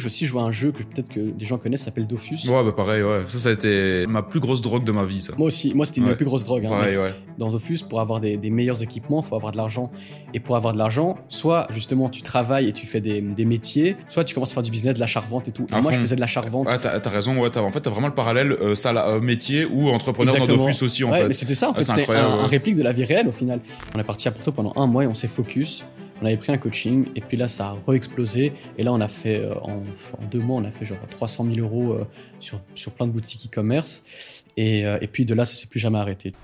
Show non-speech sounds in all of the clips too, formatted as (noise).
Je aussi joué à un jeu que peut-être que des gens connaissent, s'appelle Dofus. Ouais, bah pareil, ouais. Ça, ça a été ma plus grosse drogue de ma vie, ça. Moi aussi, moi c'était Ouais. ma plus grosse drogue. hein, Pareil, ouais. Dans Dofus, pour avoir des, des meilleurs équipements, il faut avoir de l'argent. Et pour avoir de l'argent, soit justement tu travailles et tu fais des, des métiers, soit tu commences à faire du business, de l'achat-revente et tout. Et À moi, je faisais de l'achat-revente. Ouais, t'as t'as raison, ouais. En fait, t'as vraiment le parallèle euh, ça, là, euh, métier ou entrepreneur Exactement. dans Dofus aussi, en ouais, fait. mais c'était ça, en Ah, fait, c'était un, un réplique de la vie réelle au final. On est parti à Porto pendant un mois et on s'est focus. On avait pris un coaching et puis là, ça a re-explosé. Et là, on a fait, euh, en, deux mois, on a fait genre 300 000 euros euh, sur, sur plein de boutiques e-commerce. Et, euh, et puis de là, ça s'est plus jamais arrêté.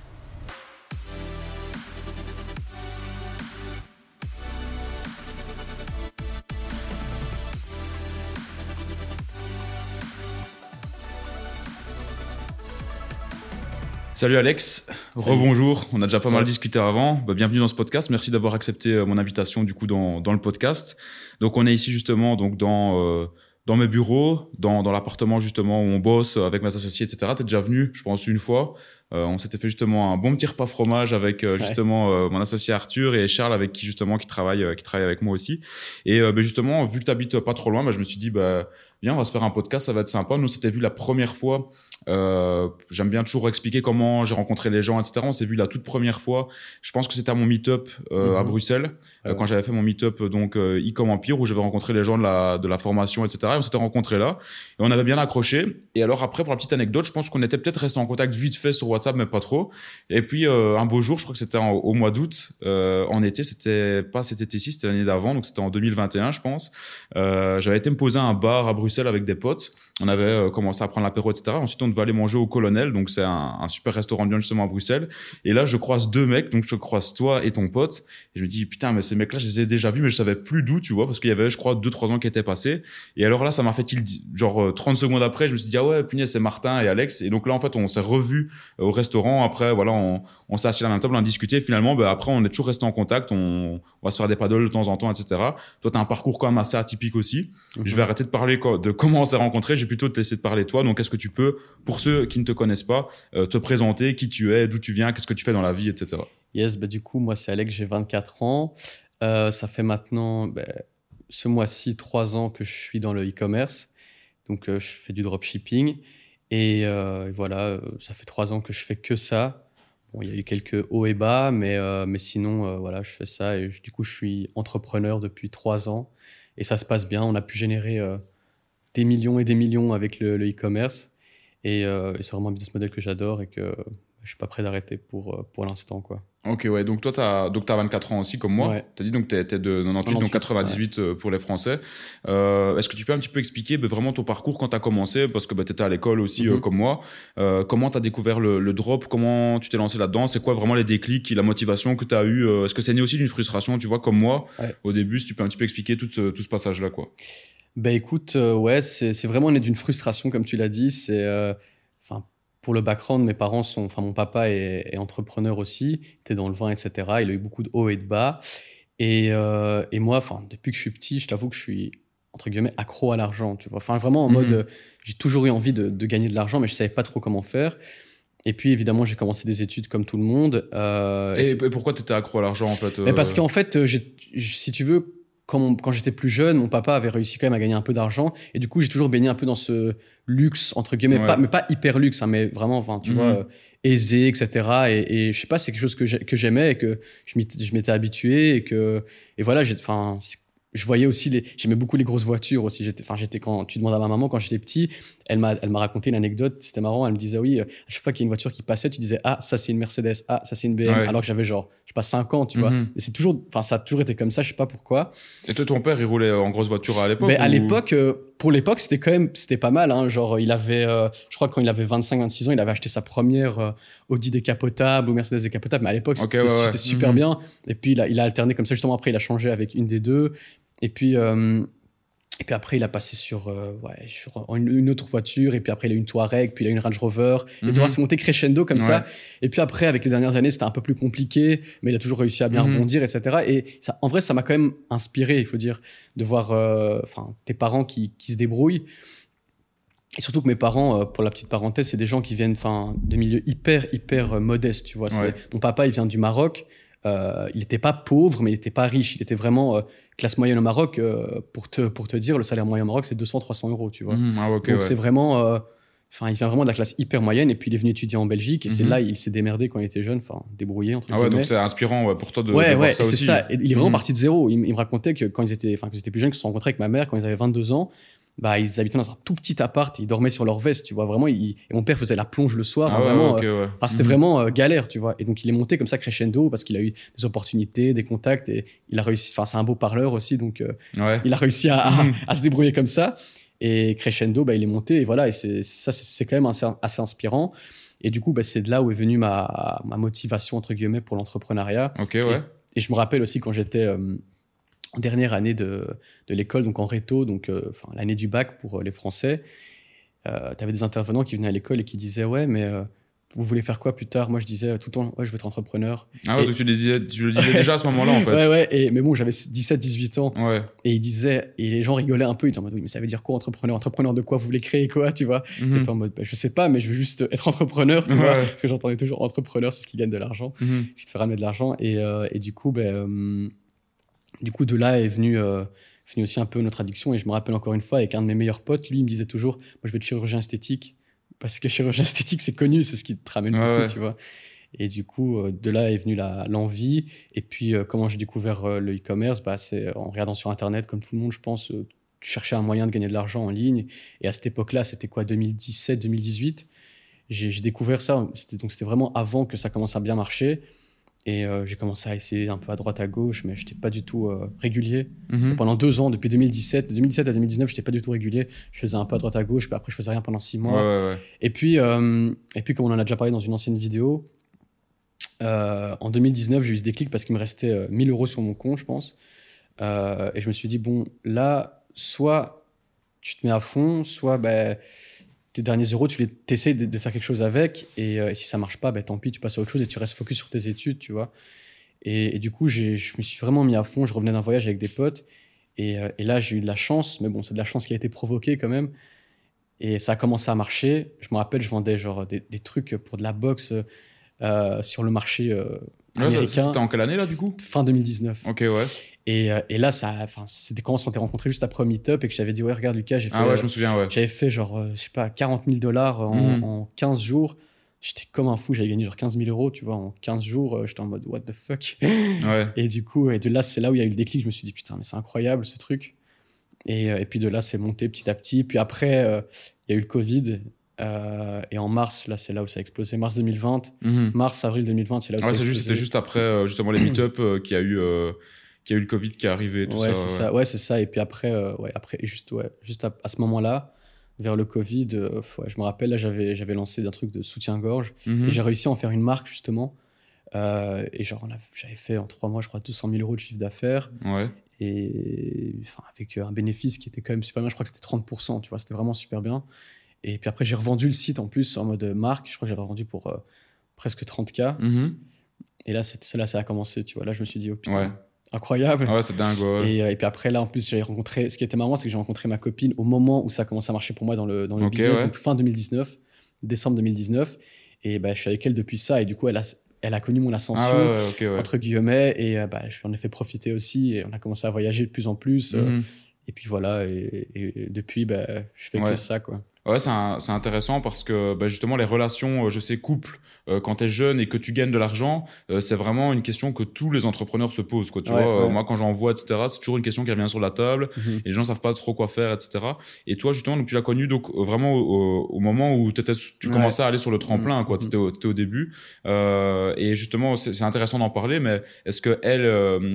Salut Alex, rebonjour. On a déjà pas mal discuté avant. Bah, bienvenue dans ce podcast. Merci d'avoir accepté euh, mon invitation du coup dans, dans le podcast. Donc on est ici justement donc dans euh, dans mes bureaux, dans, dans l'appartement justement où on bosse avec mes associés, etc. T'es déjà venu, je pense une fois. Euh, on s'était fait justement un bon petit repas fromage avec euh, Ouais. justement euh, mon associé Arthur et Charles avec qui justement qui travaille euh, qui travaille avec moi aussi. Et euh, bah, justement vu que t'habites pas trop loin, bah, je me suis dit bah viens on va se faire un podcast, ça va être sympa. Nous c'était vu la première fois euh, J'aime bien toujours expliquer comment j'ai rencontré les gens, etc. On s'est vu la toute première fois. Je pense que c'était à mon meet-up euh, à Mhm. Bruxelles, euh, Ah ouais. quand j'avais fait mon meet-up donc e-com Empire où j'avais rencontré les gens de la, de la formation, etc. Et on s'était rencontrés là et on avait bien accroché. Et alors après, pour la petite anecdote, je pense qu'on était peut-être resté en contact vite fait sur WhatsApp, mais pas trop. Et puis euh, un beau jour, je crois que c'était au mois d'août, en été, c'était pas cet été-ci, c'était l'année d'avant, donc c'était en 2021, je pense. J'avais été me poser à un bar à Bruxelles avec des potes. On avait euh, commencé à prendre l'apéro, etc. Ensuite, on devait aller manger au Colonel, donc c'est un, un super restaurant bien justement à Bruxelles. Et là, je croise deux mecs, donc je croise toi et ton pote. Et je me dis, putain, mais ces mecs-là, je les ai déjà vus, mais je savais plus d'où, tu vois, parce qu'il y avait, je crois, deux, trois ans qui étaient passés. Et alors là, ça m'a fait, il genre, euh, 30 secondes après, je me suis dit, ah ouais, punaise, c'est Martin et Alex. Et donc là, en fait, on s'est revus euh, au restaurant. Après, voilà, on, on s'est assis à la même table, on a discuté. Finalement, bah, après, on est toujours resté en contact. On, on va se faire des paddles de temps en temps, etc. Toi, t'as un parcours quand même assez atypique aussi. Mhm. Je vais arrêter de parler de comment on s'est rencontrés. Plutôt te laisser te parler toi. Donc, est-ce que tu peux, pour ceux qui ne te connaissent pas, euh, te présenter qui tu es, d'où tu viens, qu'est-ce que tu fais dans la vie, etc. Yes, bah du coup, moi c'est Alex, j'ai 24 ans. Euh, ça fait maintenant bah, ce mois-ci trois ans que je suis dans le e-commerce. Donc euh, je fais du dropshipping. Et voilà, ça fait trois ans que je fais que ça. Bon, il y a eu quelques hauts et bas, mais, mais sinon, voilà, je fais ça. Et du coup, je suis entrepreneur depuis trois ans. Et ça se passe bien. On a pu générer des millions et des millions avec le e-commerce. et euh, et c'est vraiment un business model que j'adore et que je suis pas prêt d'arrêter pour, euh, pour l'instant. quoi. Ok, ouais. Donc, toi, t'as, donc, t'as 24 ans aussi, comme moi. Ouais. T'as dit, donc, t'es, t'es de 98, donc 98, 98 euh, pour les Français. Euh, est-ce que tu peux un petit peu expliquer bah, vraiment ton parcours quand t'as commencé? Parce que bah, t'étais à l'école aussi, euh, Mhm. comme moi. Euh, comment t'as découvert le, le drop? Comment tu t'es lancé là-dedans? C'est quoi vraiment les déclics, la motivation que t'as eu Euh, Est-ce que c'est né aussi d'une frustration, tu vois, comme moi? Ouais. Au début, si tu peux un petit peu expliquer tout, ce- tout ce passage-là, quoi. Ben écoute, euh, ouais, c'est vraiment né d'une frustration, comme tu l'as dit. C'est, euh, pour le background, mes parents sont, enfin, mon papa est, est entrepreneur aussi, était dans le vin, etc. Il a eu beaucoup de hauts et de bas. Et, euh, et moi, enfin, depuis que je suis petit, je t'avoue que je suis entre guillemets accro à l'argent, tu vois. Enfin, vraiment en Mhm. mode, euh, j'ai toujours eu envie de, de gagner de l'argent, mais je savais pas trop comment faire. Et puis évidemment, j'ai commencé des études comme tout le monde. Et, et pourquoi t'étais accro à l'argent, en fait mais parce qu'en fait, si tu veux, quand, mon- quand j'étais plus jeune, mon papa avait réussi quand même à gagner un peu d'argent. Et du coup, j'ai toujours baigné un peu dans ce luxe, entre guillemets, Ouais. pas, mais pas hyper luxe, hein, mais vraiment, enfin, tu Mhm. vois, euh, aisé, etc. Et, et je sais pas, c'est quelque chose que j'ai- que j'aimais et que je m'étais habitué. Et que, et voilà, j'ai, enfin, je voyais aussi les, j'aimais beaucoup les grosses voitures aussi. J'étais, enfin, j'étais quand tu demandes à ma maman quand j'étais petit, elle m'a, elle m'a raconté une anecdote. C'était marrant. Elle me disait oui, euh, à chaque fois qu'il y a une voiture qui passait, tu disais ah ça c'est une Mercedes, ah ça c'est une BM, Ouais. alors que j'avais genre, je sais pas 5 ans, tu vois. Mhm. Et c'est toujours, enfin, ça a toujours été comme ça, je sais pas pourquoi. Et toi, ton père, il roulait en grosse voiture à l'époque Mais à ou- l'époque, euh, pour l'époque, c'était quand même, c'était pas mal. Hein. Genre, il avait, euh, je crois que quand il avait 25-26 ans, il avait acheté sa première euh, Audi décapotable ou Mercedes décapotable. Mais à l'époque, c'était ouais, ouais. c'était super Mhm. bien. Et puis, il a, il a alterné comme ça. Justement, après, il a changé avec une des deux. Et puis, euh, et puis après, il a passé sur, euh, ouais, sur une, une autre voiture. Et puis après, il a eu une Touareg. Puis il a eu une Range Rover. Et Mhm. tu vois, c'est monté crescendo comme Ouais. ça. Et puis après, avec les dernières années, c'était un peu plus compliqué, mais il a toujours réussi à bien Mhm. rebondir, etc. Et ça, en vrai, ça m'a quand même inspiré, il faut dire, de voir euh, tes parents qui, qui se débrouillent. Et surtout que mes parents, pour la petite parenthèse, c'est des gens qui viennent de milieux hyper, hyper modestes, tu vois. Ouais. Mon papa, il vient du Maroc. Il n'était pas pauvre, mais il n'était pas riche. Il était vraiment classe moyenne au Maroc, euh, pour, te, pour te dire, le salaire moyen au Maroc, c'est 200-300 euros, tu vois. Mhm, ah, Donc ouais. c'est vraiment. euh, Enfin, il vient vraiment de la classe hyper moyenne, et puis il est venu étudier en Belgique, et c'est Mhm. là, il s'est démerdé quand il était jeune, enfin, débrouillé, entre Ah ouais, guillemets. donc c'est inspirant ouais, pour toi de, de ouais, voir ouais, ça et c'est ça. Il est vraiment Mhm. parti de zéro. Il, me racontait que quand ils étaient, enfin, plus jeunes, qu'ils se sont rencontrés avec ma mère, quand ils avaient 22 ans, bah, ils habitaient dans un tout petit appart, ils dormaient sur leur veste, tu vois. Vraiment, et mon père faisait la plonge le soir. Ah hein, ouais, vraiment, ok, euh, enfin, c'était Mhm. vraiment euh, galère, tu vois. Et donc, il est monté comme ça crescendo parce qu'il a eu des opportunités, des contacts, et il a réussi. Enfin, c'est un beau parleur aussi, donc euh, Ouais. il a réussi à, à- Mhm. à se débrouiller comme ça. Et crescendo, bah, il est monté, et voilà. Et c'est ça, c'est- quand même assez, assez inspirant. Et du coup, bah, c'est de là où est venue ma, ma motivation entre guillemets pour l'entrepreneuriat. Ok, ouais. Et je me rappelle aussi quand j'étais dernière année de, de l'école, donc en réto, donc euh, enfin, l'année du bac pour euh, les Français, euh, tu avais des intervenants qui venaient à l'école et qui disaient Ouais, mais euh, vous voulez faire quoi plus tard? Moi, je disais tout le temps Ouais, je veux être entrepreneur. Ah ouais, Et- donc tu le disais, tu le disais déjà à ce moment-là, en (laughs) fait. Ouais, ouais, et, mais bon, j'avais 17-18 ans Ouais. et ils disaient, et les gens rigolaient un peu, ils disaient en mode, Oui, mais ça veut dire quoi entrepreneur? Entrepreneur de quoi Vous voulez créer quoi Tu vois? Mhm. Et t'es en mode Bah, Je sais pas, mais je veux juste être entrepreneur, tu Ouais. vois? Parce que j'entendais toujours entrepreneur, c'est ce qui gagne de l'argent Mhm. ce qui te fait ramener de l'argent. Et, et du coup, ben, du coup, de là est venu, euh, venu aussi un peu notre addiction. Et je me rappelle encore une fois, avec un de mes meilleurs potes, lui, il me disait toujours, moi, je vais être chirurgien esthétique. (laughs) Parce que chirurgien esthétique, c'est connu, c'est ce qui te ramène beaucoup, ouais. tu vois. Et du coup, euh, de là est venue l'envie. Et puis, euh, comment j'ai découvert le e-commerce bah, C'est en regardant sur Internet, comme tout le monde, je pense, tu cherchais un moyen de gagner de l'argent en ligne. Et à cette époque-là, c'était quoi, 2017, 2018 J'ai découvert ça. C'était- Donc, c'était vraiment avant que ça commence à bien marcher. Et euh, j'ai commencé à essayer un peu à droite, à gauche, mais je n'étais pas du tout euh, régulier. Mhm. Pendant deux ans, depuis 2017, de 2017 à 2019, je n'étais pas du tout régulier. Je faisais un peu à droite, à gauche, puis après, je faisais rien pendant six mois. ouais, ouais. Et puis, euh, et puis, comme on en a déjà parlé dans une ancienne vidéo, en 2019, j'ai eu ce déclic parce qu'il me restait euh, 1000 euros sur mon compte, je pense. Et je me suis dit, bon, là, soit tu te mets à fond, soit ben, tes derniers euros, tu les essaies de, faire quelque chose avec. Et, euh, si ça marche pas, ben, tant pis, tu passes à autre chose et tu restes focus sur tes études, tu vois. Et, du coup, je me suis vraiment mis à fond. Je revenais d'un voyage avec des potes. Et, euh, et là, j'ai eu de la chance, mais bon, c'est de la chance qui a été provoquée quand même. Et ça a commencé à marcher. Je me rappelle, je vendais genre des, trucs pour de la boxe euh, sur le marché américain. C'était en quelle année, là, du coup? Fin 2019. Ok, ouais. Et, euh, et là, ça, enfin, c'était quand on s'était rencontrés juste après un meet-up et que j'avais dit, ouais, regarde, Lucas, j'ai fait, Ah ouais, euh, je me souviens, ouais. j'avais fait genre, euh, je sais pas, 40 000 dollars en, en 15 jours. J'étais comme un fou, j'avais gagné genre 15 000 euros, tu vois, en 15 jours. J'étais en mode, what the fuck? (laughs) Ouais. Et du coup, et de là, c'est là où il y a eu le déclic. Je me suis dit, putain, mais c'est incroyable ce truc. Et, et puis de là, c'est monté petit à petit. Puis après, euh, il y a eu le Covid. Euh, et en mars, là, c'est là où ça a explosé. Mars 2020. Mhm. Mars, avril 2020, c'est là où Ouais, ça a explosé. c'était juste après euh, justement les meet-up euh, qu'il y a eu, euh, qu'il y a eu le Covid qui est arrivé, tout ouais, ça. c'est ouais. ça. Ouais, c'est ça. Et puis après, ouais, après juste, ouais, juste à, à ce moment-là, vers le Covid, ouais, je me rappelle, là, j'avais, lancé un truc de soutien-gorge. Mhm. Et j'ai réussi à en faire une marque, justement. Et genre, j'avais fait en trois mois, je crois, 200 000 euros de chiffre d'affaires. Ouais. et enfin, avec un bénéfice qui était quand même super bien. Je crois que c'était 30%, tu vois, c'était vraiment super bien. Et puis après, j'ai revendu le site en plus en mode marque. Je crois que j'avais vendu pour euh, presque 30K. Mhm. Et là, là, ça a commencé, tu vois. Là, je me suis dit, oh putain, Ouais. incroyable. Ah ouais, c'est dingue, ouais. Et, euh, et puis après, là, en plus, j'ai rencontré. Ce qui était marrant, c'est que j'ai rencontré ma copine au moment où ça a commencé à marcher pour moi dans le, dans le business, ouais. donc fin 2019, décembre 2019. Et bah, je suis avec elle depuis ça. Et du coup, elle a, elle a connu mon ascension Ah ouais, ouais, ok, ouais. entre guillemets et euh, bah, je lui en ai fait profiter aussi et on a commencé à voyager de plus en plus euh, Mhm. et puis voilà et, et depuis bah, je fais que ça quoi Ouais, c'est intéressant parce que bah, justement, les relations, euh, je sais, couple, euh, quand tu es jeune et que tu gagnes de l'argent, euh, c'est vraiment une question que tous les entrepreneurs se posent. Quoi, tu Ouais, vois, ouais. moi, quand j'en vois, etc., c'est toujours une question qui revient sur la table Mhm. et les gens savent pas trop quoi faire, etc. Et toi, justement, donc, tu l'as connu donc, vraiment au, au moment où t'étais- tu Ouais. commençais à aller sur le tremplin, quoi, Mhm. tu étais, au début. Euh, et justement, c'est intéressant d'en parler, mais est-ce que elle,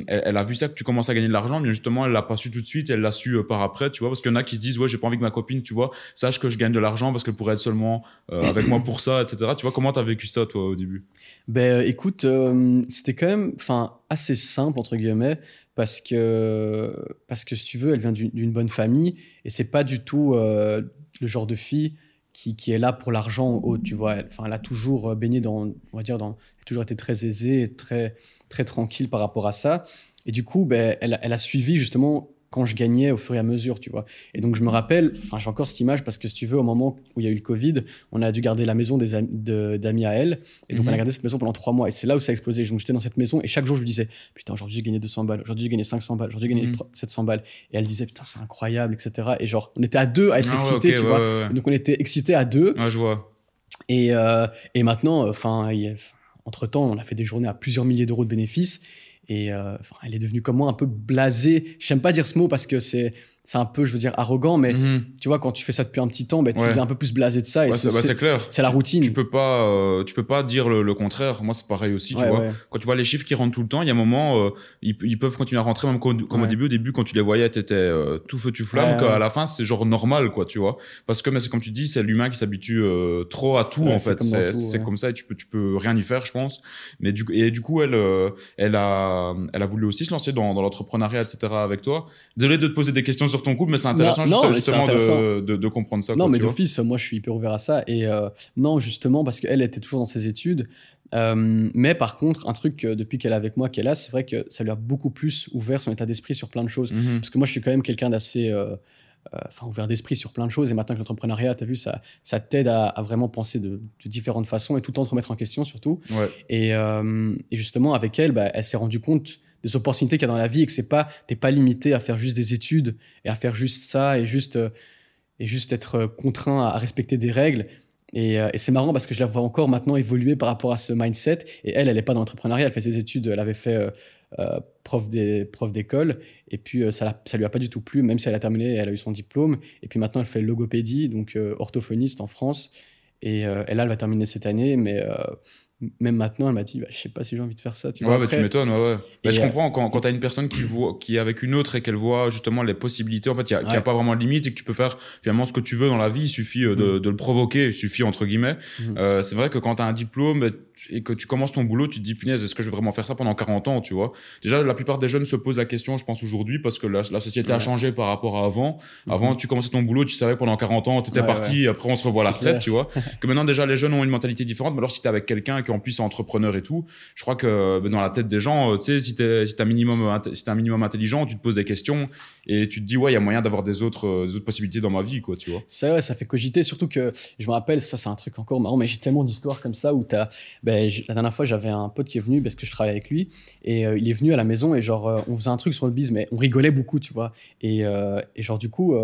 elle, a vu ça que tu commençais à gagner de l'argent, mais justement, elle l'a pas su tout de suite, elle l'a su par après, tu vois, parce qu'il y en a qui se disent, ouais, j'ai pas envie que ma copine, tu vois, sache que je gagne de l'argent parce qu'elle pourrait être seulement euh, avec moi pour ça, etc. Tu vois, comment t'as vécu ça, toi, au début? Ben écoute euh, c'était quand même enfin assez simple entre guillemets parce que parce que si tu veux elle vient d'une bonne famille et c'est pas du tout euh, le genre de fille qui, qui est là pour l'argent haut tu vois. Enfin elle a toujours euh, baigné dans on va dire dans elle a toujours été très aisée et très très tranquille par rapport à ça. Et du coup ben elle, elle a suivi justement quand je gagnais au fur et à mesure, tu vois. Et donc je me rappelle, enfin j'ai encore cette image parce que si tu veux, au moment où il y a eu le Covid, on a dû garder la maison des d'amis à elle, et donc on a mhm. gardé cette maison pendant trois mois. Et c'est là où ça a explosé. Donc j'étais dans cette maison et chaque jour je lui disais, putain aujourd'hui j'ai gagné 200 balles, aujourd'hui j'ai gagné 500 balles, aujourd'hui j'ai gagné 700 mhm. balles. Et elle disait, putain c'est incroyable, etc. Et genre on était à deux à être ah excités, tu vois. donc on était excités à deux. je vois. Et, euh, et maintenant, enfin, entre temps, on a fait des journées à plusieurs milliers d'euros de bénéfices. Et euh, elle est devenue comme moi un peu blasée. J'aime pas dire ce mot parce que c'est c'est un peu, je veux dire, arrogant, mais mhm. tu vois, quand tu fais ça depuis un petit temps, ben, tu es un peu plus blasé de ça. Et c'est clair. C'est la routine. Tu peux pas, euh, tu peux pas dire le, contraire. Moi, c'est pareil aussi, tu vois. Quand tu vois les chiffres qui rentrent tout le temps, il y a un moment, euh, ils, peuvent continuer à rentrer, même comme, au début. Au début, quand tu les voyais, t'étais euh, tout feu, tu flamme, qu'à la fin, c'est genre normal, quoi, tu vois. Parce que, mais c'est comme tu dis, c'est l'humain qui s'habitue trop à tout, en fait. C'est comme ça et tu peux, tu peux rien y faire, je pense. Mais du, et du coup, elle, elle a, elle a voulu aussi se lancer dans, dans l'entrepreneuriat, etc. avec toi. Désolé de te poser des questions sur ton couple, mais c'est intéressant non, justement de, comprendre ça. Non, mais d'office, moi je suis hyper ouvert à ça. Et euh, non, justement, parce qu'elle était toujours dans ses études. Euh, mais par contre, un truc depuis qu'elle est avec moi, qu'elle a, c'est vrai que ça lui a beaucoup plus ouvert son état d'esprit sur plein de choses. Mhm. Parce que moi, je suis quand même quelqu'un d'assez. Euh, enfin, ouvert d'esprit sur plein de choses. Et maintenant que l'entrepreneuriat, tu as vu, ça, ça t'aide à, vraiment penser de, différentes façons et tout le temps te remettre en question, surtout. Et, et, justement, avec elle, bah, elle s'est rendue compte des opportunités qu'il y a dans la vie et que c'est pas t'es pas limité à faire juste des études et à faire juste ça et juste euh, et juste être euh, contraint à respecter des règles. Et, euh, et c'est marrant parce que je la vois encore maintenant évoluer par rapport à ce mindset. Et elle elle est pas dans l'entrepreneuriat. Elle fait ses études elle avait fait prof des prof d'école. Et puis ça ça lui a pas du tout plu même si elle a terminé elle a eu son diplôme. Et puis maintenant elle fait logopédie donc orthophoniste en France. Et, et, là elle va terminer cette année mais même maintenant, elle m'a dit, bah, je sais pas si j'ai envie de faire ça. Tu ouais, bah, tu m'étonnes, ouais, ouais. Mais je euh, comprends, quand, quand tu as une personne qui, voit, qui est avec une autre et qu'elle voit justement les possibilités, en fait, il n'y a, pas vraiment de limite et que tu peux faire finalement ce que tu veux dans la vie, il suffit euh, de, mm. de le provoquer, il suffit entre guillemets. Mm. Euh, c'est vrai que quand tu as un diplôme, et que tu commences ton boulot, tu te dis, punaise, est-ce que je vais vraiment faire ça pendant 40 ans, tu vois? Déjà, la plupart des jeunes se posent la question, je pense, aujourd'hui, parce que la, société a changé par rapport à avant. Mhm. Avant, tu commençais ton boulot, tu savais pendant 40 ans, tu étais parti, après on se revoit à la retraite, tu vois? (laughs) Que maintenant, déjà, les jeunes ont une mentalité différente, mais alors si tu es avec quelqu'un qui en plus est entrepreneur et tout, je crois que ben, dans la tête des gens, euh, tu sais, si tu es, si un, minimum, si un minimum intelligent, tu te poses des questions et tu te dis, ouais, il y a moyen d'avoir des autres, euh, des autres possibilités dans ma vie, quoi, tu vois. Ça, ouais, ça fait cogiter, surtout que je me rappelle, ça, c'est un truc encore marrant, mais j'ai tellement d'histoires comme ça où tu as, ben, la dernière fois, j'avais un pote qui est venu parce que je travaille avec lui et euh, il est venu à la maison et genre euh, on faisait un truc sur le biz mais on rigolait beaucoup tu vois. Et, et genre du coup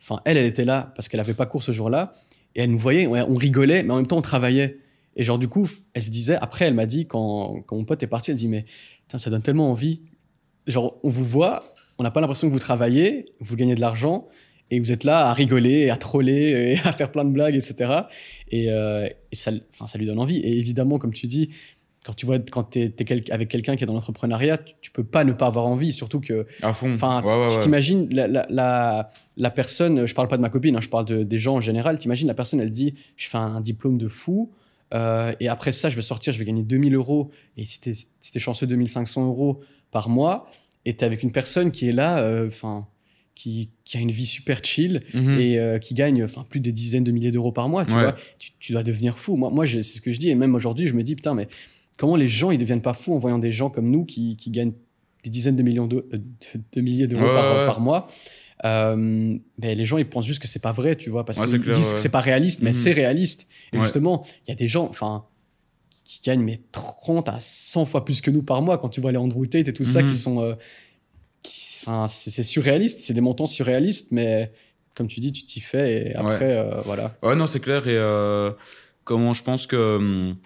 enfin elle elle était là parce qu'elle avait pas cours ce jour-là et elle nous voyait on, rigolait mais en même temps on travaillait. Et genre du coup elle se disait après elle m'a dit quand, quand mon pote est parti elle dit mais ça donne tellement envie. Genre on vous voit on n'a pas l'impression que vous travaillez vous gagnez de l'argent et vous êtes là à rigoler, à troller, et (laughs) à faire plein de blagues, etc. Et, et ça, ça lui donne envie. Et évidemment, comme tu dis, quand tu vois, quand tu es, avec quelqu'un qui est dans l'entrepreneuriat, tu, peux pas ne pas avoir envie, surtout que. À fond. Enfin, tu t'imagines la, la, la, personne, je parle pas de ma copine, hein, je parle de, des gens en général, t'imagines la personne, elle dit Je fais un diplôme de fou, euh, et après ça, je vais sortir, je vais gagner 2000 euros, et si t'es es chanceux, 2500 euros par mois, et t'es avec une personne qui est là, euh, enfin. qui, qui, a une vie super chill mhm. et euh, qui gagne enfin plus de dizaines de milliers d'euros par mois, tu vois, tu, tu, dois devenir fou. Moi, moi c'est ce que je dis et même aujourd'hui, je me dis putain, mais comment les gens ils deviennent pas fous en voyant des gens comme nous qui, qui gagnent des dizaines de millions de, euh, de, milliers d'euros par, par, mois. Euh, mais les gens ils pensent juste que c'est pas vrai, tu vois, parce qu'ils disent que c'est pas réaliste, mais mhm. c'est réaliste. Et justement, il y a des gens, enfin, qui gagnent mais 30 à 100 fois plus que nous par mois quand tu vois les Andrew Tate et tout ça qui mhm. sont, euh, c'est surréaliste, c'est des montants surréalistes, mais comme tu dis, tu t'y fais et après, voilà. Ouais, non, c'est clair et comment je pense que hum,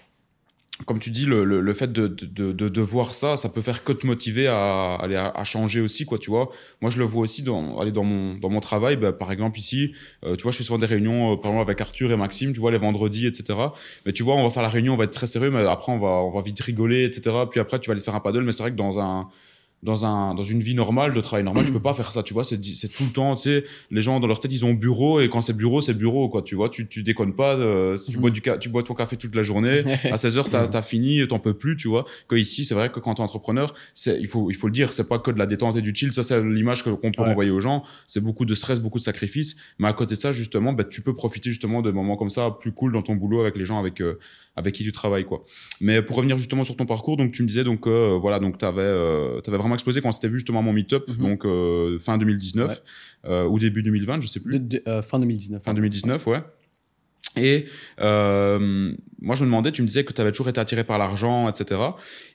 comme tu dis, le, le, fait de, de, de, de, voir ça, ça peut faire que te motiver à, aller à, changer aussi, quoi, tu vois. Moi, je le vois aussi dans, aller dans mon, dans mon travail, bah, par exemple, ici, euh, tu vois, je fais souvent des réunions, euh, par exemple, avec Arthur et Maxime, tu vois, les vendredis, etc. Mais tu vois, on va faire la réunion, on va être très sérieux, mais après, on va, on va vite rigoler, etc. Puis après, tu vas aller faire un paddle, mais c'est vrai que dans un, dans un dans une vie normale de travail normal tu peux pas faire ça tu vois c'est c'est tout le temps tu sais les gens dans leur tête ils ont bureau et quand c'est bureau c'est bureau quoi tu vois tu tu déconnes pas euh, tu bois du tu bois ton café toute la journée (laughs) à 16 heures t'as as fini t'en peux plus tu vois que ici c'est vrai que quand t'es entrepreneur c'est il faut il faut le dire c'est pas que de la détente et du chill ça c'est l'image qu'on peut envoyer aux gens c'est beaucoup de stress beaucoup de sacrifices mais à côté de ça justement bah, tu peux profiter justement de moments comme ça plus cool dans ton boulot avec les gens avec euh, avec qui tu travailles quoi. Mais pour revenir justement sur ton parcours donc tu me disais donc euh, voilà donc t'avais euh, avais vraiment vraiment explosé quand c'était vu justement à mon meet-up, Mhm. donc euh, fin 2019 euh, ou début 2020, je sais plus. De- de- euh, fin 2019. Fin 2019, ouais. Et euh, moi, je me demandais, tu me disais que tu avais toujours été attiré par l'argent, etc.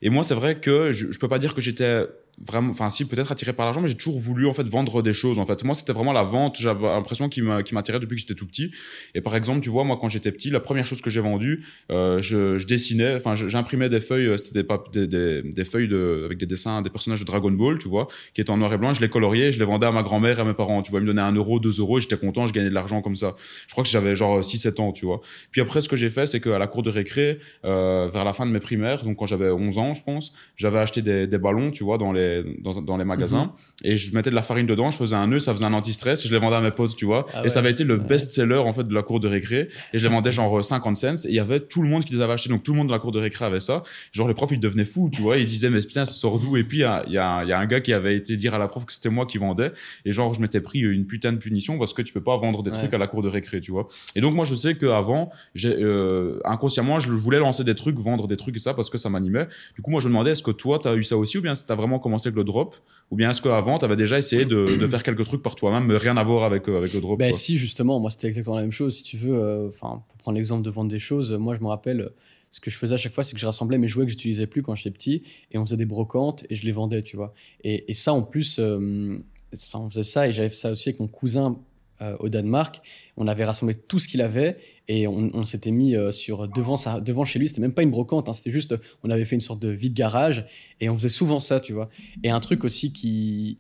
Et moi, c'est vrai que je, je peux pas dire que j'étais vraiment, enfin, si, peut-être attiré par l'argent, mais j'ai toujours voulu, en fait, vendre des choses, en fait. Moi, c'était vraiment la vente, j'avais l'impression qui m'a- qui m'attirait depuis que j'étais tout petit. Et par exemple, tu vois, moi, quand j'étais petit, la première chose que j'ai vendue, euh, je, dessinais, enfin, j'imprimais des feuilles, euh, c'était des, des, feuilles de, avec des dessins, des personnages de Dragon Ball, tu vois, qui étaient en noir et blanc, je les coloriais, je les vendais à ma grand-mère et à mes parents, tu vois, ils me donnaient un euro, deux euros, j'étais content, je gagnais de l'argent comme ça. Je crois que j'avais genre 6-7 ans, tu vois. Puis après, ce que j'ai fait, c'est qu'à la cour de récré, euh, vers la fin de mes primaires, donc quand j'avais 11 ans, je pense, j'avais acheté des ballons, tu vois, dans les, dans, dans les magasins, et je mettais de la farine dedans, je faisais un nœud, ça faisait un anti-stress, et je les vendais à mes potes, tu vois. Ah et ça avait été le Ouais. best-seller, en fait, de la cour de récré, et je les vendais genre 50 cents, et il y avait tout le monde qui les avait achetés, donc tout le monde de la cour de récré avait ça. Genre, les profs, ils devenaient fous, tu vois, ils disaient, mais putain, ça sort d'où? Et puis, il y a, il y, a, il y a un gars qui avait été dire à la prof que c'était moi qui vendais, et genre, je m'étais pris une putain de punition parce que tu peux pas vendre des Ouais. trucs à la cour de récré, tu vois. Et donc, moi, je sais qu'avant, j'ai, euh, inconsciemment, je voulais lancer des trucs, vendre des trucs et ça parce que ça m'animait. Du coup, moi, je me demandais, est-ce que toi, tu as eu ça aussi ou bien tu as vraiment commencé avec le drop ou bien est-ce qu'avant, tu avais déjà essayé de, de faire quelques trucs par toi-même, mais rien à voir avec, euh, avec le drop Ben quoi? si, justement, moi c'était exactement la même chose. Si tu veux, euh, enfin, pour prendre l'exemple de vendre des choses, moi je me rappelle, ce que je faisais à chaque fois, c'est que je rassemblais mes jouets que j'utilisais plus quand j'étais petit et on faisait des brocantes et je les vendais, tu vois. Et, et ça, en plus, euh, enfin, on faisait ça et j'avais fait ça aussi avec mon cousin euh, au Danemark. On avait rassemblé tout ce qu'il avait et on, s'était mis euh, sur devant, devant chez lui. C'était même pas une brocante, hein, c'était juste, on avait fait une sorte de vide garage et on faisait souvent ça, tu vois. Et un truc aussi qui,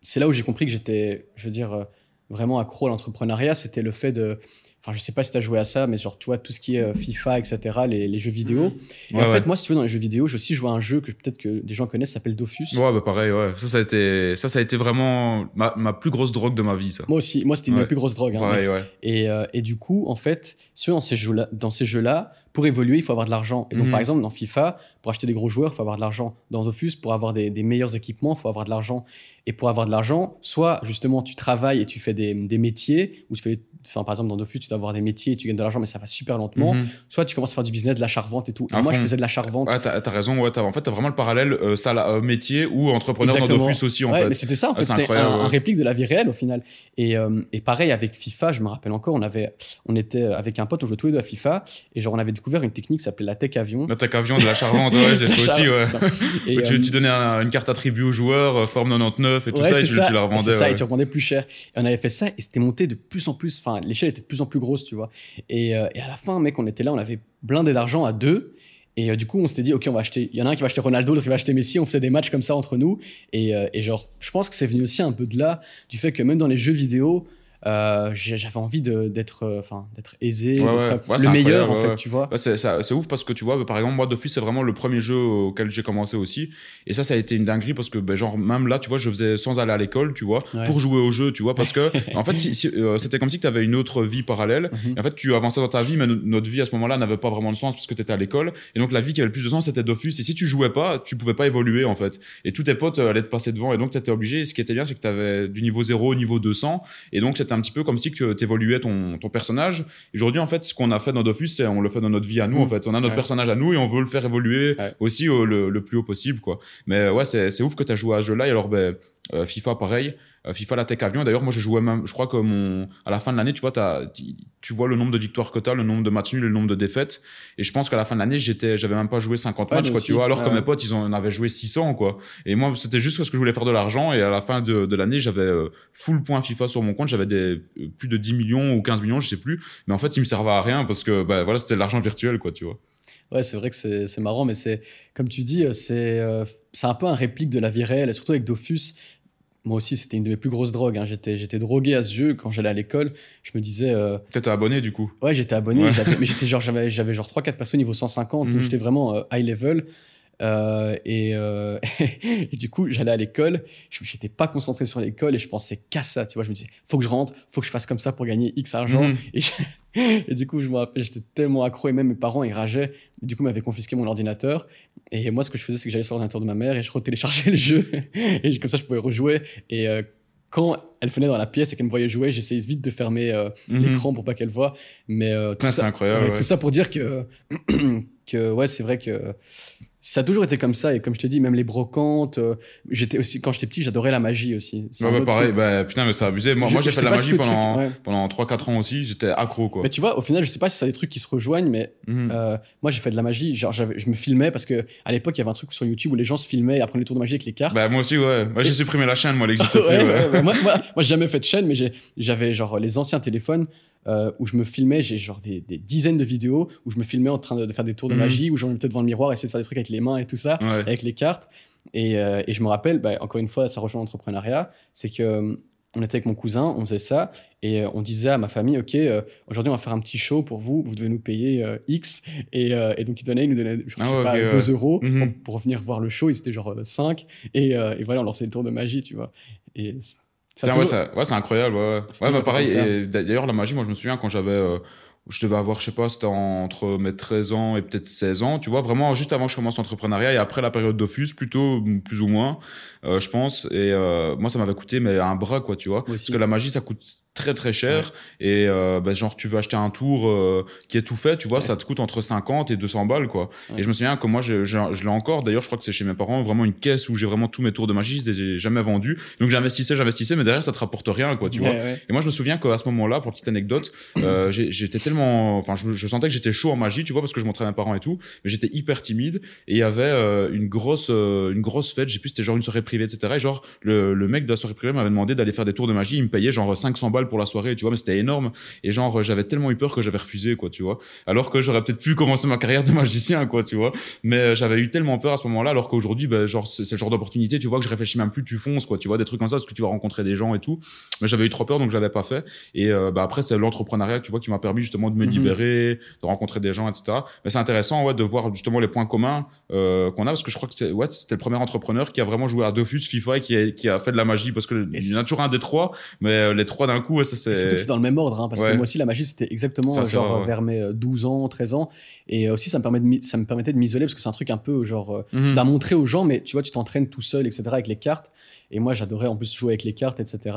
c'est là où j'ai compris que j'étais, je veux dire, euh, vraiment accro à l'entrepreneuriat, c'était le fait de. Enfin, je sais pas si tu as joué à ça, mais genre, tu vois, tout ce qui est euh, FIFA, etc., les, les jeux vidéo. Et Ouais, en ouais. fait, moi, si tu veux, dans les jeux vidéo, j'ai aussi joué à un jeu que peut-être que des gens connaissent, s'appelle Dofus. Ouais, bah pareil, ouais. Ça, ça a été, ça, ça a été vraiment ma, ma plus grosse drogue de ma vie, ça. Moi aussi, moi, c'était Ouais. des plus grosses drogues. hein, Pareil, ouais. Et, euh, et du coup, en fait, veux, dans ces jeux-là, dans ces jeux-là, pour évoluer, il faut avoir de l'argent. Et donc, Mhm. par exemple, dans FIFA, pour acheter des gros joueurs, il faut avoir de l'argent. Dans Dofus, pour avoir des, des meilleurs équipements, il faut avoir de l'argent. Et pour avoir de l'argent, soit justement, tu travailles et tu fais des, des métiers, ou tu fais, enfin, par exemple, dans Dofus, tu dois avoir des métiers et tu gagnes de l'argent, mais ça va super lentement. Mhm. Soit tu commences à faire du business, de la charvente et tout. Et À moi, je faisais de la charvente. Ouais, t'as t'as raison, ouais. t'as- En fait, t'as vraiment le parallèle euh, ça, là, euh, métier ou entrepreneur dans Exactement. Dofus aussi, en ouais, fait. mais c'était ça, en Ouais, fait, c'était un, réplique de la vie réelle au final. Et, euh, et pareil avec FIFA, je me rappelle encore, on avait, on était avec un pote, on jouait tous les deux à FIFA, et genre on avait découvert une technique qui s'appelait la tech avion. La tech avion de la Charente, (laughs) ouais, je l'ai La fait aussi, ouais. Charvente. (laughs) Et, tu, euh, tu donnais un- une carte attribut au joueur, euh, forme 99 et tout ouais, ça, et tu, la revendais. c'est ça, ouais. et tu revendais plus cher. Et on avait fait ça, et c'était monté de plus en plus, l'échelle était de plus en plus grosse, tu vois. Et, euh, et à la fin, mec, on était là, on avait blindé d'argent à deux. Et euh, du coup, on s'était dit, OK, on va acheter. Il y en a un qui va acheter Ronaldo, l'autre qui va acheter Messi. On faisait des matchs comme ça entre nous. Et, euh, et genre, je pense que c'est venu aussi un peu de là, du fait que même dans les jeux vidéo, euh, j'avais envie d'être euh, enfin, d'être aisé, Ouais, d'être ouais. Le meilleur, en fait, tu vois. Ouais, c'est ouf parce que tu vois, bah, par exemple, moi, Dofus, c'est vraiment le premier jeu auquel j'ai commencé aussi. Et ça, ça a été une dinguerie parce que, ben, genre, même là, tu vois, je faisais sans aller à l'école, tu vois, pour jouer au jeu, tu vois, parce que, (laughs) en fait, si, si, euh, c'était comme si tu avais une autre vie parallèle. Mhm. Et en fait, tu avançais dans ta vie, mais no- notre vie à ce moment-là n'avait pas vraiment de sens parce que tu étais à l'école. Et donc, la vie qui avait le plus de sens, c'était Dofus. Et si tu jouais pas, tu pouvais pas évoluer, en fait. Et tous tes potes euh, allaient te passer devant. Et donc, tu étais obligé. Et ce qui était bien, c'est que tu avais du niveau 0 au niveau 200. Et donc, c'était un petit peu comme si tu évoluais ton, ton personnage. Aujourd'hui, en fait, ce qu'on a fait dans Dofus, c'est on le fait dans notre vie à nous, Mm. en fait. On a notre Ouais. personnage à nous et on veut le faire évoluer Ouais. aussi au- le, le plus haut possible, quoi. Mais ouais, c'est ouf que tu as joué à ce jeu-là. Et alors, ben, euh, FIFA, pareil. Euh, FIFA, la tech avion. D'ailleurs, moi, je jouais même, je crois que mon, à la fin de l'année, tu vois, tu, vois le nombre de victoires que tu as, le nombre de matchs nuls, le nombre de défaites. Et je pense qu'à la fin de l'année, j'étais, j'avais même pas joué 50 Ouais, matchs, quoi, tu vois. Alors que mes potes, ils en avaient joué 600, quoi. Et moi, c'était juste parce que je voulais faire de l'argent. Et à la fin de, de l'année, j'avais euh, full point FIFA sur mon compte. J'avais des, euh, plus de 10 millions ou 15 millions, je sais plus. Mais en fait, ils me servaient à rien parce que, bah, voilà, c'était de l'argent virtuel, quoi, tu vois. Ouais, c'est vrai que c'est marrant, mais c'est comme tu dis, c'est euh, c'est un peu un réplique de la vie réelle, et surtout avec Dofus. Moi aussi, c'était une de mes plus grosses drogues. hein. J'étais j'étais drogué à ce jeu quand j'allais à l'école. Je me disais, euh, T'étais abonné, du coup. ouais, j'étais abonné, Ouais. mais j'étais genre j'avais j'avais genre 3-4 persos niveau 150, Mhm. donc j'étais vraiment euh, high level. Euh, et, euh, (laughs) et du coup, j'allais à l'école, je n'étais pas concentré sur l'école et je pensais qu'à ça, tu vois. Je me disais, faut que je rentre, faut que je fasse comme ça pour gagner X argent. Mhm. Et, je- (laughs) et du coup, je me rappelle, j'étais tellement accro et même mes parents, ils rageaient. Et du coup, ils m'avaient confisqué mon ordinateur. Et moi, ce que je faisais, c'est que j'allais sur l'ordinateur de ma mère et je retéléchargeais (laughs) le jeu. Et comme ça, je pouvais rejouer. Et euh, quand elle venait dans la pièce et qu'elle me voyait jouer, j'essayais vite de fermer euh, Mhm. l'écran pour pas qu'elle voie. Mais euh, tout, ça, incroyable. ouais, ouais. tout ça pour dire que, (clears throat) que ouais, c'est vrai que ça a toujours été comme ça et comme je te dis même les brocantes euh, j'étais aussi quand j'étais petit j'adorais la magie aussi. C'est ouais, bah, pareil bah, putain mais ça abusé moi, moi j'ai fait de la magie pendant pendant 3 4 ans aussi j'étais accro quoi. Mais tu vois au final je sais pas si c'est des trucs qui se rejoignent mais mhm. euh, moi j'ai fait de la magie. Genre je me filmais parce que à l'époque il y avait un truc sur YouTube où les gens se filmaient et apprenaient les tours de magie avec les cartes. Bah moi aussi ouais. Moi j'ai supprimé la chaîne moi l'existe (laughs) plus moi, moi, moi j'ai jamais fait de chaîne mais j'avais genre les anciens téléphones euh, où je me filmais, j'ai genre des, dizaines de vidéos où je me filmais en train de, faire des tours de mhm. magie, où j'en mettais devant le miroir, essayer de faire des trucs avec les mains et tout ça, avec les cartes. Et, euh, et je me rappelle, bah, encore une fois, ça rejoint l'entrepreneuriat, c'est que euh, on était avec mon cousin, on faisait ça, et on disait à ma famille, OK, aujourd'hui on va faire un petit show pour vous, vous devez nous payer X. Et, et, donc ils donnaient, ils nous donnaient, je sais ah pas, 2 euros mhm. pour, pour, venir voir le show, ils étaient genre 5. Et, et voilà, on leur faisait le tour de magie, tu vois. Et ouais, c'est incroyable. Ouais, ouais bah, pareil. d'ailleurs, la magie, moi, je me souviens quand j'avais. Euh, je devais avoir, je sais pas, c'était entre mes 13 ans et peut-être 16 ans, tu vois, vraiment juste avant que je commence l'entrepreneuriat et après la période d'offus, plutôt, plus ou moins, euh, je pense. Et euh, moi, ça m'avait coûté mais un bras, quoi, tu vois. Parce que la magie, ça coûte très très cher. Et euh, bah, genre tu veux acheter un tour euh, qui est tout fait tu vois ça te coûte entre 50 et 200 balles quoi. Et je me souviens que moi je, je, l'ai encore. D'ailleurs je crois que c'est chez mes parents vraiment une caisse où j'ai vraiment tous mes tours de magie je les ai jamais vendus. Donc j'investissais j'investissais mais derrière ça te rapporte rien quoi tu vois. et moi je me souviens qu'à ce moment là pour petite anecdote euh, (clears throat) j'étais tellement enfin je, je, sentais que j'étais chaud en magie tu vois parce que je montrais à mes parents et tout. Mais j'étais hyper timide et il y avait une grosse une grosse fête. J'ai plus c'était genre une soirée privée etc et genre le, le mec de la soirée privée m'avait demandé d'aller faire des tours de magie. Il me payait genre 500 balles pour la soirée, tu vois, mais c'était énorme. Et genre, j'avais tellement eu peur que j'avais refusé, quoi, tu vois. Alors que j'aurais peut-être pu commencer ma carrière de magicien, quoi, tu vois. Mais euh, j'avais eu tellement peur à ce moment-là, alors qu'aujourd'hui, ben, genre, c'est le genre d'opportunité, tu vois, que je réfléchis même plus, tu fonces, quoi, tu vois, des trucs comme ça, parce que tu vas rencontrer des gens et tout. Mais j'avais eu trop peur, donc je l'avais pas fait. Et euh, bah, après, c'est l'entrepreneuriat, tu vois, qui m'a permis justement de me mhm. libérer, de rencontrer des gens, etc. Mais c'est intéressant, ouais, de voir justement les points communs euh, qu'on a, parce que je crois que c'est, ouais, c'était le premier entrepreneur qui a vraiment joué à Dofus, FIFA et qui a, qui a fait de la magie, parce que il y en a toujours un des trois, mais les trois d'un coup, ça c'est c'est dans le même ordre, hein, parce que moi aussi, la magie, c'était exactement genre vers mes 12 euh, ans, 13 ans. Et euh, aussi, ça me, permet de, ça me permettait de m'isoler, parce que c'est un truc un peu genre, euh, tu t'as montré aux gens, mais tu vois, tu t'entraînes tout seul, etc., avec les cartes. Et moi, j'adorais en plus jouer avec les cartes, etc.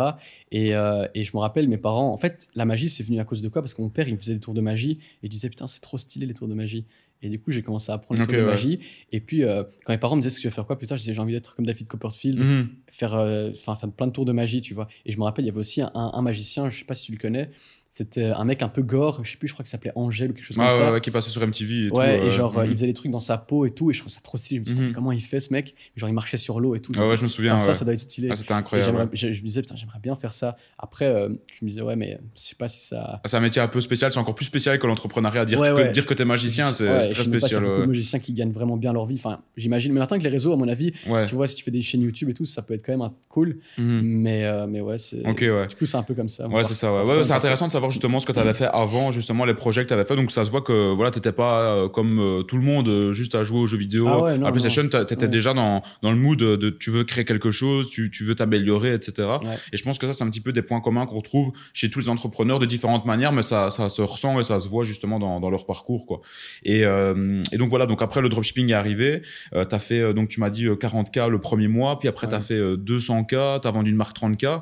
Et, et, je me rappelle, mes parents, en fait, la magie, c'est venu à cause de quoi? Parce que mon père, il me faisait des tours de magie, et il disait, putain, c'est trop stylé les tours de magie. Et du coup, j'ai commencé à apprendre les tours de magie. Et puis, quand mes parents me disaient ce que tu veux faire quoi plus tard, je disais j'ai envie d'être comme David Copperfield, mhm. faire, enfin faire plein de tours de magie, tu vois. Et je me rappelle, il y avait aussi un, un magicien, je sais pas si tu le connais, c'était un mec un peu gore, je sais plus, je crois que s'appelait Angèle ou quelque chose comme ça. Ouais, qui passait sur MTV et tout. Ouais, et genre, euh, il faisait des trucs dans sa peau et tout, et je trouve ça trop stylé. Je me disais, mhm. comment il fait ce mec? Genre, il marchait sur l'eau et tout. ouais, je me souviens. Ça, ça doit être stylé. Ah, c'était incroyable. Je, me disais, putain, j'aimerais bien faire ça. Après, euh, je me disais, ouais, mais je sais pas si ça. Ah, c'est un métier un peu spécial, c'est encore plus spécial que l'entrepreneuriat. Dire, que, dire que t'es magicien, c'est très spécial. Il y a beaucoup de magiciens qui gagnent vraiment bien leur vie. Enfin, j'imagine. Mais maintenant que les réseaux, à mon avis, tu vois, si tu fais des chaînes YouTube et tout, ça peut être quand même cool. Mhm. Mais, euh, mais ouais, c'est. Ok, ouais. Du coup, c'est un peu comme ça. Ouais, c'est ça, ouais. C'est intéressant de savoir justement ce que tu avais fait avant justement les projets que tu avais fait. Donc ça se voit que voilà, tu n'étais pas euh, comme euh, tout le monde euh, juste à jouer aux jeux vidéo. Ah ouais, non, à PlayStation, tu étais déjà dans, dans le mood de, tu veux créer quelque chose, tu, tu veux t'améliorer, etc. Et je pense que ça, c'est un petit peu des points communs qu'on retrouve chez tous les entrepreneurs de différentes manières, mais ça, ça se ressent et ça se voit justement dans, dans leur parcours. Quoi. Et, et donc voilà, donc après le dropshipping est arrivé, euh, tu as fait, donc tu m'as dit 40K le premier mois, puis après tu as fait 200K, tu as vendu une marque 30K.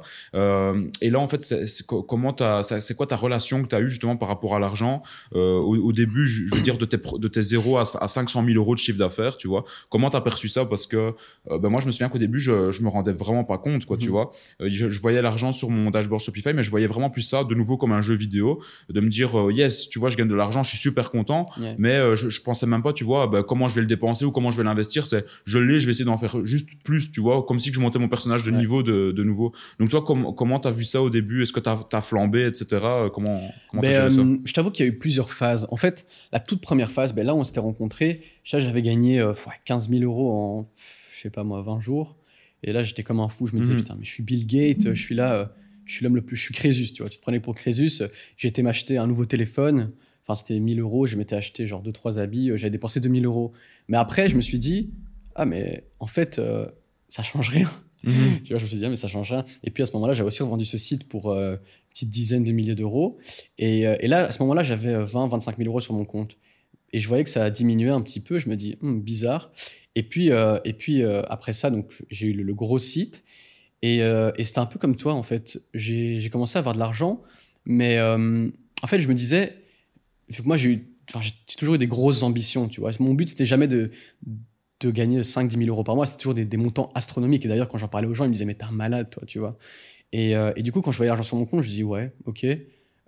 et là, en fait, c'est comment c'est quoi ta relation que tu as eu justement par rapport à l'argent euh, au, début, je, veux dire de tes, de tes 0 à, 500 000 euros de chiffre d'affaires, tu vois. Comment t'as perçu ça? Parce que euh, ben moi, je me souviens qu'au début, je, je me rendais vraiment pas compte, quoi, tu mhm. vois. Euh, je, voyais l'argent sur mon dashboard Shopify, mais je voyais vraiment plus ça de nouveau comme un jeu vidéo, de me dire yes, tu vois, je gagne de l'argent, je suis super content, mais je, je, pensais même pas, tu vois, ben, comment je vais le dépenser ou comment je vais l'investir. C'est je l'ai, je vais essayer d'en faire juste plus, tu vois, comme si je montais mon personnage de niveau de, de, nouveau. Donc toi, com comment t'as vu ça au début? Est-ce que t'as as flambé, etc. Comment, comment ben, ça Je t'avoue qu'il y a eu plusieurs phases. En fait, la toute première phase, ben là, on s'était rencontrés. J'avais gagné 15 euh, 000 euros en, je sais pas moi, 20 jours. Et là, j'étais comme un fou. Je me disais, mhm. putain, mais je suis Bill Gates, je suis là, euh, je suis l'homme le plus, je suis Crésus, tu vois. Tu te prenais pour Crésus. J'ai été m'acheter un nouveau téléphone. Enfin, c'était 1000 euros. Je m'étais acheté genre 2-3 habits. J'avais dépensé 2000 euros. Mais après, je me suis dit, ah, mais en fait, euh, ça change rien. Mhm. (laughs) tu vois, je me suis dit, ah, mais ça change rien. Et puis à ce moment-là, j'avais aussi revendu ce site pour petite dizaine de milliers d'euros. Et, euh, et, là, à ce moment-là, j'avais 20, 25 000 euros sur mon compte. Et je voyais que ça a diminué un petit peu. Je me dis, hum, bizarre. Et puis, euh, et puis euh, après ça, donc j'ai eu le, gros site. Et, et c'était un peu comme toi, en fait. J'ai commencé à avoir de l'argent. Mais en fait, je me disais, vu que moi, j'ai toujours eu des grosses ambitions, tu vois. Mon but, c'était jamais de de gagner 5-10 000 euros par mois, c'est toujours des, des, montants astronomiques. Et d'ailleurs, quand j'en parlais aux gens, ils me disaient, mais t'es un malade, toi, tu vois. Et, euh, et, du coup, quand je voyais l'argent sur mon compte, je dis, ouais, ok.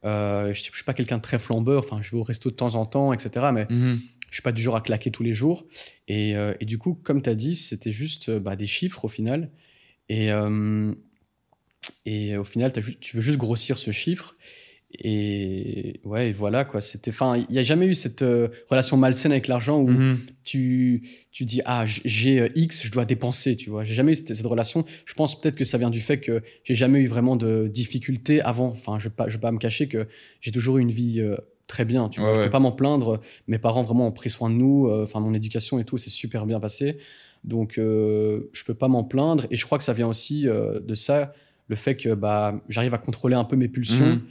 Euh, je ne suis pas quelqu'un de très flambeur, enfin, je vais au resto de temps en temps, etc. Mais mhm. je suis pas du genre à claquer tous les jours. Et, euh, et du coup, comme tu as dit, c'était juste bah, des chiffres au final. Et, et au final, tu veux juste grossir ce chiffre. Et ouais, voilà quoi. C'était, enfin, il n'y a jamais eu cette euh, relation malsaine avec l'argent où mhm. tu, tu dis ah j'ai euh, X, je dois dépenser, tu vois. J'ai jamais eu cette, relation. Je pense peut-être que ça vient du fait que j'ai jamais eu vraiment de difficultés avant. Enfin, je ne vais pas me cacher que j'ai toujours eu une vie euh, très bien. Tu vois, je peux pas m'en plaindre. Mes parents vraiment ont pris soin de nous. Enfin, mon éducation et tout, c'est super bien passé. Donc, je peux pas m'en plaindre. Et je crois que ça vient aussi de ça, le fait que bah j'arrive à contrôler un peu mes pulsions. Mhm.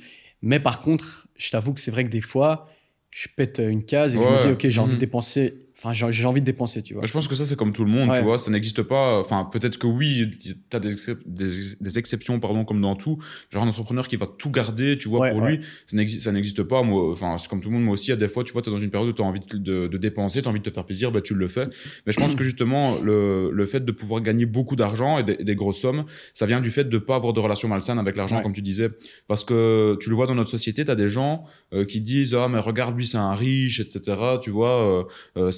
Mais par contre, je t'avoue que c'est vrai que des fois, je pète une case et je me dis, OK, j'ai envie de mhm. dépenser Enfin, j'ai envie de dépenser, tu vois. Je pense que ça, c'est comme tout le monde, tu vois. Ça n'existe pas. Enfin, peut-être que oui, tu as des, des, exceptions, pardon, comme dans tout. Genre un entrepreneur qui va tout garder, tu vois, pour lui, ça n'existe pas. Moi, enfin, c'est comme tout le monde. Moi aussi, à des fois, tu vois, tu es dans une période où tu as envie de, de, dépenser, tu as envie de te faire plaisir, bah, tu le fais. Mais je pense que justement, le, le fait de pouvoir gagner beaucoup d'argent et, des grosses sommes, ça vient du fait de pas avoir de relation malsaine avec l'argent, comme tu disais. Parce que tu le vois dans notre société, tu as des gens euh, qui disent, ah, mais regarde, lui, c'est un riche, etc. Tu vois, euh, euh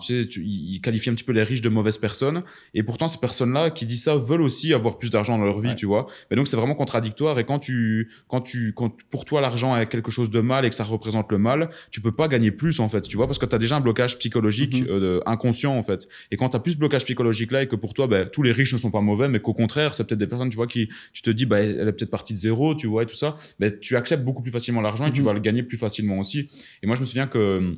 tu sais, il qualifie un petit peu les riches de mauvaises personnes. Et pourtant, ces personnes-là qui disent ça veulent aussi avoir plus d'argent dans leur vie, tu vois. Mais donc, c'est vraiment contradictoire. Et quand tu, quand tu, quand pour toi, l'argent est quelque chose de mal et que ça représente le mal, tu peux pas gagner plus, en fait, tu vois, parce que tu as déjà un blocage psychologique, mm-hmm. euh, inconscient, en fait. Et quand tu as plus ce blocage psychologique là et que pour toi, ben, tous les riches ne sont pas mauvais, mais qu'au contraire, c'est peut-être des personnes, tu vois, qui, tu te dis, bah, elle est peut-être partie de zéro, tu vois, et tout ça, ben, tu acceptes beaucoup plus facilement l'argent et tu mm-hmm. vas le gagner plus facilement aussi. Et moi, je me souviens que,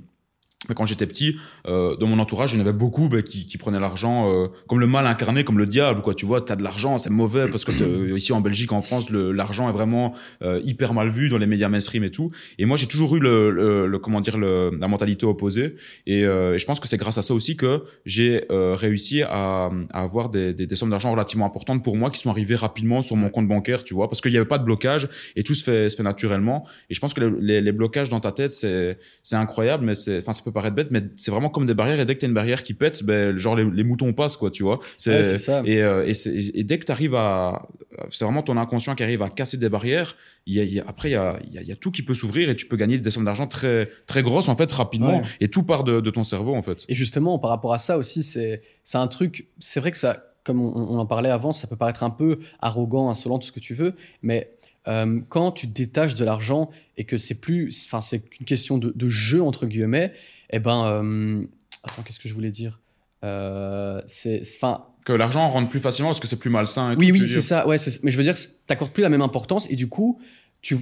quand j'étais petit, euh, dans mon entourage, il y en avait beaucoup bah, qui, qui, prenaient l'argent euh, comme le mal incarné, comme le diable. Quoi. Tu vois, tu as de l'argent, c'est mauvais parce que euh, ici en Belgique, en France, l'argent est vraiment euh, hyper mal vu dans les médias mainstream et tout. Et moi, j'ai toujours eu le, le, comment dire le, la mentalité opposée. Et, euh, et je pense que c'est grâce à ça aussi que j'ai réussi à, à, avoir des, des, des sommes d'argent relativement importantes pour moi qui sont arrivées rapidement sur mon compte bancaire, tu vois, parce qu'il n'y avait pas de blocage et tout se fait, se fait naturellement. Et je pense que les, les, blocages dans ta tête, c'est incroyable, mais c'est, enfin, paraître bête, mais c'est vraiment comme des barrières. Et dès que tu as une barrière qui pète, ben, genre les, moutons passent, quoi, tu vois. C'est ça. Et, euh, et, et, dès que tu arrives à. C'est vraiment ton inconscient qui arrive à casser des barrières. Y a, après, il y a, il y a, tout qui peut s'ouvrir et tu peux gagner des sommes d'argent très, très grosses, en fait, rapidement. Et tout part de, ton cerveau, en fait. Et justement, par rapport à ça aussi, c'est un truc. C'est vrai que ça. Comme on, en parlait avant, ça peut paraître un peu arrogant, insolent, tout ce que tu veux, mais euh, quand tu te détaches de l'argent et que c'est plus, enfin c'est une question de, de, jeu entre guillemets, eh ben, euh, attends, qu'est-ce que je voulais dire? Euh, C'est, enfin. Que l'argent rentre plus facilement parce que c'est plus malsain. Et oui, oui, c'est ça. Ouais, mais je veux dire, t'accordes plus la même importance et du coup, tu,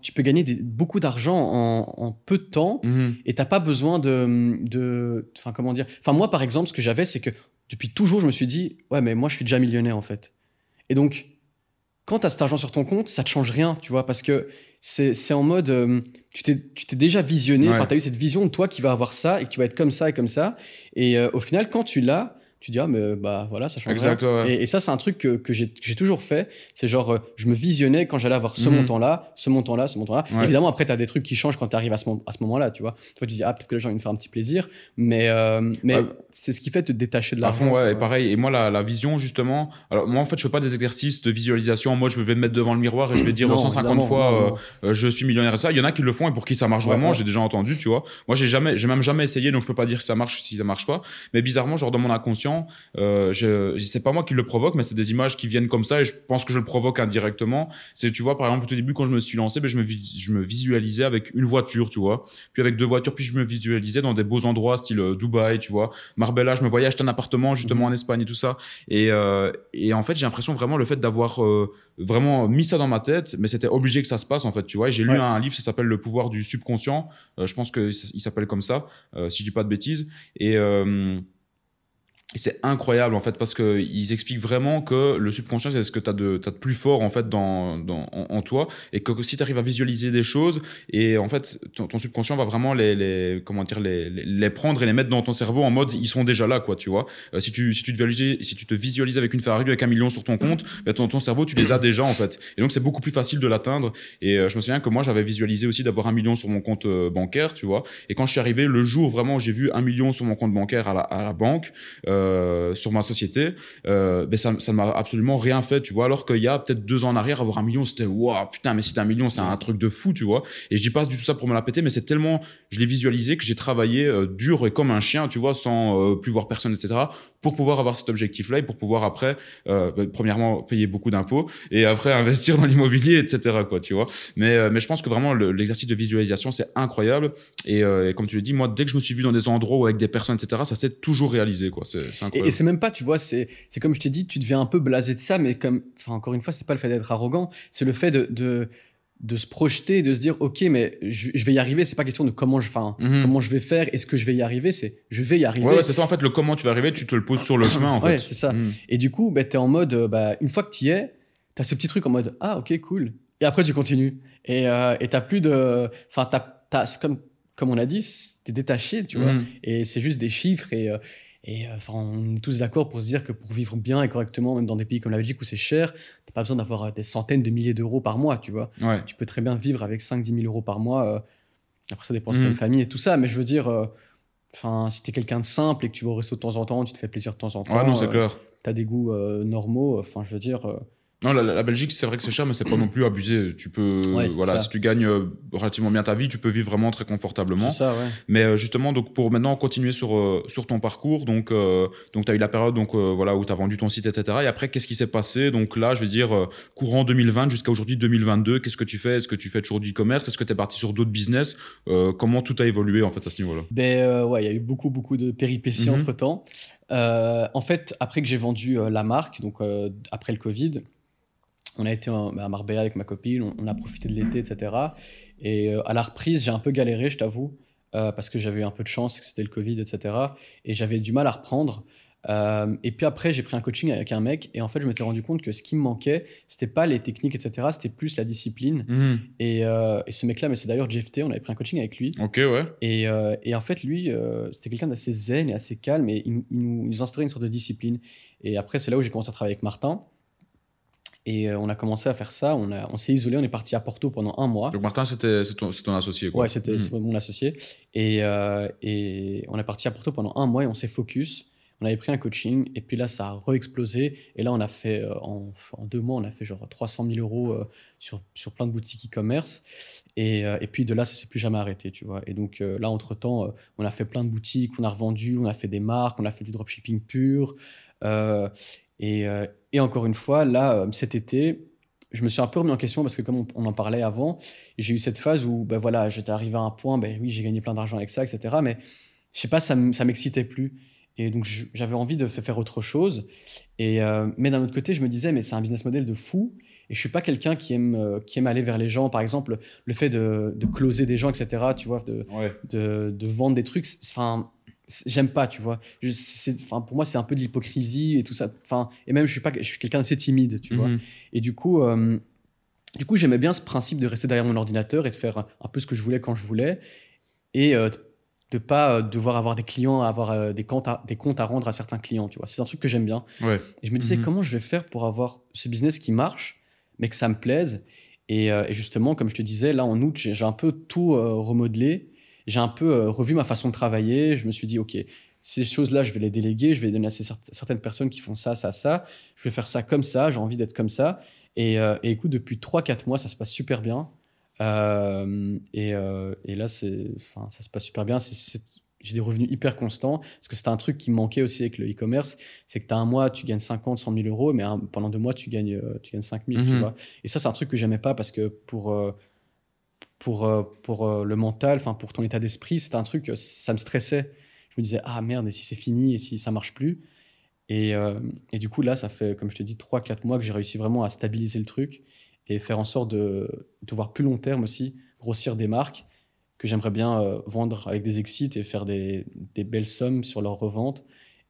tu peux gagner beaucoup d'argent en, peu de temps mhm. et t'as pas besoin de, de, enfin comment dire? Enfin moi, par exemple, ce que j'avais, c'est que depuis toujours, je me suis dit, ouais, mais moi, je suis déjà millionnaire en fait. Et donc, quand tu as cet argent sur ton compte, ça te change rien, tu vois, parce que c'est en mode, euh, tu t'es déjà visionné, enfin, tu as eu cette vision de toi qui va avoir ça et que tu vas être comme ça et comme ça. Et euh, au final, quand tu l'as, tu dis ah mais bah voilà ça change exact, et, ça c'est un truc que, que j'ai toujours fait. C'est genre euh, je me visionnais quand j'allais avoir ce mhm. montant là ce montant là ce montant là évidemment après tu as des trucs qui changent quand tu arrives à ce, à ce moment là tu vois. Toi tu dis ah peut-être que les gens vont me faire un petit plaisir. Mais euh, mais c'est ce qui fait te détacher de l'argent ouais et pareil. Et moi la, la, vision justement alors moi en fait je fais pas des exercices de visualisation. Moi je vais me mettre devant le miroir et je vais dire 150 fois euh, je suis millionnaire et ça. Il y en a qui le font et pour qui ça marche vraiment j'ai déjà entendu tu vois. Moi j'ai jamais j'ai même jamais essayé donc je peux pas dire si ça marche si ça marche pas. Mais bizarrement genre dans mon inconscient euh, je, c'est pas moi qui le provoque, mais c'est des images qui viennent comme ça et je pense que je le provoque indirectement. C'est, tu vois, par exemple, au tout début, quand je me suis lancé, ben, je, me, je me visualisais avec une voiture, tu vois, puis avec deux voitures, puis je me visualisais dans des beaux endroits, style euh, Dubaï, tu vois, Marbella, je me voyais acheter un appartement justement en Espagne et tout ça. Et, euh, et en fait, j'ai l'impression vraiment le fait d'avoir euh, vraiment mis ça dans ma tête, mais c'était obligé que ça se passe en fait, tu vois. J'ai lu un livre, ça s'appelle Le pouvoir du subconscient. je pense qu'il s'appelle comme ça, si je dis pas de bêtises. Et c'est incroyable en fait parce que ils expliquent vraiment que le subconscient c'est ce que tu as de, de plus fort en fait dans, dans en, toi. Et que, si tu arrives à visualiser des choses et en fait ton, subconscient va vraiment les, les comment dire les, les, prendre et les mettre dans ton cerveau en mode ils sont déjà là quoi tu vois. Euh, si tu si tu te visualises si tu te visualises avec une Ferrari avec un million sur ton compte ben, ton, ton cerveau tu les as (coughs) déjà en fait. Et donc c'est beaucoup plus facile de l'atteindre. Et euh, je me souviens que moi j'avais visualisé aussi d'avoir un million sur mon compte euh, bancaire tu vois. Et quand je suis arrivé le jour vraiment où j'ai vu un million sur mon compte bancaire à la, à la banque euh, sur ma société, euh, ben ça, ça m'a absolument rien fait, tu vois. Alors qu'il y a peut-être deux ans en arrière, avoir un million, c'était waouh, putain, mais si t'as un million, c'est un truc de fou, tu vois. Et je dis pas du tout ça pour me la péter, mais c'est tellement, je l'ai visualisé que j'ai travaillé euh, dur et comme un chien, tu vois, sans plus voir personne, etc., pour pouvoir avoir cet objectif-là et pour pouvoir après, ben, premièrement, payer beaucoup d'impôts et après (laughs) investir dans l'immobilier, etc., quoi, tu vois. Mais, je pense que vraiment l'exercice de visualisation, c'est incroyable. Et, comme tu le dis, moi, dès que je me suis vu dans des endroits avec des personnes, etc., ça s'est toujours réalisé, quoi. Incroyable et c'est même pas, tu vois, c'est comme je t'ai dit, tu deviens un peu blasé de ça, mais comme, enfin, encore une fois, c'est pas le fait d'être arrogant, c'est le fait de, de, de, se projeter, de se dire, ok, mais je, vais y arriver. C'est pas question de comment je, enfin, mhm. comment je vais faire, est-ce que je vais y arriver, c'est je vais y arriver. Ouais, c'est ça, en fait, le comment tu vas arriver, tu te le poses sur le (coughs) chemin, en fait. Ouais, c'est ça. Mhm. Et du coup, bah, tu es en mode, euh, bah, une fois que tu y es, tu as ce petit truc en mode, ah, ok, cool. Et après, tu continues. Et euh, t'as plus de, enfin, t'as, comme, comme on a dit, t'es détaché, tu vois. Mhm. Et c'est juste des chiffres et, euh, et euh, enfin, on est tous d'accord pour se dire que pour vivre bien et correctement, même dans des pays comme la Belgique où c'est cher, t'as pas besoin d'avoir euh, des centaines de milliers d'euros par mois, tu vois. Tu peux très bien vivre avec 5-10 000 euros par mois. Euh, après, ça dépend si une mmh. famille et tout ça, mais je veux dire, enfin, si t'es quelqu'un de simple et que tu vas au resto de temps en temps, tu te fais plaisir de temps en temps. Ouais, non, c'est clair. T'as des goûts normaux, enfin, je veux dire non, la, Belgique, c'est vrai que c'est cher, mais c'est pas non plus abusé. Tu peux, voilà, si tu gagnes euh, relativement bien ta vie, tu peux vivre vraiment très confortablement. Ça, ouais. Mais euh, justement, donc pour maintenant continuer sur euh, sur ton parcours, donc donc tu as eu la période donc voilà où tu as vendu ton site, etc. Et après, qu'est-ce qui s'est passé? Donc là, je veux dire courant 2020 jusqu'à aujourd'hui 2022, qu'est-ce que tu fais? Est-ce que tu fais toujours du e-commerce? Est-ce que tu es parti sur d'autres business? Comment tout a évolué en fait à ce niveau-là? Ben ouais, il y a eu beaucoup beaucoup de péripéties mhm. entre temps. en fait, après que j'ai vendu la marque, donc après le Covid on a été à Marbella avec ma copine, on, a profité de l'été, etc. Et euh, à la reprise, j'ai un peu galéré, je t'avoue, euh, parce que j'avais un peu de chance, que c'était le Covid, etc. Et j'avais du mal à reprendre. Euh, et puis après, j'ai pris un coaching avec un mec, et en fait, je m'étais rendu compte que ce qui me manquait, c'était pas les techniques, etc. C'était plus la discipline. Mmh. Et, ce mec-là, mais c'est d'ailleurs Jeff T, on avait pris un coaching avec lui. Ok, ouais. Et, et en fait, lui, c'était quelqu'un d'assez zen et assez calme, et il, il nous instaurait une sorte de discipline. Et après, c'est là où j'ai commencé à travailler avec Martin. Et euh, on a commencé à faire ça. On, on s'est isolé. On est parti à Porto pendant un mois. Donc Martin, c'était ton, ton, associé. Quoi. Ouais, c'était hmm. mon associé. Et, euh, et, on est parti à Porto pendant un mois et on s'est focus. On avait pris un coaching et puis là, ça a re-explosé. Et là, on a fait, euh, en, deux mois, on a fait genre 300 000 euros sur, sur plein de boutiques e-commerce. Et, et, puis de là, ça s'est plus jamais arrêté, tu vois. Et donc là, entre-temps, on a fait plein de boutiques, on a revendu, on a fait des marques, on a fait du dropshipping pur. et, et encore une fois, là, euh, cet été, je me suis un peu remis en question parce que comme on, en parlait avant, j'ai eu cette phase où ben voilà, j'étais arrivé à un point, ben oui, j'ai gagné plein d'argent avec ça, etc. Mais je sais pas, ça m'excitait plus. Et donc j'avais envie de faire autre chose. Et, euh, mais d'un autre côté, je me disais, mais c'est un business model de fou. Et je suis pas quelqu'un qui aime, euh, qui aime aller vers les gens. Par exemple, le fait de, de closer des gens, etc. Tu vois, de, de, de, vendre des trucs. Enfin, j'aime pas, tu vois. Pour moi, c'est un peu de l'hypocrisie et tout ça. Enfin, et même, je suis pas, je suis quelqu'un d'assez timide, tu vois. Mhm. Et du coup, euh, du coup, j'aimais bien ce principe de rester derrière mon ordinateur et de faire un peu ce que je voulais quand je voulais et euh, de pas euh, devoir avoir des clients, avoir des comptes, à, des comptes à rendre à certains clients, tu vois. C'est un truc que j'aime bien. Ouais. Et je me disais, mhm. comment je vais faire pour avoir ce business qui marche, mais que ça me plaise. Et, et justement, comme je te disais, là en août, j'ai un peu tout remodelé j'ai un peu euh, revu ma façon de travailler. Je me suis dit, OK, ces choses-là, je vais les déléguer, je vais les donner à certaines personnes qui font ça, ça, ça. Je vais faire ça comme ça, j'ai envie d'être comme ça. Et, euh, écoute, depuis 3-4 mois, ça se passe super bien. Euh, et, et, là, c'est, ça se passe super bien. j'ai des revenus hyper constants. Parce que c'était un truc qui me manquait aussi avec le e-commerce. C'est que tu as un mois, tu gagnes 50, 100 000 euros, mais pendant deux mois, tu gagnes, tu gagnes 5 000. Tu mhm. vois et ça, c'est un truc que j'aimais pas parce que pour pour, euh, pour euh, le mental, enfin pour ton état d'esprit, c'était un truc, euh, ça me stressait. Je me disais, ah merde, et si c'est fini, et si ça marche plus? Et, et, du coup, là, ça fait, comme je te dis, 3-4 mois que j'ai réussi vraiment à stabiliser le truc et faire en sorte de, de voir plus long terme aussi, grossir des marques que j'aimerais bien vendre avec des exits et faire des, des, belles sommes sur leur revente.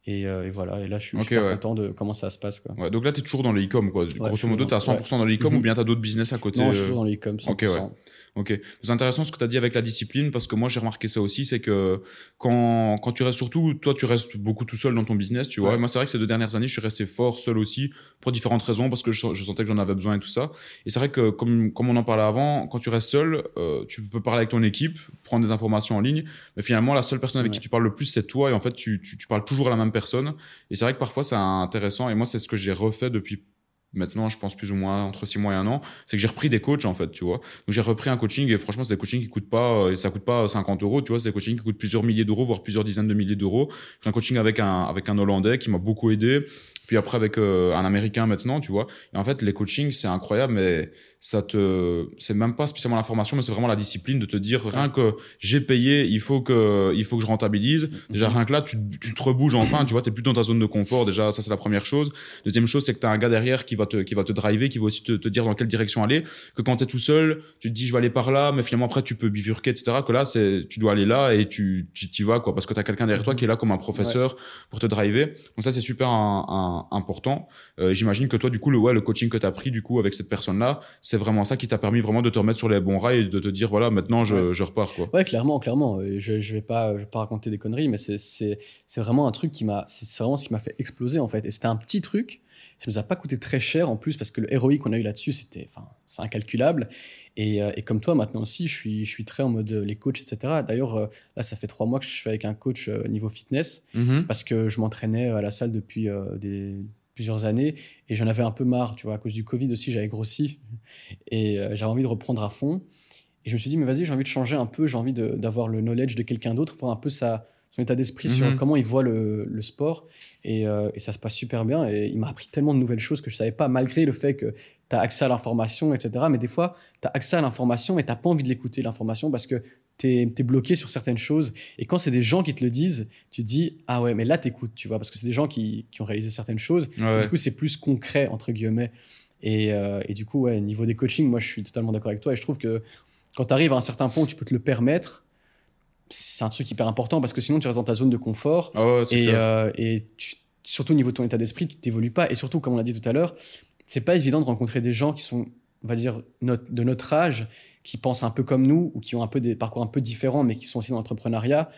Et, euh, et, voilà, et là, je suis, super content de comment ça se passe. Quoi. Ouais, donc là, tu es toujours dans le e-com, quoi. Grosso modo, tu as 100% dans le e-com ou bien tu as d'autres business à côté Non, je suis toujours dans le e-com, 100%. Ok, c'est intéressant ce que tu as dit avec la discipline parce que moi j'ai remarqué ça aussi, c'est que quand, quand tu restes surtout, toi tu restes beaucoup tout seul dans ton business, tu vois. moi c'est vrai que ces deux dernières années je suis resté fort seul aussi pour différentes raisons parce que je, sentais que j'en avais besoin et tout ça. Et c'est vrai que comme, comme on en parlait avant, quand tu restes seul, euh, tu peux parler avec ton équipe, prendre des informations en ligne, mais finalement la seule personne avec qui tu parles le plus c'est toi et en fait tu, tu, tu parles toujours à la même personne. Et c'est vrai que parfois c'est intéressant et moi c'est ce que j'ai refait depuis maintenant, je pense plus ou moins entre 6 mois et un an, c'est que j'ai repris des coachs en fait, tu vois. Donc j'ai repris un coaching et franchement, c'est des coachings qui coûtent pas, euh, ça coûte pas 50 euros, tu vois, c'est des coachings qui coûtent plusieurs milliers d'euros, voire plusieurs dizaines de milliers d'euros. Un coaching avec un avec un Hollandais qui m'a beaucoup aidé, puis après avec euh, un Américain maintenant, tu vois. Et en fait, les coachings, c'est incroyable, mais ça te, c'est même pas spécialement la formation, mais c'est vraiment la discipline de te dire rien que j'ai payé, il faut que, il faut que je rentabilise. Mm-hmm. Déjà rien que là, tu, tu te rebouges enfin, tu vois, t'es plus dans ta zone de confort. Déjà, ça c'est la première chose. Deuxième chose, c'est que t'as un gars derrière qui va te, qui va te driver, qui va aussi te, te dire dans quelle direction aller. Que quand t'es tout seul, tu te dis je vais aller par là, mais finalement après tu peux bifurquer, etc. Que là, c'est, tu dois aller là et tu, tu y vas quoi, parce que t'as quelqu'un derrière toi mm-hmm. qui est là comme un professeur pour te driver. Donc ça c'est super important. Euh, J'imagine que toi du coup le ouais le coaching que t'as pris du coup avec cette personne là, c'est vraiment ça qui t'a permis vraiment de te remettre sur les bons rails et de te dire voilà maintenant je, je repars quoi. Ouais clairement clairement je, je vais pas je vais pas raconter des conneries mais c'est c'est vraiment un truc qui m'a c'est vraiment ce qui m'a fait exploser en fait et c'était un petit truc ça nous a pas coûté très cher en plus parce que le ROI qu'on a eu là-dessus c'était enfin c'est incalculable et, euh, et, comme toi maintenant aussi je suis je suis très en mode euh, les coachs etc d'ailleurs euh, là ça fait trois mois que je suis avec un coach niveau fitness mm-hmm. parce que je m'entraînais à la salle depuis des plusieurs années et j'en avais un peu marre, tu vois, à cause du Covid aussi, j'avais grossi et j'avais envie de reprendre à fond. Et je me suis dit, mais vas-y, j'ai envie de changer un peu, j'ai envie d'avoir le knowledge de quelqu'un d'autre, voir un peu sa, son état d'esprit sur mhm. comment il voit le, le sport. Et, euh, et, ça se passe super bien. Et il m'a appris tellement de nouvelles choses que je savais pas, malgré le fait que tu as accès à l'information, etc. Mais des fois, tu as accès à l'information et tu pas envie de l'écouter, l'information, parce que tu es, bloqué sur certaines choses. Et quand c'est des gens qui te le disent, tu te dis, ah ouais, mais là, t'écoutes, tu vois, parce que c'est des gens qui, qui, ont réalisé certaines choses. Du coup, c'est plus concret, entre guillemets. Et, euh, et, du coup, ouais, niveau des coachings, moi, je suis totalement d'accord avec toi. Et je trouve que quand tu arrives à un certain point où tu peux te le permettre, c'est un truc hyper important parce que sinon, tu restes dans ta zone de confort. Ah et, euh, et surtout au niveau de ton état d'esprit, tu t'évolues pas. Et surtout, comme on l'a dit tout à l'heure, c'est pas évident de rencontrer des gens qui sont, on va dire, de notre âge qui pensent un peu comme nous ou qui ont un peu des parcours un peu différents, mais qui sont aussi dans l'entrepreneuriat,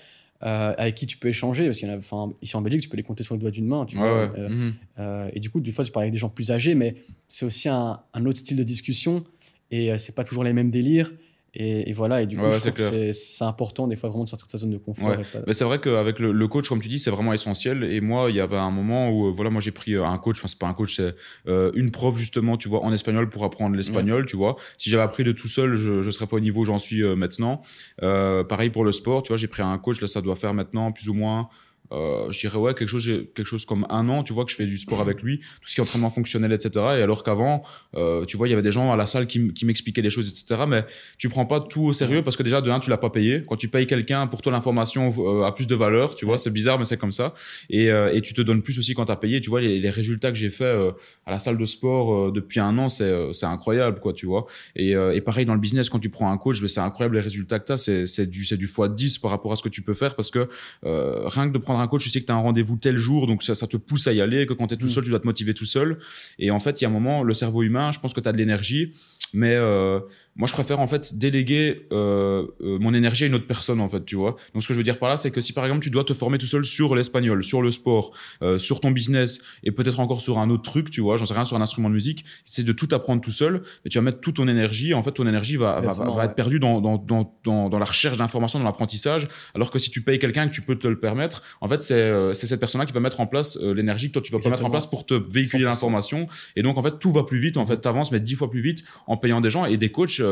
euh, avec qui tu peux échanger. Parce qu'il y en a, enfin, ici en Belgique, tu peux les compter sur le doigt d'une main. Tu vois, euh, mhm. euh, et du coup, des fois, tu parles avec des gens plus âgés, mais c'est aussi un, un, autre style de discussion et c'est pas toujours les mêmes délires. Et, voilà, et du coup, je trouve que c'est important des fois vraiment de sortir de sa zone de confort. Mais c'est vrai qu'avec le, le, coach, comme tu dis, c'est vraiment essentiel. Et moi, il y avait un moment où, voilà, moi j'ai pris euh, un coach, enfin, c'est pas un coach, c'est euh, une prof justement, tu vois, en espagnol pour apprendre l'espagnol, tu vois. Si j'avais appris de tout seul, je, je serais pas au niveau où j'en suis euh, maintenant. pareil pour le sport, tu vois, j'ai pris un coach, là, ça doit faire maintenant plus ou moins euh, je dirais ouais quelque chose quelque chose comme un an tu vois que je fais du sport avec lui tout ce qui est entraînement fonctionnel etc et alors qu'avant euh, tu vois il y avait des gens à la salle qui, qui m'expliquaient les choses etc mais tu prends pas tout au sérieux parce que déjà de un tu l'as pas payé. Quand tu payes quelqu'un pour toi l'information euh, a plus de valeur tu vois c'est bizarre mais c'est comme ça. Et, euh, et tu te donnes plus aussi quand tu as payé. Tu vois les, les résultats que j'ai fait euh, à la salle de sport depuis un an c'est c'est incroyable quoi tu vois. Et, et pareil dans le business quand tu prends un coach c'est incroyable les résultats que tu as c'est c'est du c'est du fois 10 par rapport à ce que tu peux faire parce que rien que de prendre un coach, tu sais que tu as un rendez-vous tel jour, donc ça, ça, te pousse à y aller, que quand tu es tout mm. seul, tu dois te motiver tout seul. Et en fait, il y a un moment, le cerveau humain, je pense que tu as de l'énergie, mais euh, moi, je préfère en fait déléguer euh, euh, mon énergie à une autre personne, en fait, tu vois. Donc, ce que je veux dire par là, c'est que si par exemple tu dois te former tout seul sur l'espagnol, sur le sport, euh, sur ton business et peut-être encore sur un autre truc, tu vois, j'en sais rien, sur un instrument de musique, c'est de tout apprendre tout seul, mais tu vas mettre toute ton énergie. En fait, ton énergie va, va, va, être perdue dans, dans, dans, dans, dans la recherche d'informations, dans l'apprentissage, alors que si tu payes quelqu'un que tu peux te le permettre, en fait, c'est cette personne-là qui va mettre en place l'énergie que toi tu vas pas mettre en place pour te véhiculer l'information. Et donc, en fait, tout va plus vite. En fait, t'avances, mais dix fois plus vite en payant des gens et des coachs.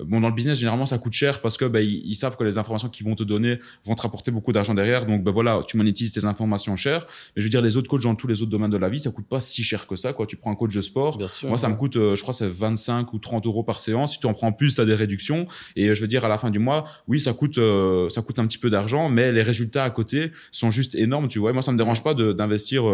Bon, dans le business, généralement, ça coûte cher parce que bah, ils, savent que les informations qu'ils vont te donner vont te rapporter beaucoup d'argent derrière. Donc, ben voilà, tu monétises tes informations chères. Mais je veux dire, les autres coachs dans tous les autres domaines de la vie, ça coûte pas si cher que ça. Quoi. Tu prends un coach de sport. Moi, ça me coûte, euh, je crois, c'est 25 ou 30 euros par séance. Si tu en prends plus, tu as des réductions. Et euh, je veux dire, à la fin du mois, oui, ça coûte, euh, ça coûte un petit peu d'argent, mais les résultats à côté sont juste énormes. Tu vois, moi, ça me dérange pas d'investir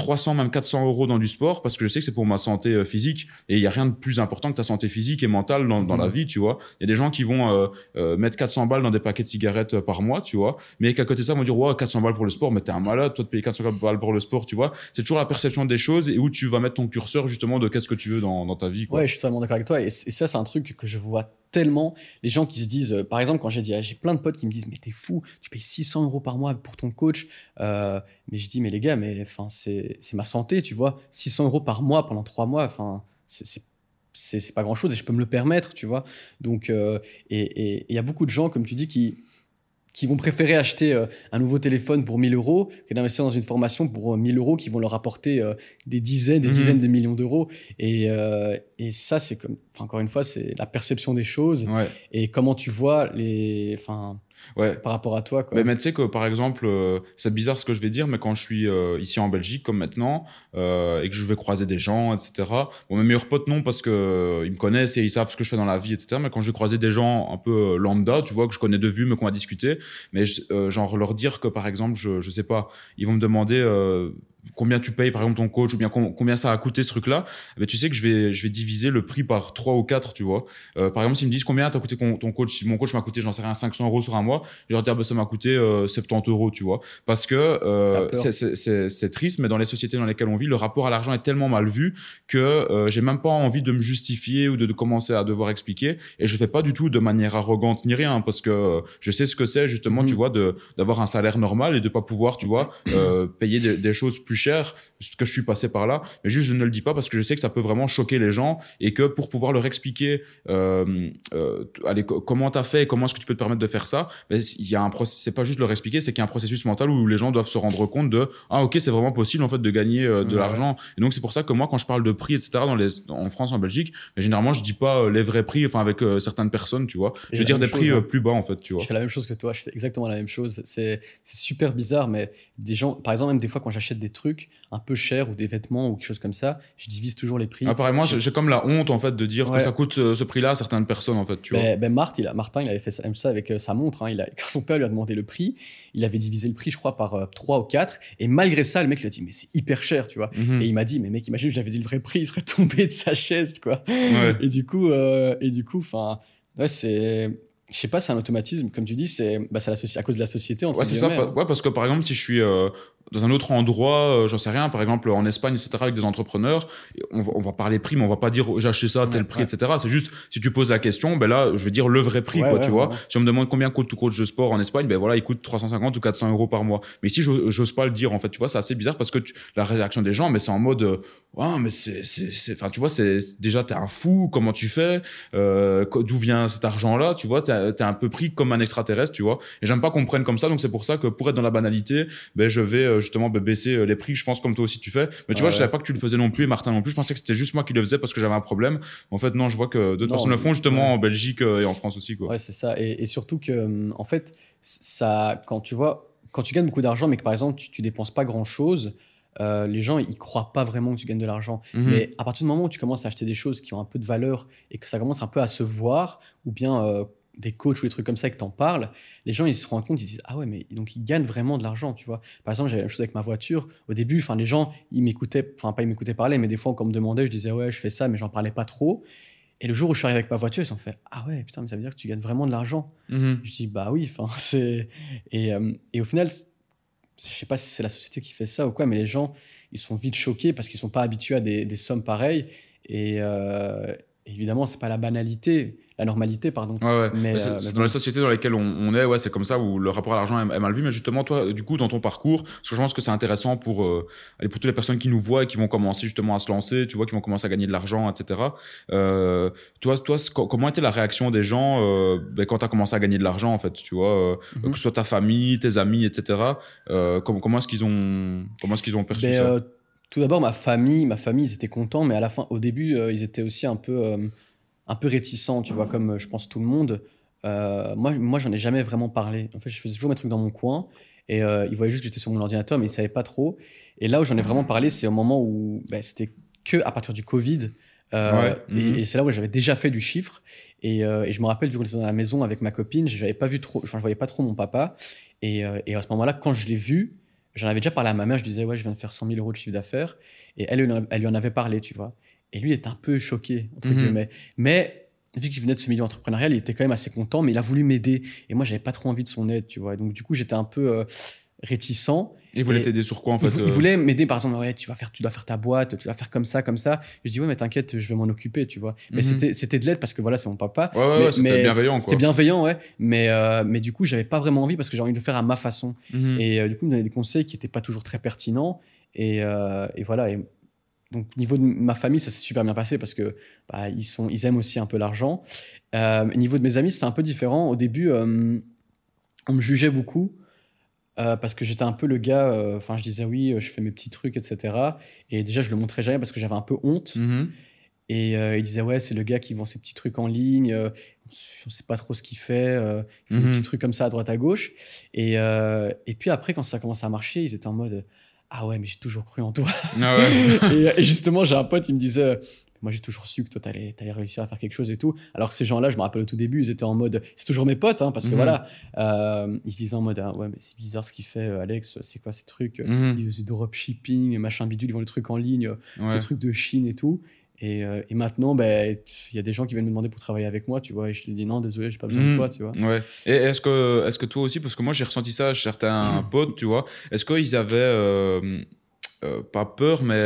300, même 400 euros dans du sport parce que je sais que c'est pour ma santé euh, physique et il y a rien de plus important que ta santé physique et mentale dans, dans la Mhm. vie, tu vois. Il y a des gens qui vont euh, euh, mettre 400 balles dans des paquets de cigarettes euh, par mois, tu vois, mais qu'à côté de ça, vont dire, ouais, 400 balles pour le sport, mais t'es un malade, toi, de payer 400 balles pour le sport, tu vois. C'est toujours la perception des choses et où tu vas mettre ton curseur, justement, de qu'est-ce que tu veux dans, dans ta vie, quoi. Ouais, je suis totalement d'accord avec toi. Et ça, c'est un truc que je vois tellement. Les gens qui se disent, euh, par exemple, quand j'ai dit, ah, j'ai plein de potes qui me disent, mais t'es fou, tu payes 600 euros par mois pour ton coach. Euh, mais je dis, mais les gars, mais enfin, c'est ma santé, tu vois. 600 euros par mois pendant trois mois, enfin, c'est- c'est pas grand chose et je peux me le permettre, tu vois. Donc, euh, et et- y a beaucoup de gens, comme tu dis, qui qui vont préférer acheter euh, un nouveau téléphone pour 1000 euros que d'investir dans une formation pour euh, 1000 euros qui vont leur apporter euh, des dizaines, des Mhm. dizaines de millions d'euros. Et, euh, et ça, c'est comme, encore une fois, c'est la perception des choses Ouais, et comment tu vois les, enfin, ouais. par rapport à toi, quoi. Mais, mais tu sais que par exemple, euh, c'est bizarre ce que je vais dire, mais quand je suis euh, ici en Belgique comme maintenant euh, et que je vais croiser des gens, etc. Bon, mes meilleurs potes non parce que euh, ils me connaissent et ils savent ce que je fais dans la vie, etc. Mais quand je vais croiser des gens un peu euh, lambda, tu vois que je connais de vue, mais qu'on va discuter, mais je- euh, genre leur dire que par exemple, je je sais pas, ils vont me demander euh, combien tu payes par exemple ton coach ou bien com- combien ça a coûté ce truc-là, mais tu sais que je vais je vais diviser le prix par 3 ou 4, tu vois. Euh, par exemple, s'ils me disent combien t'as coûté ton coach, si mon coach m'a coûté j'en sais rien 500 euros sur un mois, je leur dire bah, ça m'a coûté euh, 70 euros, tu vois. Parce que euh, c'est- triste, mais dans les sociétés dans lesquelles on vit, le rapport à l'argent est tellement mal vu que euh, j'ai même pas envie de me justifier ou de, de commencer à devoir expliquer. Et je fais pas du tout de manière arrogante ni rien, parce que euh, je sais ce que c'est justement, Mhm. tu vois, de d'avoir un salaire normal et de pas pouvoir, tu vois, (clears throat) euh, payer des, des choses plus chères, ce que je suis passé par là. Mais juste je ne le dis pas parce que je sais que ça peut vraiment choquer les gens et que pour pouvoir leur expliquer, euh, euh, allez, comment t'as fait, et comment est-ce que tu peux te permettre de faire ça, ben, il y a un c'est pas juste leur expliquer, c'est qu'il y a un processus mental où les gens doivent se rendre compte de ah ok c'est vraiment possible en fait de gagner euh, de Ouais. l'argent. Et donc c'est pour ça que moi quand je parle de prix etc dans les en France en Belgique, mais généralement je dis pas les vrais prix, enfin avec certaines personnes tu vois, je veux dire des prix chose, hein. plus bas en fait tu vois. Je fais la même chose que toi, je fais exactement la même chose. C'est c'est super bizarre, mais des gens, par exemple, même des fois quand j'achète des trucs un peu chers ou des vêtements ou quelque chose comme ça, je divise toujours les prix. Ah, moi Je- j'ai comme la honte en fait de dire Ouais. que ça coûte euh, ce prix-là à certaines personnes en fait tu vois. Ben, ben Marthe, il a, Martin, il avait fait ça, même ça avec euh, sa montre. hein. il a, (laughs) quand son père lui a demandé le prix, il avait divisé le prix, je crois, par euh, 3 ou 4. Et malgré ça, le mec lui a dit, mais c'est hyper cher, tu vois. Mhm. Et il m'a dit, mais mec, imagine, j'avais dit le vrai prix, il serait tombé de sa chaise, quoi. Ouais. Et du coup, euh, et du coup, enfin, ouais, c'est, je sais pas, c'est un automatisme, comme tu dis, c'est, bah, à cause de la société. Entre Ouais, c'est ça. hein. Ouais, parce que par exemple, si je suis euh, dans un autre endroit, euh, j'en sais rien, par exemple en Espagne, etc., avec des entrepreneurs, on va, on va parler prix, mais on va pas dire oh, j'ai acheté ça à tel Ouais, prix, ouais. etc. C'est juste, si tu poses la question, ben là, je vais dire le vrai prix, Ouais, quoi, tu vois. Si on me demande combien coûte tout coach de sport en Espagne, ben voilà, il coûte 350 ou 400 euros par mois. Mais ici, j'ose pas le dire, en fait, tu vois, c'est assez bizarre parce que tu- la réaction des gens, mais c'est en mode, ouais, mais c'est, enfin, tu vois, c'est déjà, t'es un fou, comment tu fais, euh, d'où vient cet argent-là, tu vois, t'es t'es un peu pris comme un extraterrestre, tu vois. Et j'aime pas qu'on me prenne comme ça, donc c'est pour ça que pour être dans la banalité, ben, je vais euh, justement ben, baisser euh, les prix, je pense comme toi aussi tu fais. Mais tu vois, je ouais. savais pas que tu le faisais non plus, et Martin non plus. Je pensais que c'était juste moi qui le faisais parce que j'avais un problème. En fait, non, je vois que d'autres personnes le font justement ouais. en Belgique euh, et en France aussi, quoi. Ouais, c'est ça. Et, et surtout que, en fait, ça, quand tu vois, quand tu gagnes beaucoup d'argent, mais que par exemple, tu, tu dépenses pas grand chose, euh, les gens, ils croient pas vraiment que tu gagnes de l'argent. Mhm. Mais à partir du moment où tu commences à acheter des choses qui ont un peu de valeur et que ça commence un peu à se voir, ou bien euh, des coachs ou des trucs comme ça que t'en parles, les gens, ils se rendent compte, ils disent, ah ouais, mais donc ils gagnent vraiment de l'argent, tu vois. Par exemple, j'avais la même chose avec ma voiture. Au début, enfin, les gens, ils m'écoutaient, enfin, pas ils m'écoutaient parler, mais des fois, quand on me demandait, je disais, ouais, je fais ça, mais j'en parlais pas trop. Et le jour où je suis arrivé avec ma voiture, ils se sont fait Ah ouais, putain, mais ça veut dire que tu gagnes vraiment de l'argent. Mhm. Je dis Bah oui, enfin, (laughs) c'est. Et, euh, et au final, je sais pas si c'est la société qui fait ça ou quoi, mais les gens, ils sont vite choqués parce qu'ils sont pas habitués à des, des sommes pareilles. Et euh, évidemment, c'est pas la banalité, la normalité, pardon. Ouais, c'est euh, dans les sociétés dans lesquelles on, on est, ouais, c'est comme ça où le rapport à l'argent est, est mal vu. Mais justement, toi, du coup, dans ton parcours, parce que je pense que c'est intéressant pour, euh, pour toutes les personnes qui nous voient et qui vont commencer justement à se lancer, tu vois, qui vont commencer à gagner de l'argent, etc. Euh, toi, toi, comment était la réaction des gens ben, quand tu as commencé à gagner de l'argent, en fait, tu vois, Mhm. que ce soit ta famille, tes amis, etc. Comment comment est-ce qu'ils ont, comment est-ce qu'ils ont perçu Ben, ça? tout d'abord, ma famille, ma famille, ils étaient contents, mais à la fin, au début, euh, ils étaient aussi un peu, euh, un peu réticents, tu vois, comme je pense tout le monde. Euh, moi, moi, j'en ai jamais vraiment parlé. En fait, je faisais toujours mes trucs dans mon coin, et euh, ils voyaient juste que j'étais sur mon ordinateur, mais ils savaient pas trop. Et là où j'en ai vraiment parlé, c'est au moment où ben, c'était que à partir du Covid. Euh, Ouais, et- mhm. et, c'est là où j'avais déjà fait du chiffre. Et, euh, et je me rappelle, vu qu'on était dans la maison avec ma copine, je n'avais pas vu trop, enfin, je voyais pas trop mon papa. Et, et à ce moment-là, quand je l'ai vu, j'en avais déjà parlé à ma mère, je disais, ouais, je viens de faire 100 000 euros de chiffre d'affaires. Et elle, elle lui en avait parlé, tu vois. Et lui, était un peu choqué, entre Mhm. guillemets. Mais vu qu'il venait de ce milieu entrepreneurial, il était quand même assez content, mais il a voulu m'aider. Et moi, j'avais pas trop envie de son aide, tu vois. Donc, du coup, j'étais un peu euh, réticent. Il voulait Et t'aider sur quoi en fait euh, il voulait m'aider, par exemple, ouais, tu vas faire, tu dois faire ta boîte, tu vas faire comme ça, comme ça. Je dis, ouais, mais t'inquiète, je vais m'en occuper, tu vois. Mais Mhm. c'était, c'était de l'aide parce que voilà, c'est mon papa. Ouais, ouais, ouais, c'était bienveillant C'était bienveillant, ouais. Mais, euh, mais du coup, j'avais pas vraiment envie parce que j'ai envie de le faire à ma façon. Mhm. Et euh, du coup, il me donnait des conseils qui n'étaient pas toujours très pertinents. Et, euh, et voilà. Et donc, niveau de ma famille, ça s'est super bien passé parce que bah, ils, sont, ils aiment aussi un peu l'argent. Euh, niveau de mes amis, c'était un peu différent. Au début, euh, on me jugeait beaucoup. euh, parce que j'étais un peu le gars, enfin je disais oui, je fais mes petits trucs, etc. Et déjà je le montrais jamais parce que j'avais un peu honte. Mhm. Et euh, il disait, ouais, c'est le gars qui vend ses petits trucs en ligne, on sait pas trop ce qu'il fait, il fait des petits trucs comme ça à droite à gauche. Et, et puis après, quand ça a commencé à marcher, ils étaient en mode, ah ouais, mais j'ai toujours cru en toi. Ah ouais. (laughs) et, et justement, j'ai un pote, il me disait, moi j'ai toujours su que toi, t'allais allais réussir à faire quelque chose et tout. Alors que ces gens-là, je me rappelle au tout début, ils étaient en mode, c'est toujours mes potes, hein, parce que Mhm. voilà, euh, ils se disaient en mode, ah ouais, mais c'est bizarre ce qu'il fait, euh, Alex, c'est quoi ces trucs? Mhm. Il faisait du dropshipping, machin bidule, ils vendent le truc en ligne, Ouais. des trucs de Chine et tout. Et, euh, et maintenant, ben, il y a des gens qui viennent me demander pour travailler avec moi, tu vois, et je te dis non, désolé, j'ai pas besoin de Mhm. toi, tu vois. Ouais. Et est-ce que, est-ce que toi aussi, parce que moi j'ai ressenti ça chez certains (coughs) potes, tu vois, est-ce qu'ils avaient euh, euh, pas peur, mais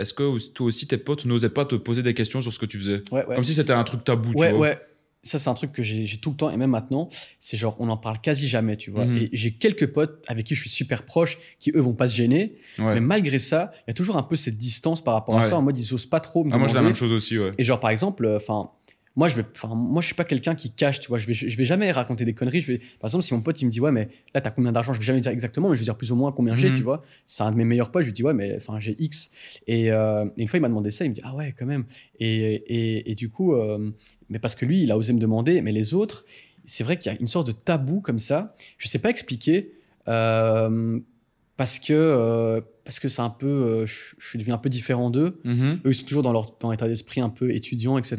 est-ce que toi aussi tes potes n'osaient pas te poser des questions sur ce que tu faisais? Ouais, ouais. Comme si c'était un truc tabou, ouais, tu vois. ouais. Ça, c'est un truc que j'ai j'ai tout le temps, et même maintenant, c'est genre, on en parle quasi jamais, tu vois. Mhm. Et j'ai quelques potes avec qui je suis super proche, qui eux vont pas se gêner, Ouais. mais malgré ça, moi je vais, enfin, moi, je suis pas quelqu'un qui cache, tu vois. Je vais, je vais jamais raconter des conneries. Je vais, par exemple, si mon pote il me dit ouais, mais là, t'as combien d'argent? Je vais jamais dire exactement, mais je vais dire plus ou moins combien j'ai, Mhm. tu vois. C'est un de mes meilleurs potes. Je lui dis ouais, mais enfin, j'ai X. Et, euh, et une fois, il m'a demandé ça. Il me dit ah ouais, quand même. Et, et, et du coup, euh, mais parce que lui, il a osé me demander, mais les autres, c'est vrai qu'il y a une sorte de tabou comme ça. Je sais pas expliquer. euh, parce que parce que c'est un peu euh, je, je suis devenu un peu différent d'eux Mhm. eux ils sont toujours dans leur dans l'état d'esprit un peu étudiant etc.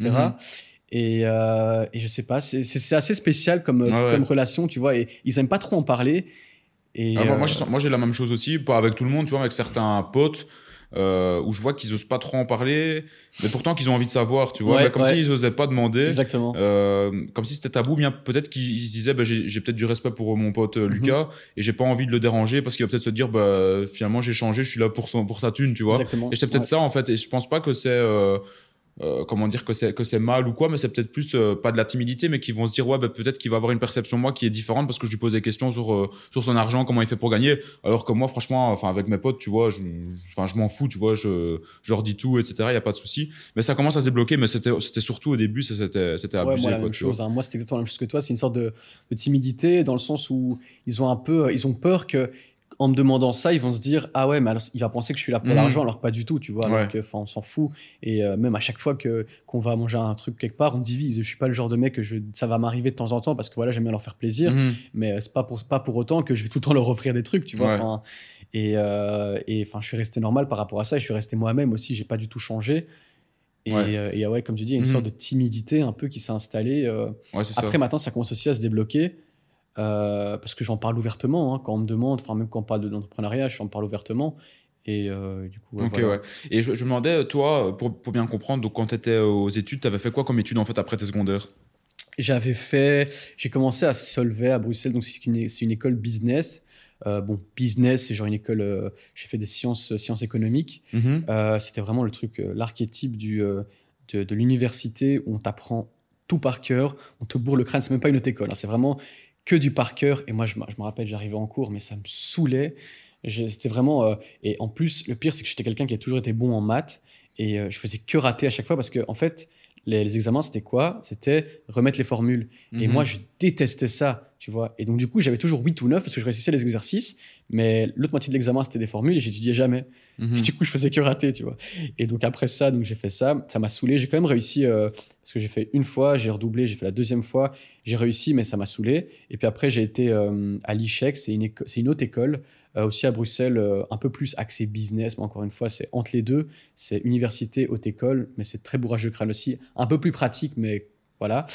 et, euh, et je sais pas c'est- assez spécial comme Ouais, ouais. comme relation tu vois et ils aiment pas trop en parler et Ah, moi, euh, moi, j'ai la même chose aussi, pas avec tout le monde, tu vois, avec certains potes. euh, où je vois qu'ils osent pas trop en parler, mais pourtant qu'ils ont envie de savoir, tu vois, Ouais, comme ouais. s'ils osaient pas demander, exactement Euh, comme si c'était tabou, bien peut-être qu'ils ils se disaient bah, j'ai peut-être du respect pour mon pote euh, Mhm. Lucas et j'ai pas envie de le déranger parce qu'il va peut-être se dire bah finalement j'ai changé, je suis là pour son pour sa thune, tu vois. exactement Et c'est peut-être Ouais. ça en fait et je pense pas que c'est euh, comment dire que c'est que c'est mal ou quoi mais c'est peut-être plus euh, pas de la timidité mais qu'ils vont se dire ouais bah, peut-être qu'il va avoir une perception de moi qui est différente parce que je lui pose des questions sur euh, sur son argent comment il fait pour gagner alors que moi franchement enfin avec mes potes tu vois je enfin je m'en fous tu vois je je leur dis tout etc il y a pas de souci mais ça commence à se débloquer mais c'était c'était surtout au début c'était c'était Ouais, abusé moi, la quoi, même chose. hein. Moi, c'est exactement la même chose que toi. C'est une sorte de, de timidité dans le sens où ils ont un peu, ils ont peur que, en me demandant ça, ils vont se dire ah ouais, mais alors, il va penser que je suis là pour Mhm. l'argent, alors que pas du tout, tu vois. Ouais. on s'en fout. Et euh, même à chaque fois que qu'on va manger un truc quelque part, on divise. Je suis pas le genre de mec que je, ça va m'arriver de temps en temps parce que voilà, j'aime bien leur faire plaisir. Mhm. mais euh, c'est pas pour pas pour autant que je vais tout le temps leur offrir des trucs tu vois Ouais. enfin et euh, et enfin je suis resté normal par rapport à ça et je suis resté moi-même aussi j'ai pas du tout changé et Ouais. euh, et, ouais comme tu dis il y a une Mhm. sorte de timidité un peu qui s'est installée euh. C'est ça. après maintenant ça commence aussi à se débloquer euh, parce que j'en parle ouvertement hein, quand on me demande enfin même quand on parle de- d'entrepreneuriat j'en parle ouvertement et euh, du coup ouais, Ok, voilà. ouais. Et je, je me demandais, toi, pour, pour bien comprendre, donc quand tu étais aux études, tu avais fait quoi comme études en fait après tes secondaires? J'avais fait, j'ai commencé à Solvay à Bruxelles, donc c'est une, une école business. Euh, bon, business, c'est genre une école. euh, j'ai fait des sciences, sciences économiques. Mhm. Euh, C'était vraiment le truc, euh, l'archétype du euh, de, de l'université où on t'apprend tout par cœur, on te bourre le crâne. C'est même pas une autre école, hein, c'est vraiment que du par cœur. Et moi, je, me- je me rappelle, j'arrivais en cours, mais ça me saoulait. C'était vraiment. euh, et en plus, le pire, c'est que j'étais quelqu'un qui a toujours été bon en maths et euh, je faisais que rater à chaque fois parce que en fait. Les, les examens, c'était quoi? C'était remettre les formules. Et Mhm. moi, je détestais ça, tu vois. Et donc, du coup, j'avais toujours 8 ou 9 parce que je réussissais les exercices, mais l'autre moitié de l'examen, c'était des formules et j'étudiais jamais. Mhm. Et (laughs) du coup, je faisais que rater, tu vois. Et donc, après ça, donc j'ai fait ça. Ça m'a saoulé. J'ai quand même réussi, euh, parce que j'ai fait une fois, j'ai redoublé, j'ai fait la deuxième fois, j'ai réussi, mais ça m'a saoulé. Et puis après, j'ai été euh, à l'ICHEC, c'est une, une autre école, aussi à Bruxelles, euh, un peu plus axée business, mais encore une fois, c'est entre les deux. C'est université, haute école, mais c'est très bourrage de crâne aussi. Un peu plus pratique, mais voilà.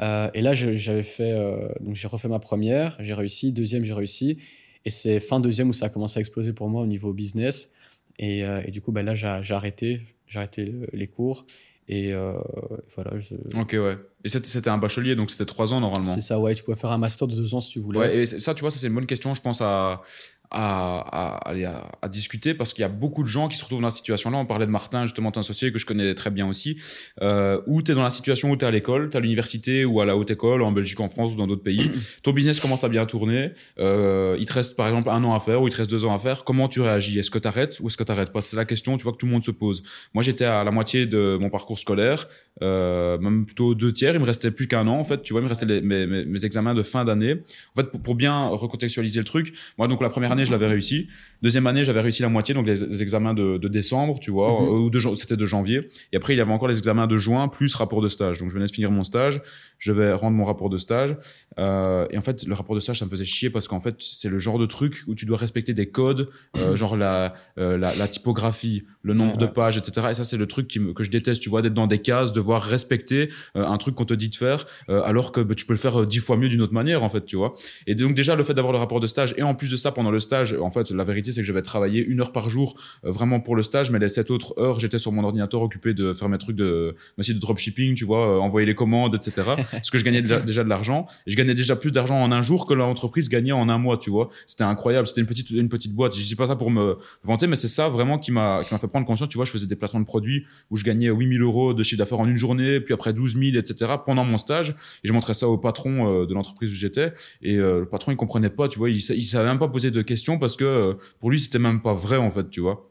Euh, et là, j'avais fait, euh, donc j'ai refait ma première, j'ai réussi, deuxième, j'ai réussi. Et c'est fin deuxième où ça a commencé à exploser pour moi au niveau business. Et, euh, et du coup, ben là, j'ai arrêté. J'ai arrêté les cours. Et euh, voilà. Je... Ok, ouais. Et c'était un bachelier, donc c'était trois ans normalement. C'est ça, ouais. Tu pouvais faire un master de deux ans si tu voulais. Ouais, et ça, tu vois, ça c'est une bonne question, je pense, à, à, à, à, discuter parce qu'il y a beaucoup de gens qui se retrouvent dans la situation là. On parlait de Martin, justement, ton associé que je connais très bien aussi, euh, où tu es dans la situation où tu es à l'école, tu à l'université ou à la haute école, en Belgique, en France ou dans d'autres pays. (clears throat) Ton business commence à bien tourner. Euh, il te reste par exemple un an à faire ou il te reste deux ans à faire. Comment tu réagis? Est-ce que tu arrêtes ou est-ce que tu n'arrêtes pas? C'est la question, tu vois, que tout le monde se pose. Moi, j'étais à la moitié de mon parcours scolaire, euh, même plutôt deux tiers. Il me restait plus qu'un an, en fait. Tu vois, il me restait mes, mes, examens de fin d'année. En fait, pour, pour bien recontextualiser le truc, moi, donc la première année, je l'avais réussi. Deuxième année, j'avais réussi la moitié, donc les, examens de, de, décembre, tu vois, mhm. euh, ou de, c'était de janvier. Et après, il y avait encore les examens de juin plus rapport de stage. Donc, je venais de finir mon stage, je vais rendre mon rapport de stage. Euh, et en fait, le rapport de stage, ça me faisait chier parce qu'en fait, c'est le genre de truc où tu dois respecter des codes, euh, genre la, euh, la, la, typographie, le nombre de pages, etc. Et ça, c'est le truc qui me, que je déteste, tu vois, d'être dans des cases, devoir respecter un truc qu'on te dit de faire, alors que bah, tu peux le faire dix fois mieux d'une autre manière, en fait, tu vois. Et donc, déjà, le fait d'avoir le rapport de stage, et en plus de ça, pendant le stage, en fait, la vérité, c'est que je vais travailler une heure par jour vraiment pour le stage, mais les sept autres heures, j'étais sur mon ordinateur occupé de faire mes trucs de, de dropshipping, tu vois, envoyer les commandes, etc. (laughs) parce que je gagnais déjà de l'argent. Et je gagnais déjà plus d'argent en un jour que l'entreprise gagnait en un mois, tu vois. C'était incroyable. C'était une petite, une petite boîte. Je dis pas ça pour me vanter, mais c'est ça vraiment qui m'a, qui m'a fait prendre conscience. Tu vois, je faisais des placements de produits où je gagnais 8000 euros de chiffre d'affaires en une journée, puis après 12 000, etc. pendant mon stage. Et je montrais ça au patron euh, de l'entreprise où j'étais. Et euh, le patron, il comprenait pas, tu vois. Il, il savait même pas poser de questions parce que euh, pour lui, c'était même pas vrai, en fait, tu vois.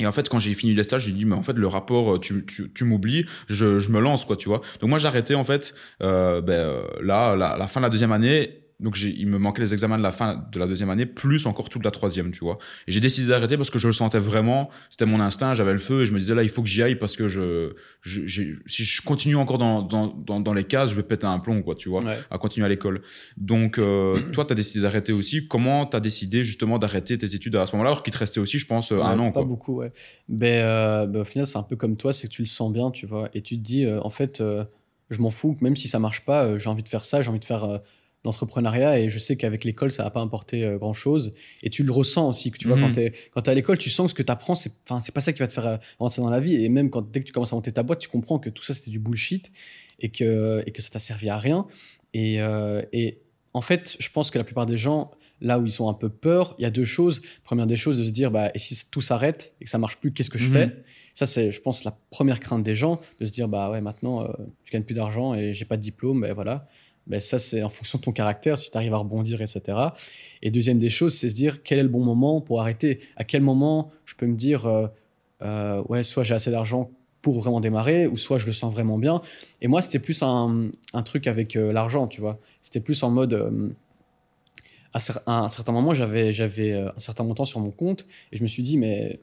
Et en fait, quand j'ai fini les stages, j'ai dit, mais en fait, le rapport, tu, tu, tu m'oublies, je, je me lance, quoi, tu vois. Donc moi, j'ai arrêté, en fait, euh, ben, là, la, la fin de la deuxième année, donc il me manquait les examens de la fin de la deuxième année, plus encore toute la troisième, tu vois. Et j'ai décidé d'arrêter parce que je le sentais vraiment, c'était mon instinct, j'avais le feu et je me disais là, il faut que j'y aille parce que je, je, si je continue encore dans, dans, dans, dans, les cases, je vais péter un plomb, quoi, tu vois, à continuer à l'école. Donc euh, (clears throat) toi, tu as décidé d'arrêter aussi. Comment tu as décidé justement d'arrêter tes études à ce moment-là, alors qu'il te restait aussi, je pense, un an, Pas beaucoup, ouais. Ben, euh, ben, au final, c'est un peu comme toi, c'est que tu le sens bien, tu vois, et tu te dis, euh, en fait, je m'en fous, même si ça marche pas, j'ai envie de faire ça, j'ai envie de faire l'entrepreneuriat et je sais qu'avec l'école ça va pas apporter euh, grand chose et tu le ressens aussi que tu vois quand mhm. tu quand es à l'école tu sens que ce que tu apprends c'est enfin c'est pas ça qui va te faire euh, avancer dans la vie. Et même quand dès que tu commences à monter ta boîte tu comprends que tout ça c'était du bullshit et que et que ça t'a servi à rien. Et, euh, et en fait je pense que la plupart des gens là où ils sont un peu peur il y a deux choses. Première des choses de se dire bah et si tout s'arrête et que ça marche plus qu'est-ce que je mhm. fais? Ça c'est je pense la première crainte des gens de se dire bah ouais maintenant je gagne plus d'argent et j'ai pas de diplôme ben voilà ben ça, c'est en fonction de ton caractère, si tu arrives à rebondir, etc. Et deuxième des choses, c'est se dire quel est le bon moment pour arrêter? À quel moment je peux me dire, euh, euh, ouais, soit j'ai assez d'argent pour vraiment démarrer, ou soit je le sens vraiment bien. Et moi, c'était plus un, un, truc avec euh, l'argent, tu vois. C'était plus en mode, à, un certain moment, j'avais, j'avais un certain montant sur mon compte, et je me suis dit, mais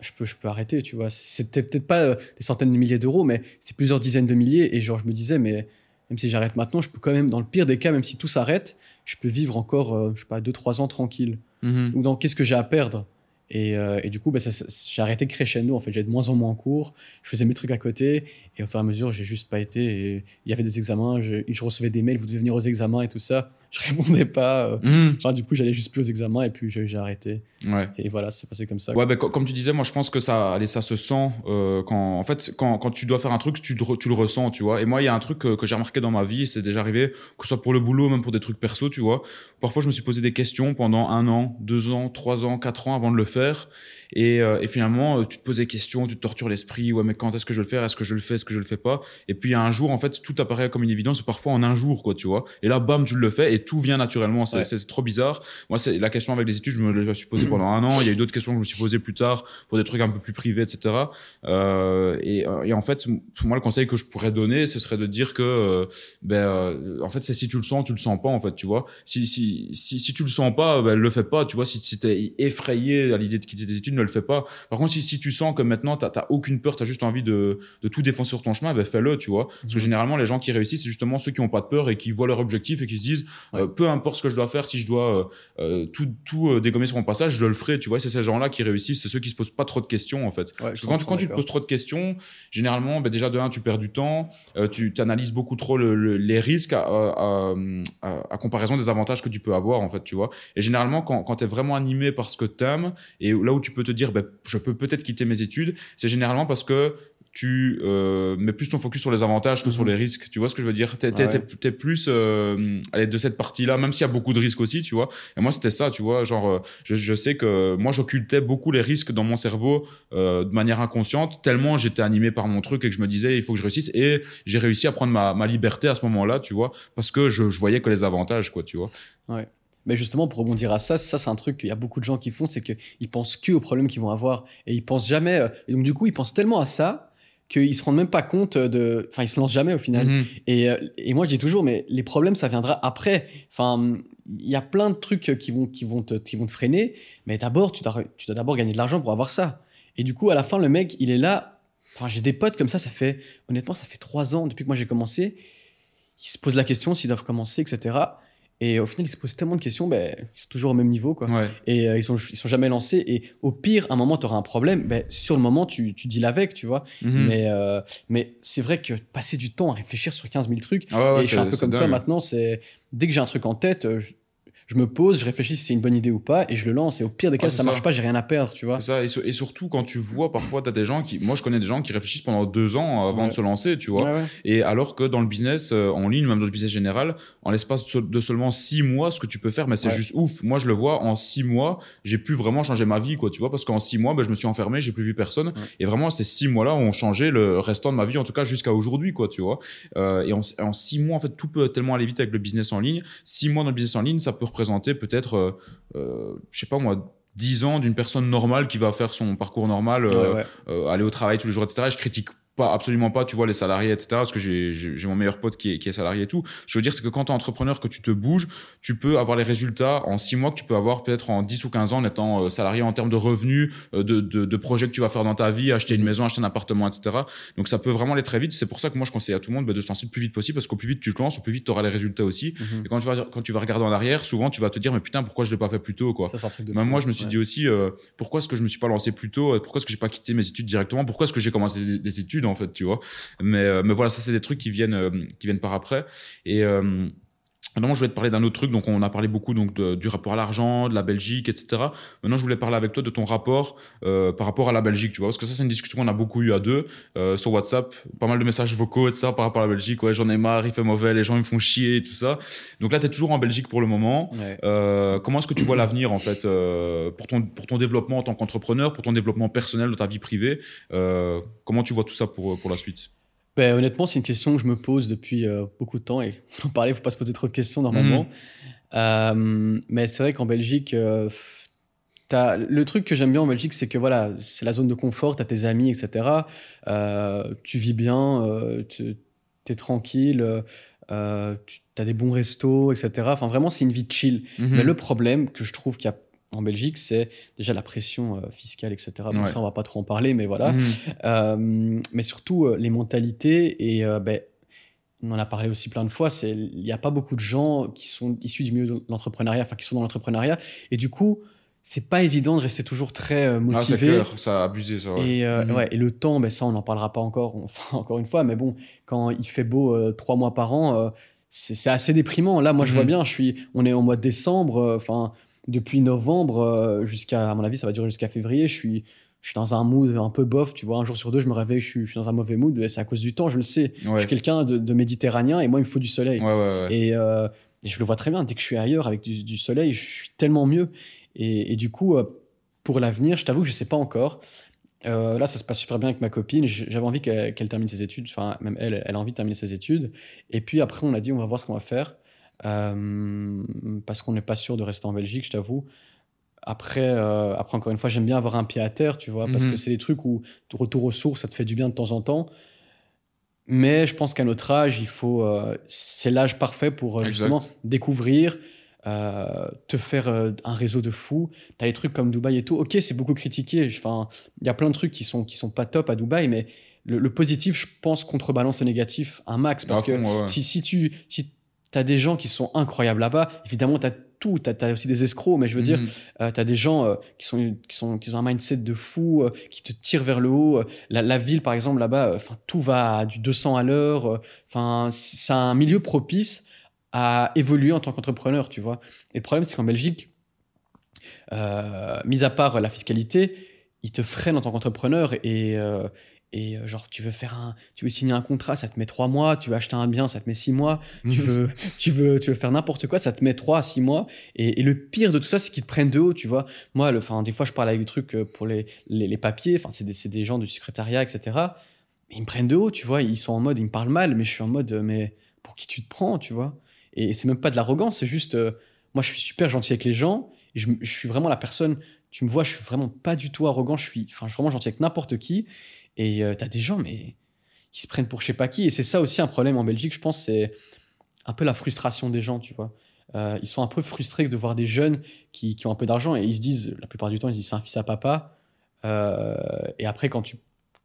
je peux, je peux arrêter, tu vois. C'était peut-être pas des centaines de milliers d'euros, mais c'est plusieurs dizaines de milliers, et genre, je me disais, mais même si j'arrête maintenant, je peux quand même, dans le pire des cas, même si tout s'arrête, je peux vivre encore, euh, je sais pas, 2-3 ans tranquille. Mhm. Donc, dans qu'est-ce que j'ai à perdre et, euh, et, du coup, bah, j'ai arrêté crescendo. En fait, j'avais de moins en moins en cours. Je faisais mes trucs à côté. Et au fur et à mesure, j'ai juste pas été. Il y avait des examens. Je, je, recevais des mails. Vous devez venir aux examens et tout ça. Je répondais pas. Euh, mmh. Genre, du coup, j'allais juste plus aux examens. Et puis, j'ai arrêté. Ouais. Et voilà, c'est passé comme ça. Ouais, bah, comme tu disais, moi, je pense que ça, allez, ça se sent euh, quand, en fait, quand, quand, tu dois faire un truc, tu, tu le ressens, tu vois. Et moi, il y a un truc que, que j'ai remarqué dans ma vie. C'est déjà arrivé, que ce soit pour le boulot, même pour des trucs perso, tu vois. Parfois, je me suis posé des questions pendant un an, deux ans, trois ans, quatre ans avant de le faire. Et, euh, et, finalement, euh, tu te poses des questions, tu te tortures l'esprit. Ouais, mais quand est-ce que je vais le faire? Est-ce que je le fais? Est-ce que je le fais pas? Et puis un jour, en fait, tout apparaît comme une évidence. Parfois en un jour, quoi, tu vois. Et là, bam, tu le fais et tout vient naturellement. C'est trop bizarre. Moi, c'est la question avec les études. Je me la suis posée pendant un an. Il y a eu d'autres questions que je me suis posées plus tard pour des trucs un peu plus privés, etc. Euh, et, et, en fait, pour moi, le conseil que je pourrais donner, ce serait de dire que, euh, ben, euh, en fait, c'est si tu le sens, tu le sens pas, en fait, tu vois. Si si si, si tu le sens pas, ben, le fais pas, tu vois. Si, si t'es effrayé à l'idée de quitter tes études, ne le fais pas. Par contre, si, si tu sens que maintenant, tu n'as aucune peur, tu as juste envie de, de tout défoncer sur ton chemin, ben fais-le, tu vois. Parce que Mhm. généralement, les gens qui réussissent, c'est justement ceux qui ont pas de peur et qui voient leur objectif et qui se disent, Ouais. euh, peu importe ce que je dois faire, si je dois euh, euh, tout, tout dégommer sur mon passage, je le ferai, tu vois. C'est ces gens-là qui réussissent, c'est ceux qui se posent pas trop de questions, en fait. Ouais, Parce que quand, tu- comprends, quand tu te poses trop de questions, généralement, ben déjà de un, tu perds du temps, euh, tu analyses beaucoup trop le- le- les risques à, à, à- à comparaison des avantages que tu peux avoir, en fait, tu vois. Et généralement, quand, quand tu es vraiment animé par ce que tu aimes, et là où tu peux te dire, ben, je peux peut-être quitter mes études, c'est généralement parce que tu euh, mets plus ton focus sur les avantages que sur Mhm. les risques. Tu vois ce que je veux dire? T'es Ouais. t'es plus euh, allez, de cette partie-là, même s'il y a beaucoup de risques aussi, tu vois. Et moi, c'était ça, tu vois. Genre, euh, je, je sais que moi, j'occultais beaucoup les risques dans mon cerveau euh, de manière inconsciente, tellement j'étais animé par mon truc et que je me disais, il faut que je réussisse. Et j'ai réussi à prendre ma, ma liberté à ce moment-là, tu vois, parce que je, je voyais que les avantages, quoi, tu vois. Mais justement, pour rebondir à ça, ça c'est un truc qu'il y a beaucoup de gens qui font, c'est qu'ils pensent que aux problèmes qu'ils vont avoir et ils pensent jamais. euh, Et donc du coup, ils pensent tellement à ça qu'ils se rendent même pas compte de. Enfin, ils se lancent jamais au final. Mhm. Et, euh, et moi, je dis toujours, mais les problèmes, ça viendra après. Enfin, il y a plein de trucs qui vont, qui vont, te, qui vont te freiner, mais d'abord, tu dois, tu dois d'abord gagner de l'argent pour avoir ça. Et du coup, à la fin, le mec, il est là. Enfin, j'ai des potes comme ça, ça fait, honnêtement, ça fait trois ans depuis que moi j'ai commencé. Ils se posent la question s'ils doivent commencer, etc. Et au final, ils se posent tellement de questions, ben, ils sont toujours au même niveau, quoi. Ouais. Et euh, ils, sont, ils sont jamais lancés. Et au pire, à un moment, tu auras un problème. Ben, sur le moment, tu, tu deals avec, tu vois. Mhm. Mais, euh, mais c'est vrai que passer du temps à réfléchir sur 15 000 trucs, Ah ouais, ouais, et je suis un peu comme toi maintenant, c'est dès que j'ai un truc en tête, euh, je, je me pose, je réfléchis si c'est une bonne idée ou pas, et je le lance. Et au pire des cas, Ah, c'est ça marche ça. pas, j'ai rien à perdre, tu vois. Ça, et, sur- et surtout quand tu vois parfois, tu as des gens qui. Moi, je connais des gens qui réfléchissent pendant deux ans avant Ouais. de se lancer, tu vois. Ouais, ouais. Et alors que dans le business euh, en ligne, même dans le business général, en l'espace de seulement six mois, ce que tu peux faire, mais c'est juste ouf. Moi, je le vois, en six mois, j'ai pu vraiment changer ma vie, quoi, tu vois, parce qu'en six mois, ben, je me suis enfermé, j'ai plus vu personne. Et vraiment, ces six mois-là ont changé le restant de ma vie, en tout cas jusqu'à aujourd'hui, quoi, tu vois. Euh, et en, en six mois, en fait, tout peut tellement aller vite avec le business en ligne. Six mois dans le business en ligne, ça peut représenter peut-être, euh, euh, je sais pas moi, 10 ans d'une personne normale qui va faire son parcours normal, euh, Ouais, ouais. aller au travail tous les jours, etc. Je critique pas absolument pas, tu vois, les salariés, etc. Parce que j'ai mon meilleur pote qui est, qui est salarié et tout. Je veux dire, c'est que quand tu es entrepreneur, que tu te bouges, tu peux avoir les résultats en 6 mois que tu peux avoir peut-être en 10 ou 15 ans en étant euh, salarié en termes de revenus, euh, de, de, de projets que tu vas faire dans ta vie, acheter une maison, acheter un appartement, etc. Donc ça peut vraiment aller très vite. C'est pour ça que moi, je conseille à tout le monde bah, de se lancer le plus vite possible parce qu'au plus vite tu te lances, au plus vite tu auras les résultats aussi. Mhm. Et quand tu, vas, quand tu vas regarder en arrière, souvent tu vas te dire, mais putain, pourquoi je l'ai pas fait plus tôt, quoi? Ça, un de Même fou. moi, je me suis Ouais. dit aussi, euh, pourquoi est-ce que je me suis pas lancé plus tôt? Pourquoi est-ce que j'ai pas quitté mes études directement? Pourquoi est-ce que j'ai commencé des, des études? En fait, tu vois Mais euh, mais voilà, ça c'est des trucs qui viennent euh, qui viennent par après. Et euh, Maintenant, je voulais te parler d'un autre truc. Donc, on a parlé beaucoup donc de- du rapport à l'argent, de la Belgique, etc. Maintenant, je voulais parler avec toi de ton rapport euh, par rapport à la Belgique, tu vois, parce que ça, c'est une discussion qu'on a beaucoup eu à deux euh, sur WhatsApp, pas mal de messages vocaux, etc. Par rapport à la Belgique. Ouais, j'en ai marre, il fait mauvais, les gens ils me font chier, et tout ça. Donc là, tu es toujours en Belgique pour le moment. Ouais. Euh, comment est-ce que tu vois l'avenir en fait euh, pour ton pour ton développement en tant qu'entrepreneur, pour ton développement personnel de ta vie privée euh, Comment tu vois tout ça pour pour la suite? Ben, honnêtement, c'est une question que je me pose depuis euh, beaucoup de temps et (laughs) en parler, il faut pas se poser trop de questions normalement. Mhm. Euh, mais c'est vrai qu'en Belgique, euh, le truc que j'aime bien en Belgique, c'est que voilà, c'est la zone de confort, tu as tes amis, etc. Euh, tu vis bien, tu es tranquille, euh, tu as des bons restos, etc. Enfin, vraiment, c'est une vie chill. Mais le problème que je trouve qu'il y a en Belgique, c'est déjà la pression euh, fiscale, etc. Bon, Ouais. ça, on va pas trop en parler, mais voilà. Mhm. Euh, mais surtout euh, les mentalités et ben, on en a parlé aussi plein de fois il n'y a pas beaucoup de gens qui sont issus du milieu de l'entrepreneuriat enfin qui sont dans l'entrepreneuriat et du coup c'est pas évident de rester toujours très Ah, motivé clair, ça a abusé ça. Ouais. et, ouais, et le temps, ben ça, on n'en parlera pas encore, (laughs) enfin, encore une fois, mais bon, quand il fait beau trois mois par an, c'est assez déprimant. Là, moi, je vois bien, je suis, on est en mois de décembre, enfin, depuis novembre euh, jusqu'à, à mon avis, ça va durer jusqu'à février, je suis, je suis dans un mood un peu bof, tu vois, un jour sur deux, je me réveille, je suis, je suis dans un mauvais mood, c'est à cause du temps, je le sais. Je suis quelqu'un de, de méditerranéen et moi, il me faut du soleil. Ouais, ouais, ouais. Et, euh, et je le vois très bien, dès que je suis ailleurs avec du, du soleil, je suis tellement mieux. Et, et du coup, euh, pour l'avenir, je t'avoue que je sais pas encore. Euh, là, ça se passe super bien avec ma copine. J'avais envie qu'elle qu'elle termine ses études. Enfin, même elle, elle a envie de terminer ses études. Et puis après, on a dit, on va voir ce qu'on va faire. Euh, parce qu'on n'est pas sûr de rester en Belgique, je t'avoue. Après, euh, après, encore une fois, j'aime bien avoir un pied à terre, tu vois, parce Mhm. que c'est des trucs où retour aux sources, ça te fait du bien de temps en temps. Mais je pense qu'à notre âge, il faut, euh, c'est l'âge parfait pour justement découvrir, te faire un réseau de fous. T'as les trucs comme Dubaï et tout. Ok, c'est beaucoup critiqué. Enfin, il y a plein de trucs qui sont qui sont pas top à Dubaï, mais le, positif, je pense, contrebalance le négatif un max. Parce que si, si tu si as des gens qui sont incroyables là-bas, évidemment, tu as tout. Tu as, aussi des escrocs, mais je veux dire, mhm. euh, tu as des gens euh, qui, sont, qui, sont, qui ont un mindset de fou, euh, qui te tirent vers le haut. La, ville, par exemple, là-bas, enfin tout va à du 200 à l'heure. Enfin, c'est un milieu propice à évoluer en tant qu'entrepreneur, tu vois. Et le problème, c'est qu'en Belgique, mis à part la fiscalité, ils te freinent en tant qu'entrepreneur et, et euh, genre, tu veux faire un, tu veux signer un contrat, ça te met trois mois. Tu veux acheter un bien, ça te met six mois. tu mhm. veux, tu veux, tu veux faire n'importe quoi, ça te met trois à six mois. Et, le pire de tout ça, c'est qu'ils te prennent de haut, tu vois. Moi, enfin, des fois, je parle avec des trucs euh, pour les, les, papiers. Enfin, c'est des, des, gens du secrétariat, etc. Mais ils me prennent de haut, tu vois. Ils sont en mode, ils me parlent mal, mais je suis en mode, mais pour qui tu te prends, tu vois. Et c'est même pas de l'arrogance, c'est juste, euh, moi, je suis super gentil avec les gens. Et je, je suis vraiment la personne. Tu me vois, je suis vraiment pas du tout arrogant. Je suis, enfin, je suis vraiment gentil avec n'importe qui. Et euh, tu as des gens, mais qui se prennent pour je sais pas qui. Et c'est ça aussi un problème en Belgique, je pense, c'est un peu la frustration des gens, tu vois. Euh, ils sont un peu frustrés de voir des jeunes qui, qui ont un peu d'argent et ils se disent, la plupart du temps, ils disent c'est un fils à papa. Euh, et après, quand tu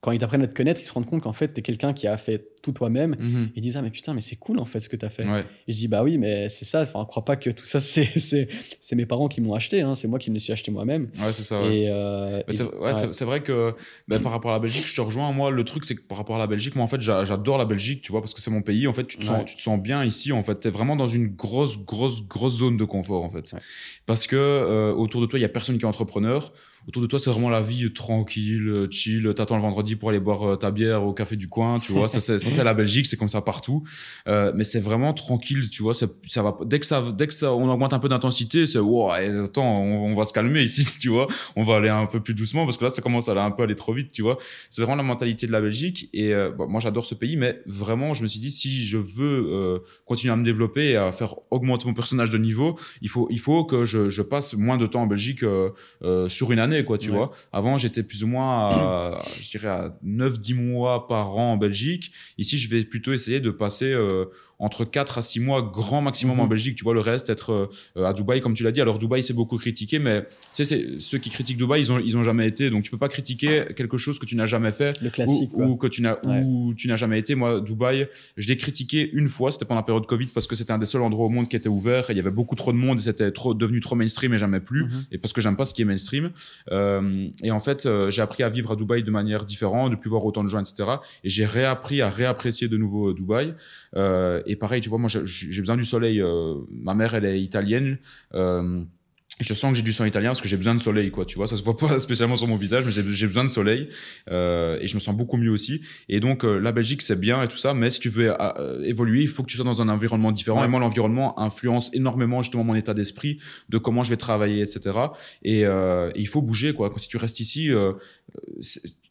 quand ils apprennent à te connaître, ils se rendent compte qu'en fait, tu es quelqu'un qui a fait tout toi-même. Mhm. Ils disent Ah, mais putain, mais c'est cool en fait ce que tu as fait. Et je dis Bah oui, mais c'est ça. Enfin, crois pas que tout ça, (laughs) c'est mes parents qui m'ont acheté. Hein. C'est moi qui me suis acheté moi-même. Ouais, c'est ça. Euh, c'est vrai que bah, par rapport à la Belgique, je te rejoins. Moi, le truc, c'est que par rapport à la Belgique, moi, en fait, j'adore la Belgique, tu vois, parce que c'est mon pays. En fait, tu te, sens, tu te sens bien ici. En fait, tu es vraiment dans une grosse, grosse, grosse zone de confort, en fait. Parce que euh, autour de toi, il y a personne qui est entrepreneur autour de toi, c'est vraiment la vie tranquille, chill. T'attends le vendredi pour aller boire euh, ta bière au café du coin, tu vois. ça, c'est (laughs) la Belgique, c'est comme ça partout. Euh, mais c'est vraiment tranquille, tu vois. Ça va, dès que ça, dès que ça, on augmente un peu d'intensité, c'est, wow, attends, on, va se calmer ici, (laughs) tu vois. On va aller un peu plus doucement parce que là, ça commence à aller un peu aller trop vite, tu vois. C'est vraiment la mentalité de la Belgique. Et euh, bah, moi, j'adore ce pays, mais vraiment, je me suis dit, si je veux euh, continuer à me développer et à faire augmenter mon personnage de niveau, il faut, il faut que je, je passe moins de temps en Belgique sur une année quoi, tu vois. Avant, j'étais plus ou moins à, je dirais, à 9-10 mois par an en Belgique. Ici, je vais plutôt essayer de passer euh, entre 4 à 6 mois grand maximum en mhm. Belgique. Tu vois, le reste, être euh, à Dubaï, comme tu l'as dit. Alors, Dubaï, c'est beaucoup critiqué, mais tu sais, ceux qui critiquent Dubaï, ils ont, ils ont jamais été. Donc, tu peux pas critiquer quelque chose que tu n'as jamais fait. Le classique, ou, que tu n'as, ou tu n'as jamais été. Moi, Dubaï, je l'ai critiqué une fois. C'était pendant la période Covid parce que c'était un des seuls endroits au monde qui était ouvert et il y avait beaucoup trop de monde et c'était trop, devenu trop mainstream et jamais plus. Mhm. Et parce que j'aime pas ce qui est mainstream. Euh, et en fait, euh, j'ai appris à vivre à Dubaï de manière différente, de plus voir autant de gens, etc. Et j'ai réappris à réapprécier de nouveau Dubaï. et pareil, tu vois, moi, j'ai besoin du soleil. Euh, ma mère, elle est italienne. Euh, je sens que j'ai du sang italien parce que j'ai besoin de soleil, quoi. Tu vois, ça se voit pas (laughs) spécialement sur mon visage, mais j'ai besoin de soleil euh, et je me sens beaucoup mieux aussi. Et donc euh, la Belgique c'est bien et tout ça, mais si tu veux évoluer, il faut que tu sois dans un environnement différent. Et moi, l'environnement influence énormément justement mon état d'esprit, de comment je vais travailler, etc. Et, et, il faut bouger, quoi. Quand si tu restes ici,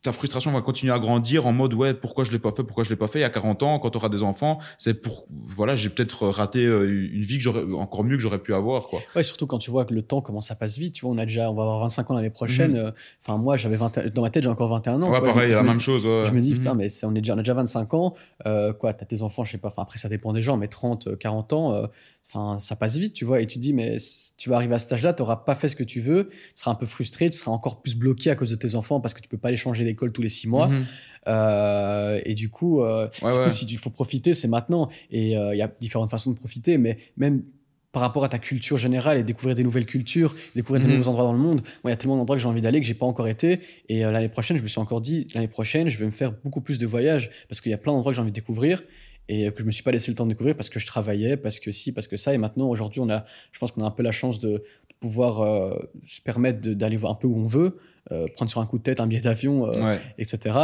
ta frustration va continuer à grandir en mode ouais pourquoi je l'ai pas fait pourquoi je l'ai pas fait? Il y a 40 ans quand tu auras des enfants c'est pour voilà j'ai peut-être raté euh, une vie que j'aurais encore mieux que j'aurais pu avoir quoi ouais surtout quand tu vois que le temps comment ça passe vite tu vois on a déjà on va avoir 25 ans l'année prochaine mhm. euh, enfin moi j'avais 20 dans ma tête j'ai encore 21 ans ouais pareil la même chose je me dis putain mhm. mais on est déjà on a déjà 25 ans euh, quoi t'as tes enfants je sais pas enfin après ça dépend des gens mais 30 40 ans euh, Enfin, ça passe vite, tu vois, et tu te dis, mais tu vas arriver à cet âge-là, tu n'auras pas fait ce que tu veux, tu seras un peu frustré, tu seras encore plus bloqué à cause de tes enfants parce que tu peux pas aller changer d'école tous les six mois. Mhm. Euh, et du coup, euh, si il faut profiter, c'est maintenant. Et euh, il y a différentes façons de profiter, mais même par rapport à ta culture générale et découvrir des nouvelles cultures, découvrir des mhm. nouveaux endroits dans le monde. il y a tellement d'endroits que j'ai envie d'aller que j'ai pas encore été. Et l'année prochaine, je me suis encore dit, l'année prochaine, je vais me faire beaucoup plus de voyages parce qu'il y a plein d'endroits que j'ai envie de découvrir et que je me suis pas laissé le temps de découvrir parce que je travaillais, parce que si, parce que ça. Et maintenant, aujourd'hui, on a, je pense qu'on a un peu la chance de, pouvoir euh, se permettre d'aller voir un peu où on veut, euh, prendre sur un coup de tête un billet d'avion, euh, etc.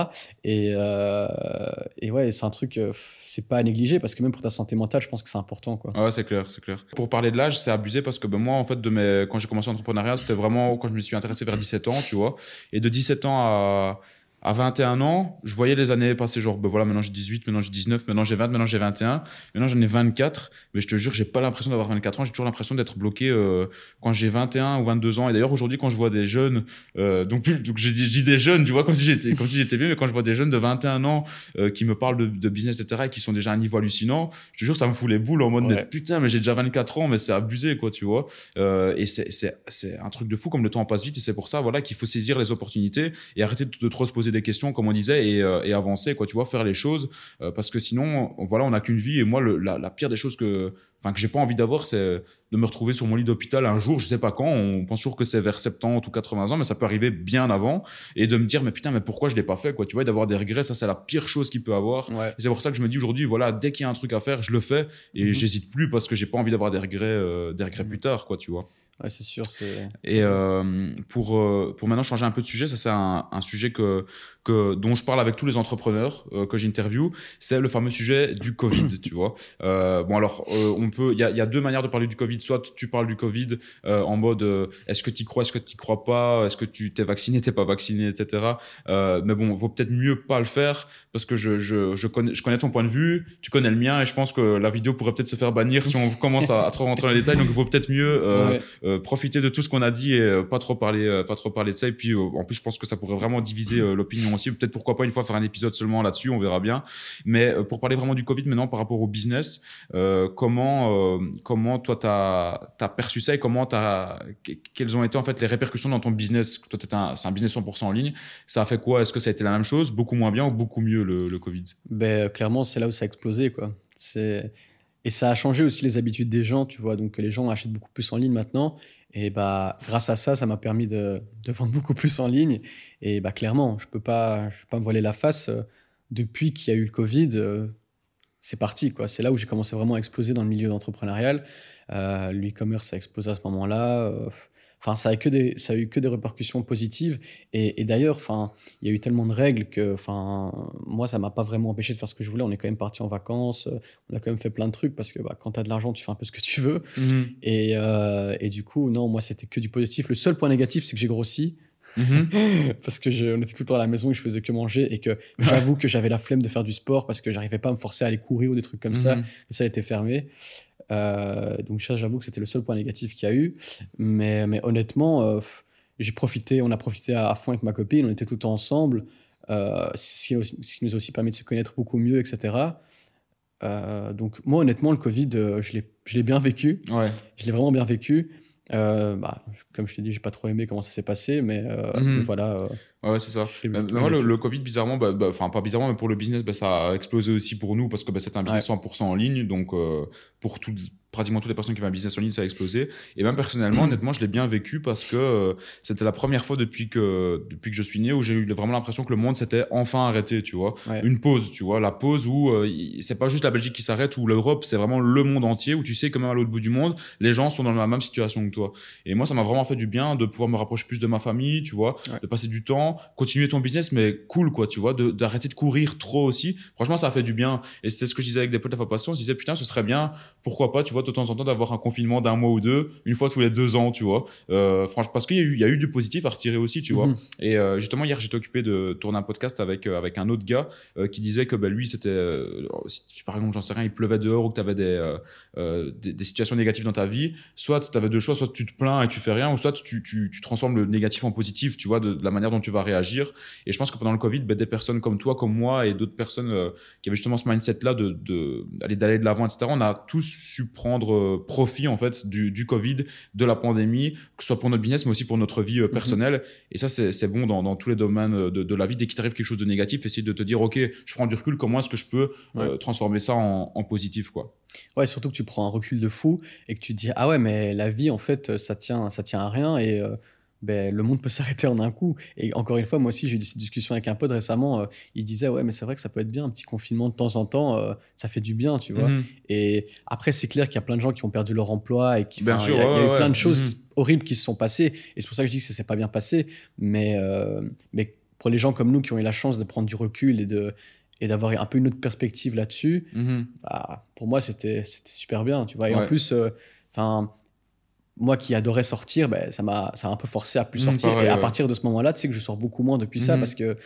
Et, et ouais, c'est un truc, c'est pas à négliger parce que même pour ta santé mentale, je pense que c'est important. Quoi. Ouais, c'est clair, c'est clair. Pour parler de l'âge, c'est abusé parce que ben, moi, en fait, de mes... quand j'ai commencé l'entrepreneuriat, c'était vraiment quand je me suis intéressé vers 17 ans, tu vois. Et de 17 ans à à 21 ans, je voyais les années passer, genre, ben voilà, maintenant j'ai 18, maintenant j'ai 19, maintenant j'ai 20, maintenant j'ai 21, maintenant j'en ai 24, mais je te jure, j'ai pas l'impression d'avoir 24 ans, j'ai toujours l'impression d'être bloqué euh, quand j'ai 21 ou 22 ans. Et d'ailleurs, aujourd'hui, quand je vois des jeunes, euh, donc, (laughs) donc je dis, des jeunes, tu vois, comme si j'étais, comme si j'étais vieux, mais quand je vois des jeunes de 21 ans euh, qui me parlent de, de, business, etc., et qui sont déjà à un niveau hallucinant, je te jure, ça me fout les boules en mode, mais putain, mais j'ai déjà 24 ans, mais c'est abusé, quoi, tu vois. Et c'est, c'est, c'est un truc de fou, comme le temps passe vite, et c'est pour ça, voilà, qu'il faut saisir les opportunités et arrêter de, de trop se poser des questions, comme on disait, et, et avancer, quoi, tu vois, faire les choses, parce que sinon, voilà, on n'a qu'une vie, et moi, la, pire des choses que, enfin, que j'ai pas envie d'avoir, c'est de me retrouver sur mon lit d'hôpital un jour, je sais pas quand, on pense toujours que c'est vers 70 ou 80 ans, mais ça peut arriver bien avant, et de me dire, mais putain, mais pourquoi je l'ai pas fait, quoi, tu vois, d'avoir des regrets, ça, c'est la pire chose qu'il peut avoir. C'est pour ça que je me dis aujourd'hui, voilà, dès qu'il y a un truc à faire, je le fais, et mhm. j'hésite plus parce que j'ai pas envie d'avoir des regrets, euh, des regrets mhm. plus tard, quoi, tu vois. Ouais, c'est sûr. Et euh, pour, euh, pour maintenant changer un peu de sujet, ça c'est un, un, sujet que, que, dont je parle avec tous les entrepreneurs euh, que j'interview, c'est le fameux sujet du Covid, tu vois. Euh, bon alors, euh, on peut, il y a, y a, deux manières de parler du Covid. Soit tu parles du Covid en mode est-ce que tu crois, est-ce que tu crois pas, est-ce que tu t'es vacciné, t'es pas vacciné, etc. mais bon, vaut peut-être mieux pas le faire parce que je, je, je, connais, je connais ton point de vue, tu connais le mien et je pense que la vidéo pourrait peut-être se faire bannir si on commence à, à trop rentrer dans les détails. Donc il vaut peut-être mieux euh, profiter de tout ce qu'on a dit et euh, pas trop parler, euh, pas trop parler de ça. Et puis, en plus, je pense que ça pourrait vraiment diviser l'opinion Peut-être pourquoi pas une fois faire un épisode seulement là-dessus, on verra bien. Mais pour parler vraiment du Covid maintenant par rapport au business, comment, comment toi t'as as perçu ça et comment t'as, quelles ont été en fait les répercussions dans ton business? Toi, c'est un business 100% en ligne. Ça a fait quoi? Est-ce que ça a été la même chose, beaucoup moins bien ou beaucoup mieux le, le Covid? Ben clairement, c'est là où ça a explosé quoi. Et ça a changé aussi les habitudes des gens, tu vois. Donc les gens achètent beaucoup plus en ligne maintenant. Et bah, grâce à ça, ça m'a permis de, vendre beaucoup plus en ligne. Et bah, clairement, je ne peux, pas, peux pas me voiler la face. Depuis qu'il y a eu le Covid, euh, c'est parti. quoi. C'est là où j'ai commencé vraiment à exploser dans le milieu entrepreneurial. Euh, L'e-commerce a explosé à ce moment-là. Enfin, ça a que des, ça a eu que des répercussions positives. Et, d'ailleurs, enfin, il y a eu tellement de règles que, enfin, moi, ça m'a pas vraiment empêché de faire ce que je voulais. On est quand même parti en vacances. On a quand même fait plein de trucs parce que bah, quand tu as de l'argent, tu fais un peu ce que tu veux. Mhm. Et, euh, et, du coup, non, moi, c'était que du positif. Le seul point négatif, c'est que j'ai grossi. Mhm. (laughs) parce que je, on était tout le temps à la maison et je faisais que manger et que j'avoue que j'avais la flemme de faire du sport parce que j'arrivais pas à me forcer à aller courir ou des trucs comme ça mhm. et ça a été fermé euh, donc ça, j'avoue que c'était le seul point négatif qu'il y a eu. Mais, mais honnêtement, euh, j'ai profité, on a profité à, fond avec ma copine, on était tout le temps ensemble, euh, ce, qui, nous a aussi permis de se connaître beaucoup mieux, etc. donc moi, honnêtement, le Covid, je l'ai bien vécu. Ouais. Je l'ai vraiment bien vécu. Bah, comme je t'ai dit, j'ai pas trop aimé comment ça s'est passé, mais, mhm. voilà. Ouais, c'est ça. moi, le, Covid, bizarrement, bah, bah, enfin, pas bizarrement, mais pour le business, bah, ça a explosé aussi pour nous parce que c'était un business 100% en ligne. Donc, pour tout, pratiquement toutes les personnes qui avaient un business en ligne, ça a explosé. Et même personnellement, (coughs) honnêtement, je l'ai bien vécu parce que euh, c'était la première fois depuis que, depuis que je suis né où j'ai eu vraiment l'impression que le monde s'était enfin arrêté, tu vois. Une pause, tu vois. La pause où euh, c'est pas juste la Belgique qui s'arrête ou l'Europe, c'est vraiment le monde entier où tu sais que même à l'autre bout du monde, les gens sont dans la même situation que toi. Et moi, ça m'a vraiment fait du bien de pouvoir me rapprocher plus de ma famille, tu vois, de passer du temps, continuer ton business, mais cool, quoi, tu vois, d'arrêter de, courir trop aussi. Franchement, ça a fait du bien. Et c'était ce que je disais avec des potes de la passion. Je disais, putain, ce serait bien, pourquoi pas, tu vois, de temps en temps d'avoir un confinement d'un mois ou deux, une fois tous les deux ans, tu vois. Euh, franchement, parce qu'il y, a eu, y a eu du positif à retirer aussi, tu vois. Mhm. Et euh, justement, hier, j'étais occupé de tourner un podcast avec, euh, avec un autre gars euh, qui disait que bah, lui, c'était, euh, si, par exemple, j'en sais rien, il pleuvait dehors ou que tu avais des, des, des, situations négatives dans ta vie, soit tu avais deux choix, soit tu te plains et tu fais rien, ou soit tu, tu, tu transformes le négatif en positif, tu vois, de, la manière dont tu vas réagir. Et je pense que pendant le Covid, bah, des personnes comme toi, comme moi et d'autres personnes qui avaient justement ce mindset-là de, d'aller de l'avant, etc., on a tous su prendre profit en fait du, du, Covid, de la pandémie, que ce soit pour notre business, mais aussi pour notre vie euh, personnelle. Et ça, c'est bon dans, dans, tous les domaines de, de la vie. Dès qu'il t'arrive quelque chose de négatif, essayer de te dire, OK, je prends du recul, comment est-ce que je peux euh, transformer ça en, en positif quoi. Ouais, surtout que tu prends un recul de fou et que tu te dis, ah ouais, mais la vie, en fait, ça tient, ça tient à rien. Et euh, ben, le monde peut (laughs) s'arrêter en un coup. Et encore une fois, moi aussi, j'ai eu cette discussion avec un pote récemment. Euh, il disait, ouais, mais c'est vrai que ça peut être bien, un petit confinement de temps en temps, euh, ça fait du bien, tu vois. Mhm. Et après, c'est clair qu'il y a plein de gens qui ont perdu leur emploi et qui. Bien sûr, il y a, eu plein de choses mhm. horribles qui se sont passées. Et c'est pour ça que je dis que ça s'est pas bien passé. Mais, euh, mais pour les gens comme nous qui ont eu la chance de prendre du recul et de et d'avoir un peu une autre perspective là-dessus, mhm. bah, pour moi, c'était super bien, tu vois. Et en plus, enfin moi qui adorais sortir, ben, ça m'a ça un peu forcé à plus mmh, sortir. et à partir de ce moment-là, tu sais que je sors beaucoup moins depuis ça mmh, parce que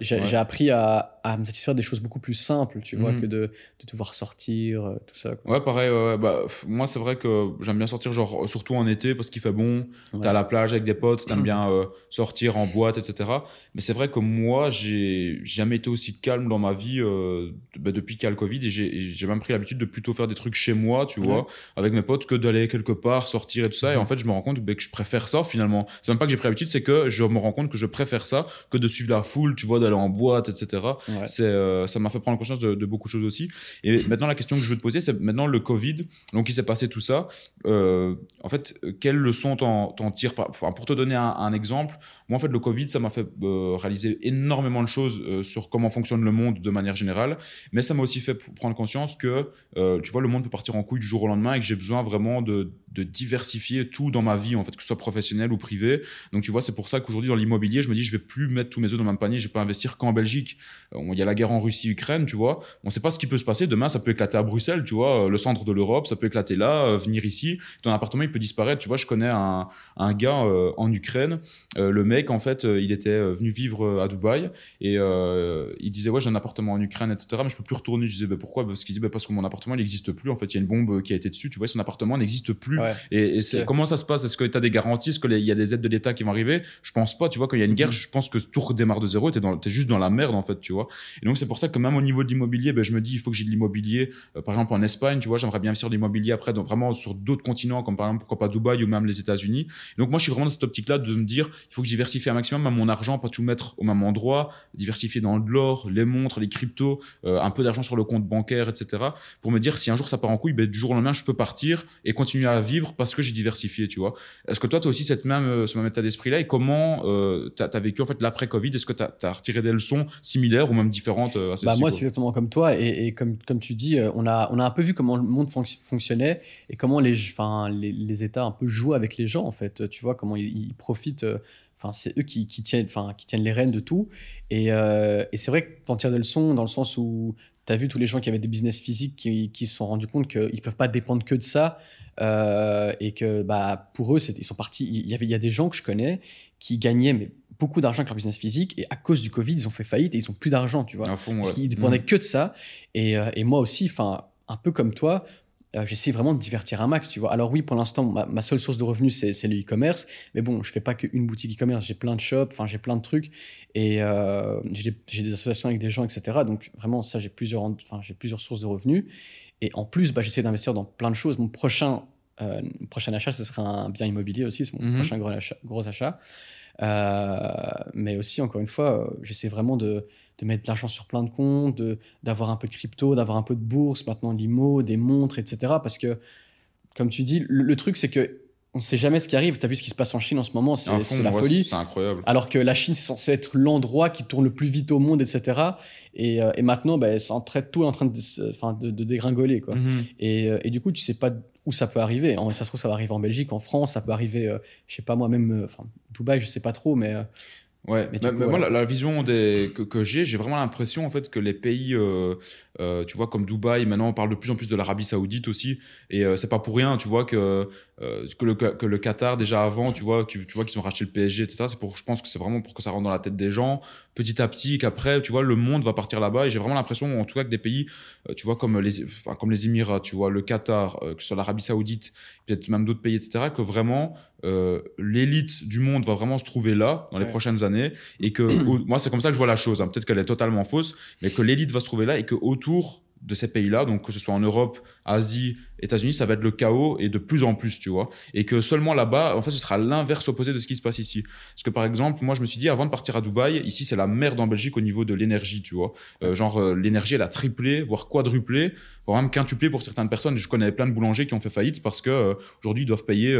j'ai appris à, à me satisfaire des choses beaucoup plus simples, tu vois, Mhm. que de, de devoir sortir, euh, tout ça. quoi. Ouais, pareil. ouais, bah, moi, c'est vrai que j'aime bien sortir, genre, surtout en été, parce qu'il fait bon. Ouais. T'es à la plage avec des potes, t'aimes (clears throat) bien euh, sortir en boîte, etc. Mais c'est vrai que moi, j'ai jamais été aussi calme dans ma vie euh, bah, depuis qu'il y a le Covid. Et j'ai même pris l'habitude de plutôt faire des trucs chez moi, tu Ouais. vois, avec mes potes, que d'aller quelque part, sortir et tout ça. Et Mhm. en fait, je me rends compte bah, que je préfère ça, finalement. C'est même pas que j'ai pris l'habitude, c'est que je me rends compte que je préfère ça que de suivre la foule, tu vois, d'aller en boîte, etc. Ouais. C'est, euh, ça m'a fait prendre conscience de, beaucoup de choses aussi. Et maintenant, la question que je veux te poser, c'est maintenant le Covid. Donc, il s'est passé tout ça. Euh, en fait, quelles leçons t'en, tires enfin, Pour te donner un, exemple, moi, en fait, le Covid, ça m'a fait euh, réaliser énormément de choses euh, sur comment fonctionne le monde de manière générale. Mais ça m'a aussi fait prendre conscience que, euh, tu vois, le monde peut partir en couille du jour au lendemain et que j'ai besoin vraiment de, de diversifier tout dans ma vie, en fait, que ce soit professionnel ou privé. Donc, tu vois, c'est pour ça qu'aujourd'hui, dans l'immobilier, je me dis, je vais plus mettre tous mes œufs dans le même panier, je vais pas investir qu'en Belgique. Euh, Il y a la guerre en Russie-Ukraine, tu vois. On sait pas ce qui peut se passer. Demain, ça peut éclater à Bruxelles, tu vois, euh, le centre de l'Europe, ça peut éclater là, euh, venir ici. Ton appartement, il peut disparaître. Tu vois, je connais un, un gars en Ukraine. Le mec, en fait, il était venu vivre à Dubaï et il disait, ouais, j'ai un appartement en Ukraine, etc. Mais je peux plus retourner. Je disais, bah, pourquoi? Parce qu'il dit, bah, parce que mon appartement, il n'existe plus. En fait, il y a une bombe qui a été dessus. Tu vois, son appartement n'existe plus. Ouais. Et, et c'est- comment ça se passe? Est-ce que tu as des garanties? Est-ce qu'il y a des aides de l'État qui vont arriver? Je pense pas. Tu vois, quand il y a une guerre, Mhm. je pense que tout redémarre de zéro. Tu es, juste dans la merde, en fait, tu vois. Et donc, c'est pour ça que même au niveau de l'immobilier, ben, je me dis, il faut que j'ai de l'immobilier. euh, par exemple, en Espagne, tu vois, j'aimerais bien investir de l'immobilier après, donc vraiment sur d'autres continents, comme par exemple, pourquoi pas Dubaï ou même les États-Unis. Et donc, moi, je suis vraiment dans cette optique-là de me dire, il faut que diversifie un maximum à mon argent, pas tout mettre au même endroit, diversifier dans de l'or, les montres, les cryptos, euh, un peu d'argent sur le compte bancaire, etc. Pour me dire, si un jour ça part en couille, ben, du jour au lendemain, je peux partir et continuer à vivre parce que j'ai diversifié, tu vois. Est-ce que toi, tu as aussi cette même, euh, ce même état d'esprit-là et comment euh, tu as, vécu en fait l'après-Covid? Est-ce que tu as, retiré des leçons similaires ou même différentes euh, à Bah moi, c'est exactement comme toi. Et, et comme, comme tu dis, euh, on a, on a un peu vu comment le monde fonc- fonctionnait et comment les, enfin, les, les États un peu jouent avec les gens, en fait. Tu vois, comment ils, ils profitent. euh, Enfin, c'est eux qui, qui, tiennent, enfin, qui tiennent les rênes de tout. Et, euh, et c'est vrai que tu en tires des leçons dans le sens où tu as vu tous les gens qui avaient des business physiques qui, qui se sont rendus compte qu'ils ne peuvent pas dépendre que de ça. Euh, et que bah, pour eux, ils sont partis. Il y, avait, il y a des gens que je connais qui gagnaient mais, beaucoup d'argent avec leur business physique. Et à cause du Covid, ils ont fait faillite et ils n'ont plus d'argent, tu vois à fond, parce ouais. qu'ils dépendaient Mhm. que de ça. Et, euh, et moi aussi, enfin, un peu comme toi, euh, j'essaie vraiment de divertir un max, tu vois. Alors oui, pour l'instant, ma, ma seule source de revenus, c'est le e-commerce. Mais bon, je fais pas qu'une boutique e-commerce, j'ai plein de shops, enfin, j'ai plein de trucs. Et euh, j'ai des- j'ai des associations avec des gens, etc. Donc vraiment, ça, j'ai plusieurs, enfin, j'ai plusieurs sources de revenus. Et en plus, bah, j'essaie d'investir dans plein de choses. Mon prochain, euh, prochain achat, ce sera un bien immobilier aussi, c'est mon Mhm. prochain gros achat. Gros achat. Euh, mais aussi, encore une fois, euh, j'essaie vraiment de, de mettre de l'argent sur plein de comptes, d'avoir un peu de crypto, d'avoir un peu de bourse, maintenant l'IMO, des montres, etc. Parce que, comme tu dis, le, le truc, c'est que on ne sait jamais ce qui arrive. Tu as vu ce qui se passe en Chine en ce moment, c'est la ouais, folie. C'est incroyable. Alors que la Chine, c'est censé être l'endroit qui tourne le plus vite au monde, etc. Et, euh, et maintenant, ben, c'est en train- tout est en train de, de, de dégringoler. Quoi. Mhm. Et, euh, et du coup, tu sais pas où ça peut arriver. En, ça se trouve, ça va arriver en Belgique, en France, ça peut arriver, euh, je sais pas moi, même, euh, Dubaï, je sais pas trop, mais Ouais, Mais moi, la, la vision des, que, que j'ai, j'ai vraiment l'impression en fait que les pays, euh, euh, tu vois, comme Dubaï, maintenant on parle de plus en plus de l'Arabie Saoudite aussi, et euh, c'est pas pour rien, tu vois, que, euh, que, le, que le Qatar déjà avant, tu vois, qui- tu vois, qu'ils ont racheté le PSG, etc. C'est pour, je pense que c'est vraiment pour que ça rentre dans la tête des gens, petit à petit, qu'après, tu vois, le monde va partir là-bas, et j'ai vraiment l'impression, en tout cas, que des pays, euh, tu vois, comme les, enfin, comme les Émirats, tu vois, le Qatar, euh, que ce soit l'Arabie Saoudite, peut-être même d'autres pays, etc., que vraiment euh, l'élite du monde va vraiment se trouver là dans les Ouais. prochaines années et que (clears throat) moi c'est comme ça que je vois la chose hein. peut-être qu'elle est totalement fausse mais que l'élite va se trouver là et que autour de ces pays-là donc que ce soit en Europe Asie États-Unis ça va être le chaos et de plus en plus tu vois et que seulement là-bas en fait ce sera l'inverse opposé de ce qui se passe ici parce que par exemple moi je me suis dit avant de partir à Dubaï ici c'est la merde en Belgique au niveau de l'énergie tu vois Euh, genre euh, l'énergie elle a triplé voire quadruplé voire même quintuplé pour certaines personnes je connais plein de boulangers qui ont fait faillite parce que euh, aujourd'hui ils doivent payer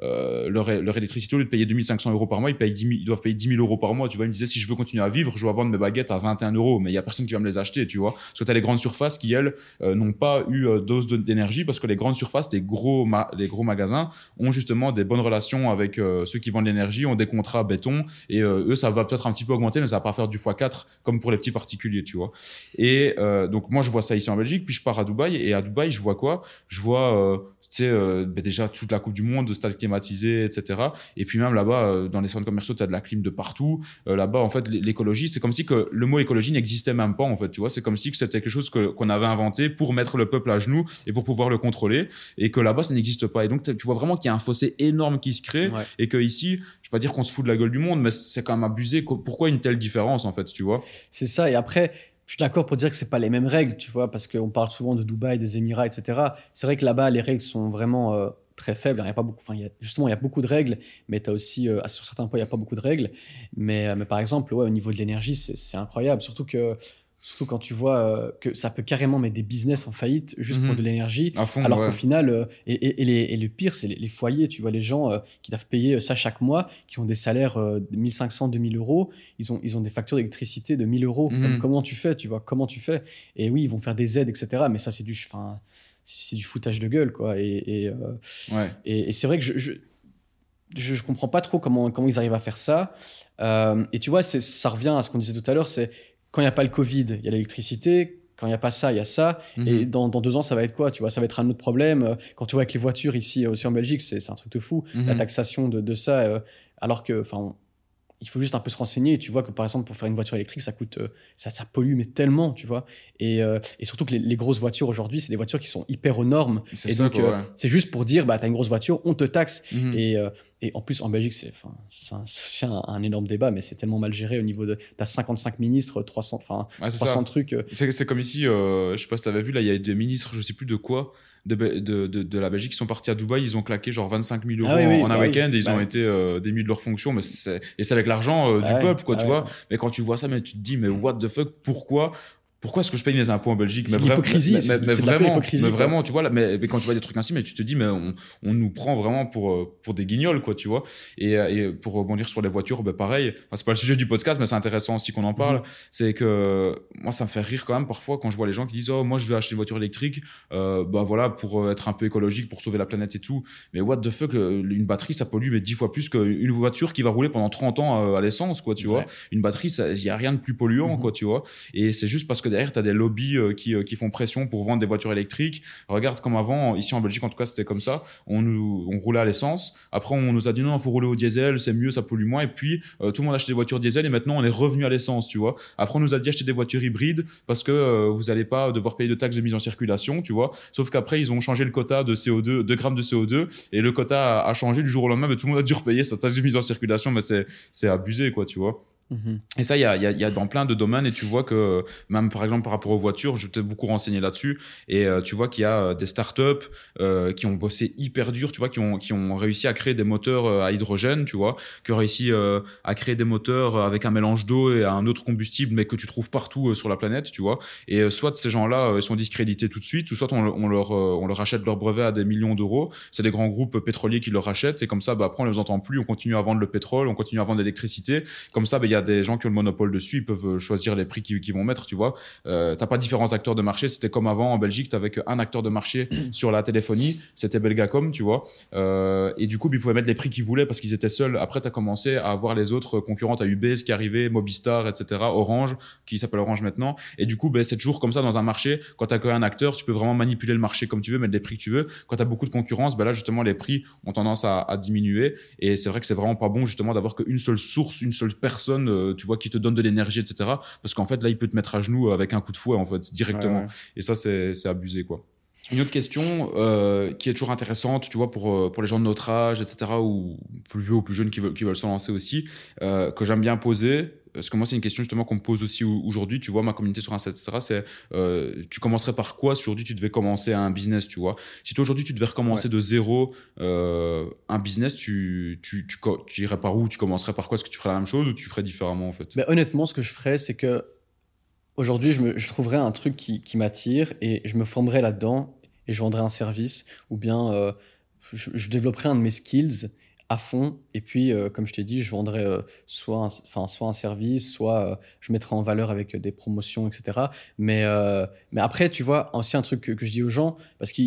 leur, électricité, au lieu de payer 2500 euros par mois, ils, payent 10 000 ils doivent payer 10 000 euros par mois. Tu vois, ils me disaient, si je veux continuer à vivre, je dois vendre mes baguettes à 21 euros, mais il y a personne qui va me les acheter, tu vois. Parce que tu as les grandes surfaces qui, elles, n'ont pas eu dose d'énergie parce que les grandes surfaces, les gros, les gros magasins ont justement des bonnes relations avec euh, ceux qui vendent l'énergie, ont des contrats béton, et euh, eux, ça va peut-être un petit peu augmenter, mais ça va pas faire du x4 comme pour les petits particuliers, tu vois. Et euh, donc, moi, je vois ça ici en Belgique, puis je pars à Dubaï, et à Dubaï, je vois quoi? Je vois tu sais, euh, ben déjà toute la Coupe du Monde, de stade climatisé, etc. Et puis même là-bas, euh, dans les centres commerciaux, tu as de la clim de partout. Euh, là-bas, en fait, l'écologie, c'est comme si que le mot écologie n'existait même pas, en fait, tu vois. C'est comme si que c'était quelque chose que, qu'on avait inventé pour mettre le peuple à genoux et pour pouvoir le contrôler, et que là-bas, ça n'existe pas. Et donc, tu vois vraiment qu'il y a un fossé énorme qui se crée, et que ici, je vais pas dire qu'on se fout de la gueule du monde, mais c'est quand même abusé. Pourquoi une telle différence, en fait, tu vois? C'est ça. Et après, je suis d'accord pour dire que c'est pas les mêmes règles, tu vois, parce qu'on parle souvent de Dubaï, des Émirats, etc. C'est vrai que là-bas, les règles sont vraiment euh, très faibles. Il y a pas beaucoup, justement, il y a beaucoup de règles, mais tu as aussi, euh, sur certains points, il n'y a pas beaucoup de règles. Mais, euh, mais par exemple, ouais, au niveau de l'énergie, c'est incroyable. Surtout que Surtout quand tu vois euh, que ça peut carrément mettre des business en faillite juste pour mhm. de l'énergie. Alors qu'au final, euh, et, et, le pire, c'est les, foyers. Tu vois, les gens euh, qui doivent payer ça chaque mois, qui ont des salaires de 1500, 2000 euros, ils ont, ils ont des factures d'électricité de 1000 euros. Mhm. comment tu fais, tu vois, comment tu fais? Et oui, ils vont faire des aides, etc. Mais ça, c'est du, c'est du foutage de gueule, quoi. Et, et, c'est vrai que je, je, je, comprends pas trop comment, comment ils arrivent à faire ça. et tu vois, ça revient à ce qu'on disait tout à l'heure, c'est quand il n'y a pas le Covid, il y a l'électricité. Quand il n'y a pas ça, il y a ça. Et mhm. dans, deux ans, ça va être quoi Tu vois, ça va être un autre problème. Quand tu vois avec les voitures ici aussi en Belgique, c'est un truc de fou. La mhm. taxation de, de ça, euh, alors que, enfin, il faut juste un peu se renseigner et tu vois que par exemple pour faire une voiture électrique ça coûte euh, ça, ça pollue mais tellement tu vois? Et, euh, et surtout que les, grosses voitures aujourd'hui c'est des voitures qui sont hyper aux normes et donc euh, c'est juste pour dire bah t'as une grosse voiture on te taxe mhm. et, et en plus en Belgique c'est (laughs) c'est un, un, énorme débat mais c'est tellement mal géré au niveau de t'as 55 ministres 300 enfin 300 trucs c'est comme ici je sais pas si t'avais vu là il y a des ministres je sais plus de quoi de, de, de, la Belgique qui sont partis à Dubaï, ils ont claqué genre 25 000 euros ah en, un bah week-end et ils bah ont été euh, démis de leur fonction. Mais et c'est avec l'argent euh, du peuple, quoi, tu vois. Mais quand tu vois ça, mais tu te dis, mais what the fuck, pourquoi pourquoi est-ce que je paye mes impôts en Belgique C'est l'hypocrisie. Mais, mais, vraiment, mais vraiment, tu vois, mais, quand tu vois des trucs ainsi, mais tu te dis, mais on, on nous prend vraiment pour, euh, pour des guignols, quoi, tu vois. Et, euh, et pour rebondir sur les voitures, ben pareil, enfin, c'est pas le sujet du podcast, mais c'est intéressant aussi qu'on en parle. Mhm. C'est que moi, ça me fait rire quand même parfois quand je vois les gens qui disent, oh, moi, je vais acheter une voiture électrique, euh, bah voilà, pour être un peu écologique, pour sauver la planète et tout. Mais what the fuck, une batterie, ça pollue mais 10 fois plus qu'une voiture qui va rouler pendant 30 ans à l'essence, quoi, tu vois. Une batterie, il y a rien de plus polluant, mhm. quoi, tu vois. Et c'est juste parce que derrière, tu as des lobbies euh, qui, euh, qui, font pression pour vendre des voitures électriques. Regarde comme avant, ici en Belgique en tout cas c'était comme ça, on, nous, roulait à l'essence, après on nous a dit non, il faut rouler au diesel, c'est mieux, ça pollue moins, et puis euh, tout le monde achetait des voitures diesel et maintenant on est revenu à l'essence, tu vois. Après on nous a dit acheter des voitures hybrides parce que vous n'allez pas devoir payer de taxes de mise en circulation, tu vois. Sauf qu'après ils ont changé le quota de CO2, 2 grammes de CO2, et le quota a, a changé du jour au lendemain, mais tout le monde a dû repayer sa taxe de mise en circulation, mais c'est abusé, quoi, tu vois. Et ça, il y a, y, dans plein de domaines, et tu vois que même par exemple par rapport aux voitures, je t'ai beaucoup renseigné là-dessus, et euh, tu vois qu'il y a euh, des startups euh, qui ont bossé hyper dur, tu vois, qui ont, qui ont réussi à créer des moteurs à hydrogène, tu vois, qui ont réussi à créer des moteurs avec un mélange d'eau et un autre combustible, mais que tu trouves partout sur la planète, tu vois. Et soit ces gens-là ils sont discrédités tout de suite, ou soit on, leur, on leur achète leur brevet à des millions d'euros. C'est des grands groupes pétroliers qui leur achètent, et comme ça, bah, après on les entend plus, on continue à vendre le pétrole, on continue à vendre l'électricité. Comme ça, bah, il y a des gens qui ont le monopole dessus, ils peuvent euh, choisir les prix qu'ils vont mettre, tu vois. Euh, t'as pas différents acteurs de marché. C'était comme avant en Belgique, t'avais qu'un acteur de marché (clears throat) sur la téléphonie, c'était Belgacom, tu vois. Euh, et du coup, ils pouvaient mettre les prix qu'ils voulaient parce qu'ils étaient seuls. Après, t'as commencé à avoir les autres concurrents, à UBS qui arrivait, Mobistar, etc., Orange, qui s'appelle Orange maintenant. Et du coup, ben, c'est toujours comme ça dans un marché. Quand t'as qu'un acteur, tu peux vraiment manipuler le marché comme tu veux, mettre les prix que tu veux. Quand t'as beaucoup de concurrence, ben là, justement, les prix ont tendance à, à diminuer. Et c'est vrai que c'est vraiment pas bon, justement, d'avoir qu'une seule source, une seule personne, tu vois, qui te donne de l'énergie, etc. Parce qu'en fait, là, il peut te mettre à genoux avec un coup de fouet, en fait, directement. Et ça, c'est abusé, quoi. Une autre question euh, qui est toujours intéressante, tu vois, pour, euh, pour les gens de notre âge, etc., ou plus vieux ou plus jeunes qui veulent, qui veulent se lancer aussi, euh, que j'aime bien poser, parce que moi, c'est une question justement qu'on me pose aussi aujourd'hui, tu vois, ma communauté sur Insta, etc., c'est euh, tu commencerais par quoi si aujourd'hui tu devais commencer un business, tu vois? Si toi aujourd'hui tu devais recommencer de zéro euh, un business, tu, tu, tu, tu, irais par où? Tu commencerais par quoi? Est-ce que tu ferais la même chose ou tu ferais différemment en fait? Mais Honnêtement, ce que je ferais, c'est que aujourd'hui, je, je trouverais un truc qui, qui m'attire et je me formerais là-dedans et je vendrais un service ou bien euh, je, je, développerais un de mes skills à fond. Et puis euh, comme je t'ai dit je vendrais euh, soit un, enfin soit un service soit je mettrais en valeur avec des promotions etc mais mais après tu vois aussi un truc que, que je dis aux gens parce que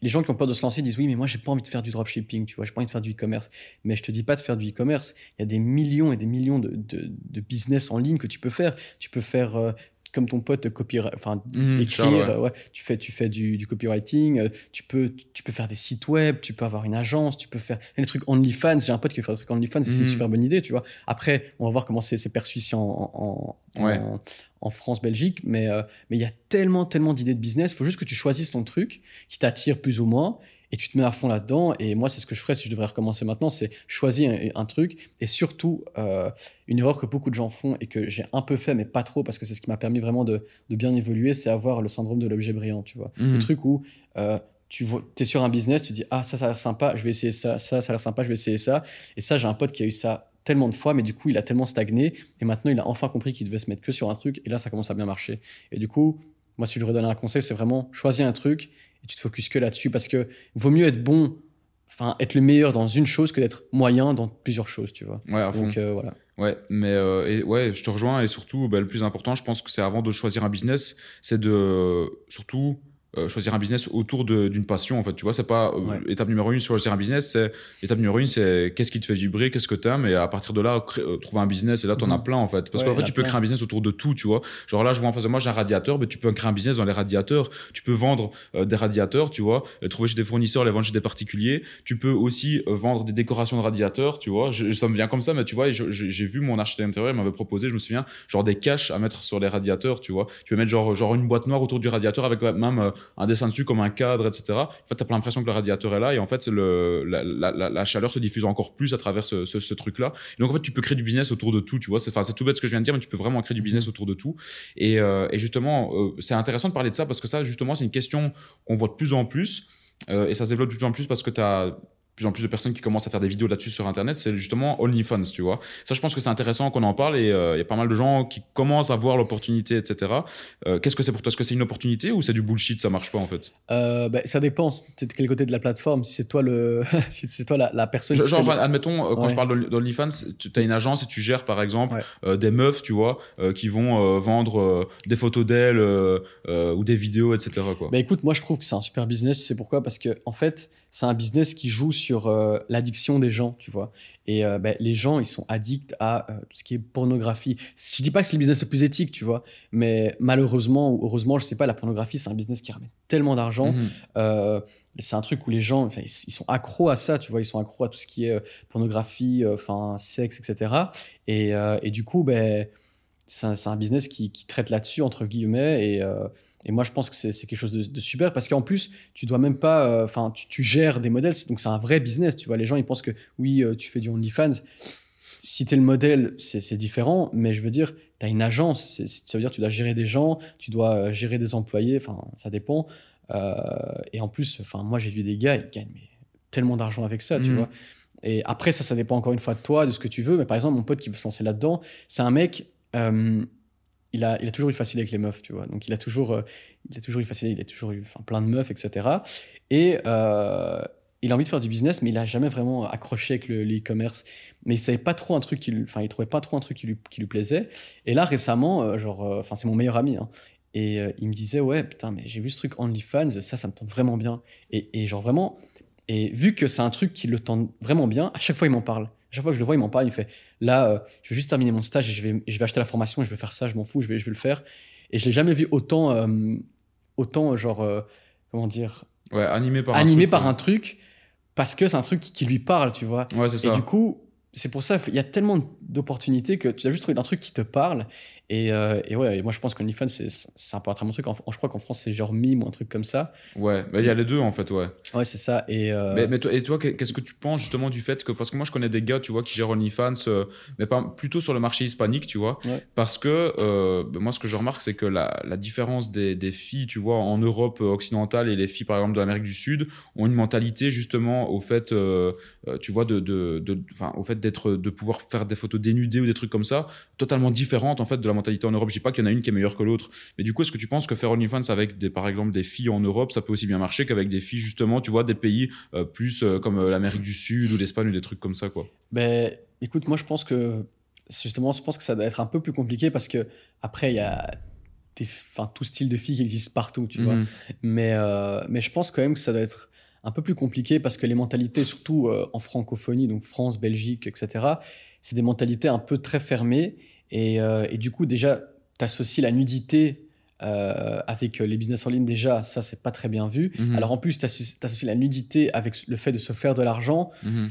les gens qui ont peur de se lancer disent oui mais moi j'ai pas envie de faire du dropshipping tu vois j'ai pas envie de faire du e-commerce. Mais je te dis pas de faire du e-commerce. Il y a des millions et des millions de, de, de business en ligne que tu peux faire. Tu peux faire comme ton pote copyright, enfin Mhm, écrire, ouais. euh, ouais, tu fais, tu fais du, du copywriting, euh, tu peux, tu peux faire des sites web, tu peux avoir une agence, tu peux faire les trucs OnlyFans. J'ai un pote qui veut faire des trucs OnlyFans, et c'est une Mhm. super bonne idée, tu vois. Après, on va voir comment c'est perçu ici en, en, en, Ouais. en- en France, Belgique, mais euh, mais il y a tellement, tellement d'idées de business. Il faut juste que tu choisisses ton truc qui t'attire plus ou moins. Et tu te mets à fond là-dedans. Et moi, c'est ce que je ferais si je devrais recommencer maintenant, c'est choisir un, un truc. Et surtout, euh, une erreur que beaucoup de gens font et que j'ai un peu fait, mais pas trop, parce que c'est ce qui m'a permis vraiment de, de bien évoluer, c'est avoir le syndrome de l'objet brillant, tu vois. Le Mhm. truc où euh, tu es sur un business, tu dis ah ça ça a l'air sympa, je vais essayer ça, ça ça a l'air sympa, je vais essayer ça. Et ça, j'ai un pote qui a eu ça tellement de fois, mais du coup il a tellement stagné et maintenant il a enfin compris qu'il devait se mettre que sur un truc et là ça commence à bien marcher. Et du coup, moi si je devrais donner un conseil, c'est vraiment choisir un truc tu te focuses que là-dessus parce que vaut mieux être bon, enfin être le meilleur dans une chose que d'être moyen dans plusieurs choses, tu vois. Ouais, à fond. Donc euh, voilà. Ouais, mais euh, et ouais, je te rejoins et surtout, bah, le plus important, je pense que c'est avant de choisir un business, c'est de surtout euh, choisir un business autour de- d'une passion. En fait, tu vois, c'est pas euh, Ouais. étape numéro une choisir un business, c'est étape numéro une, c'est qu'est-ce qui te fait vibrer, qu'est-ce que t'aimes, et à partir de là, euh, trouver un business. Et là, t'en as Mhm. plein en fait, parce Ouais, qu'en fait, tu peux plein. créer un business autour de tout, tu vois. Genre là, je vois en face de moi, j'ai un radiateur, mais tu peux créer un business dans les radiateurs. Tu peux vendre euh, des radiateurs, tu vois, les trouver chez des fournisseurs, les vendre chez des particuliers. Tu peux aussi euh, vendre des décorations de radiateurs, tu vois. Je- ça me vient comme ça, mais tu vois, j'ai vu mon architecte intérieur, il m'avait proposé, je me souviens, genre des caches à mettre sur les radiateurs, tu vois. Tu peux mettre genre, genre une boîte noire autour du radiateur avec même un dessin dessus comme un cadre, etc. En fait, t'as pas l'impression que le radiateur est là et en fait, le, la, la, la, chaleur se diffuse encore plus à travers ce, ce, ce truc-là. Et donc, en fait, tu peux créer du business autour de tout, tu vois. C'est, enfin, c'est tout bête ce que je viens de dire, mais tu peux vraiment créer du business autour de tout. Et, euh, et justement, euh, c'est intéressant de parler de ça parce que ça, justement, c'est une question qu'on voit de plus en plus. euh, et ça se développe de plus en plus parce que tu as plus en plus de personnes qui commencent à faire des vidéos là-dessus sur internet, c'est justement OnlyFans, tu vois. Ça, je pense que c'est intéressant qu'on en parle et euh, il y a pas mal de gens qui commencent à voir l'opportunité, etc. Euh, Qu'est-ce que c'est pour toi? Est-ce que c'est une opportunité ou c'est du bullshit Ça marche pas en fait? Euh, ben, ça dépend. T'es de quel côté de la plateforme Si c'est toi le, (laughs) si c'est toi la, la personne. Qui genre, enfin, admettons, quand Ouais. je parle d'Only- d'OnlyFans, tu as une agence et tu gères par exemple Ouais. des meufs, tu vois, qui vont vendre des photos d'elles ou des vidéos, etc. Quoi. Bah écoute, moi je trouve que c'est un super business. C'est pourquoi? Parce que en fait, c'est un business qui joue sur euh, l'addiction des gens, tu vois. Et euh, ben, les gens, ils sont addicts à euh, tout ce qui est pornographie. Je dis pas que c'est le business le plus éthique, tu vois, mais malheureusement ou heureusement, je sais pas, la pornographie, c'est un business qui ramène tellement d'argent. Euh, c'est un truc où les gens, ils ils sont accros à ça, tu vois, ils sont accros à tout ce qui est pornographie, enfin, sexe, etc. Et, et du coup, ben, c'est un, business qui, qui traite là-dessus, entre guillemets. Et, et moi, je pense que c'est quelque chose de, de super parce qu'en plus, tu dois même pas, euh, enfin, tu, tu gères des modèles, donc c'est un vrai business, tu vois. Les gens, ils pensent que oui, euh, tu fais du OnlyFans. Si tu es le modèle, c'est différent, mais je veux dire, tu as une agence, ça veut dire que tu dois gérer des gens, tu dois euh, gérer des employés, enfin, ça dépend. Euh, et en plus, enfin, moi, j'ai vu des gars, ils gagnent mais, tellement d'argent avec ça, tu Mhm. vois. Et après, ça, ça dépend encore une fois de toi, de ce que tu veux. Mais par exemple, mon pote qui veut se lancer là-dedans, c'est un mec, il, a, toujours eu facile avec les meufs, tu vois. Donc, il a toujours, euh, il a toujours eu facile, il a toujours eu plein de meufs, etc. Et euh, il a envie de faire du business, mais il a jamais vraiment accroché avec le le e-commerce. mais il savait pas trop un truc enfin, il trouvait pas trop un truc qui lui, plaisait. Et là, récemment, euh, genre, enfin, c'est mon meilleur ami, hein, et il me disait, ouais, putain, mais j'ai vu ce truc OnlyFans, ça, ça me tente vraiment bien. Et, et genre, vraiment, et vu que c'est un truc qui le tente vraiment bien, à chaque fois, il m'en parle. Chaque fois que je le vois, il m'en parle, il me fait, là, euh, je vais juste terminer mon stage et je vais, je vais acheter la formation et je vais faire ça, je m'en fous, je vais, je vais le faire. Et je l'ai jamais vu autant, euh, autant, genre, euh, comment dire, Ouais, animé par animé un truc, par quoi. un truc, parce que c'est un truc qui, qui lui parle, tu vois. Ouais, c'est Et ça. du coup, c'est pour ça, il y a tellement d'opportunités que tu as juste trouvé un truc qui te parle. Et, euh, et ouais, et moi je pense qu'OnlyFans, c'est c'est un peu un très bon truc. En- je crois qu'en France, c'est genre mime ou un truc comme ça. Ouais, bah, il y a les deux en fait, ouais. Ouais, c'est ça. Et euh, Mais, mais toi, et toi, qu'est-ce que tu penses justement du fait que, parce que moi je connais des gars, tu vois, qui gèrent OnlyFans, euh, mais pas, plutôt sur le marché hispanique, tu vois, Ouais. parce que euh, bah, moi ce que je remarque, c'est que la, la différence des, des filles, tu vois, en Europe occidentale et les filles par exemple de l'Amérique du Sud ont une mentalité justement au fait, euh, euh, tu vois, de, de, de- au fait d'être, de pouvoir faire des photos dénudées ou des trucs comme ça, totalement différentes en fait de la mentalité en Europe. Je dis pas qu'il y en a une qui est meilleure que l'autre, mais du coup, est-ce que tu penses que faire OnlyFans avec des, par exemple des filles en Europe, ça peut aussi bien marcher qu'avec des filles justement, tu vois, des pays euh, plus euh, comme euh, l'Amérique du Sud ou l'Espagne ou des trucs comme ça, quoi? ben, écoute, moi je pense que justement, je pense que ça doit être un peu plus compliqué parce que après, il y a enfin, tout style de filles qui existent partout, tu vois. Mhm. Mais, euh, mais je pense quand même que ça doit être un peu plus compliqué parce que les mentalités, surtout en francophonie, donc France, Belgique, etc., c'est des mentalités un peu très fermées. Et, euh, et du coup, déjà, associes la nudité euh, avec les business en ligne déjà, ça c'est pas très bien vu. Mhm. Alors en plus, tu associes la nudité avec le fait de se faire de l'argent. Mhm.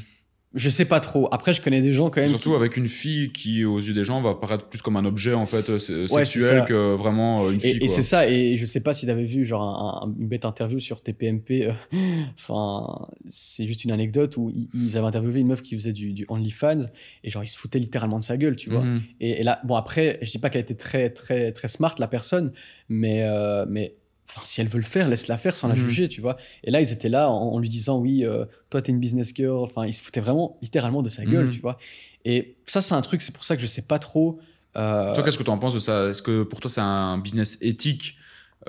Je sais pas trop. Après, je connais des gens quand même. Surtout qui- avec une fille qui, aux yeux des gens, va paraître plus comme un objet en fait euh, ouais, sexuel que vraiment euh, une fille. Et, c'est ça, et je sais pas si tu avais vu genre un- un- une bête interview sur TPMP. euh, (laughs) Enfin, c'est juste une anecdote où ils, ils avaient interviewé une meuf qui faisait du, du OnlyFans et genre ils se foutaient littéralement de sa gueule, tu vois. Mhm. Et, et là, bon après, je dis pas qu'elle était très très très smart la personne, mais euh, mais enfin si elle veut le faire, laisse-la faire sans la Mhm. juger, tu vois. Et là ils étaient là en, en lui disant oui, euh, toi t'es une business girl. Enfin ils se foutaient vraiment littéralement de sa gueule, Mhm. tu vois. Et ça c'est un truc, c'est pour ça que je sais pas trop. euh, Toi, qu'est-ce que tu en penses de ça? Est-ce que pour toi, c'est un business éthique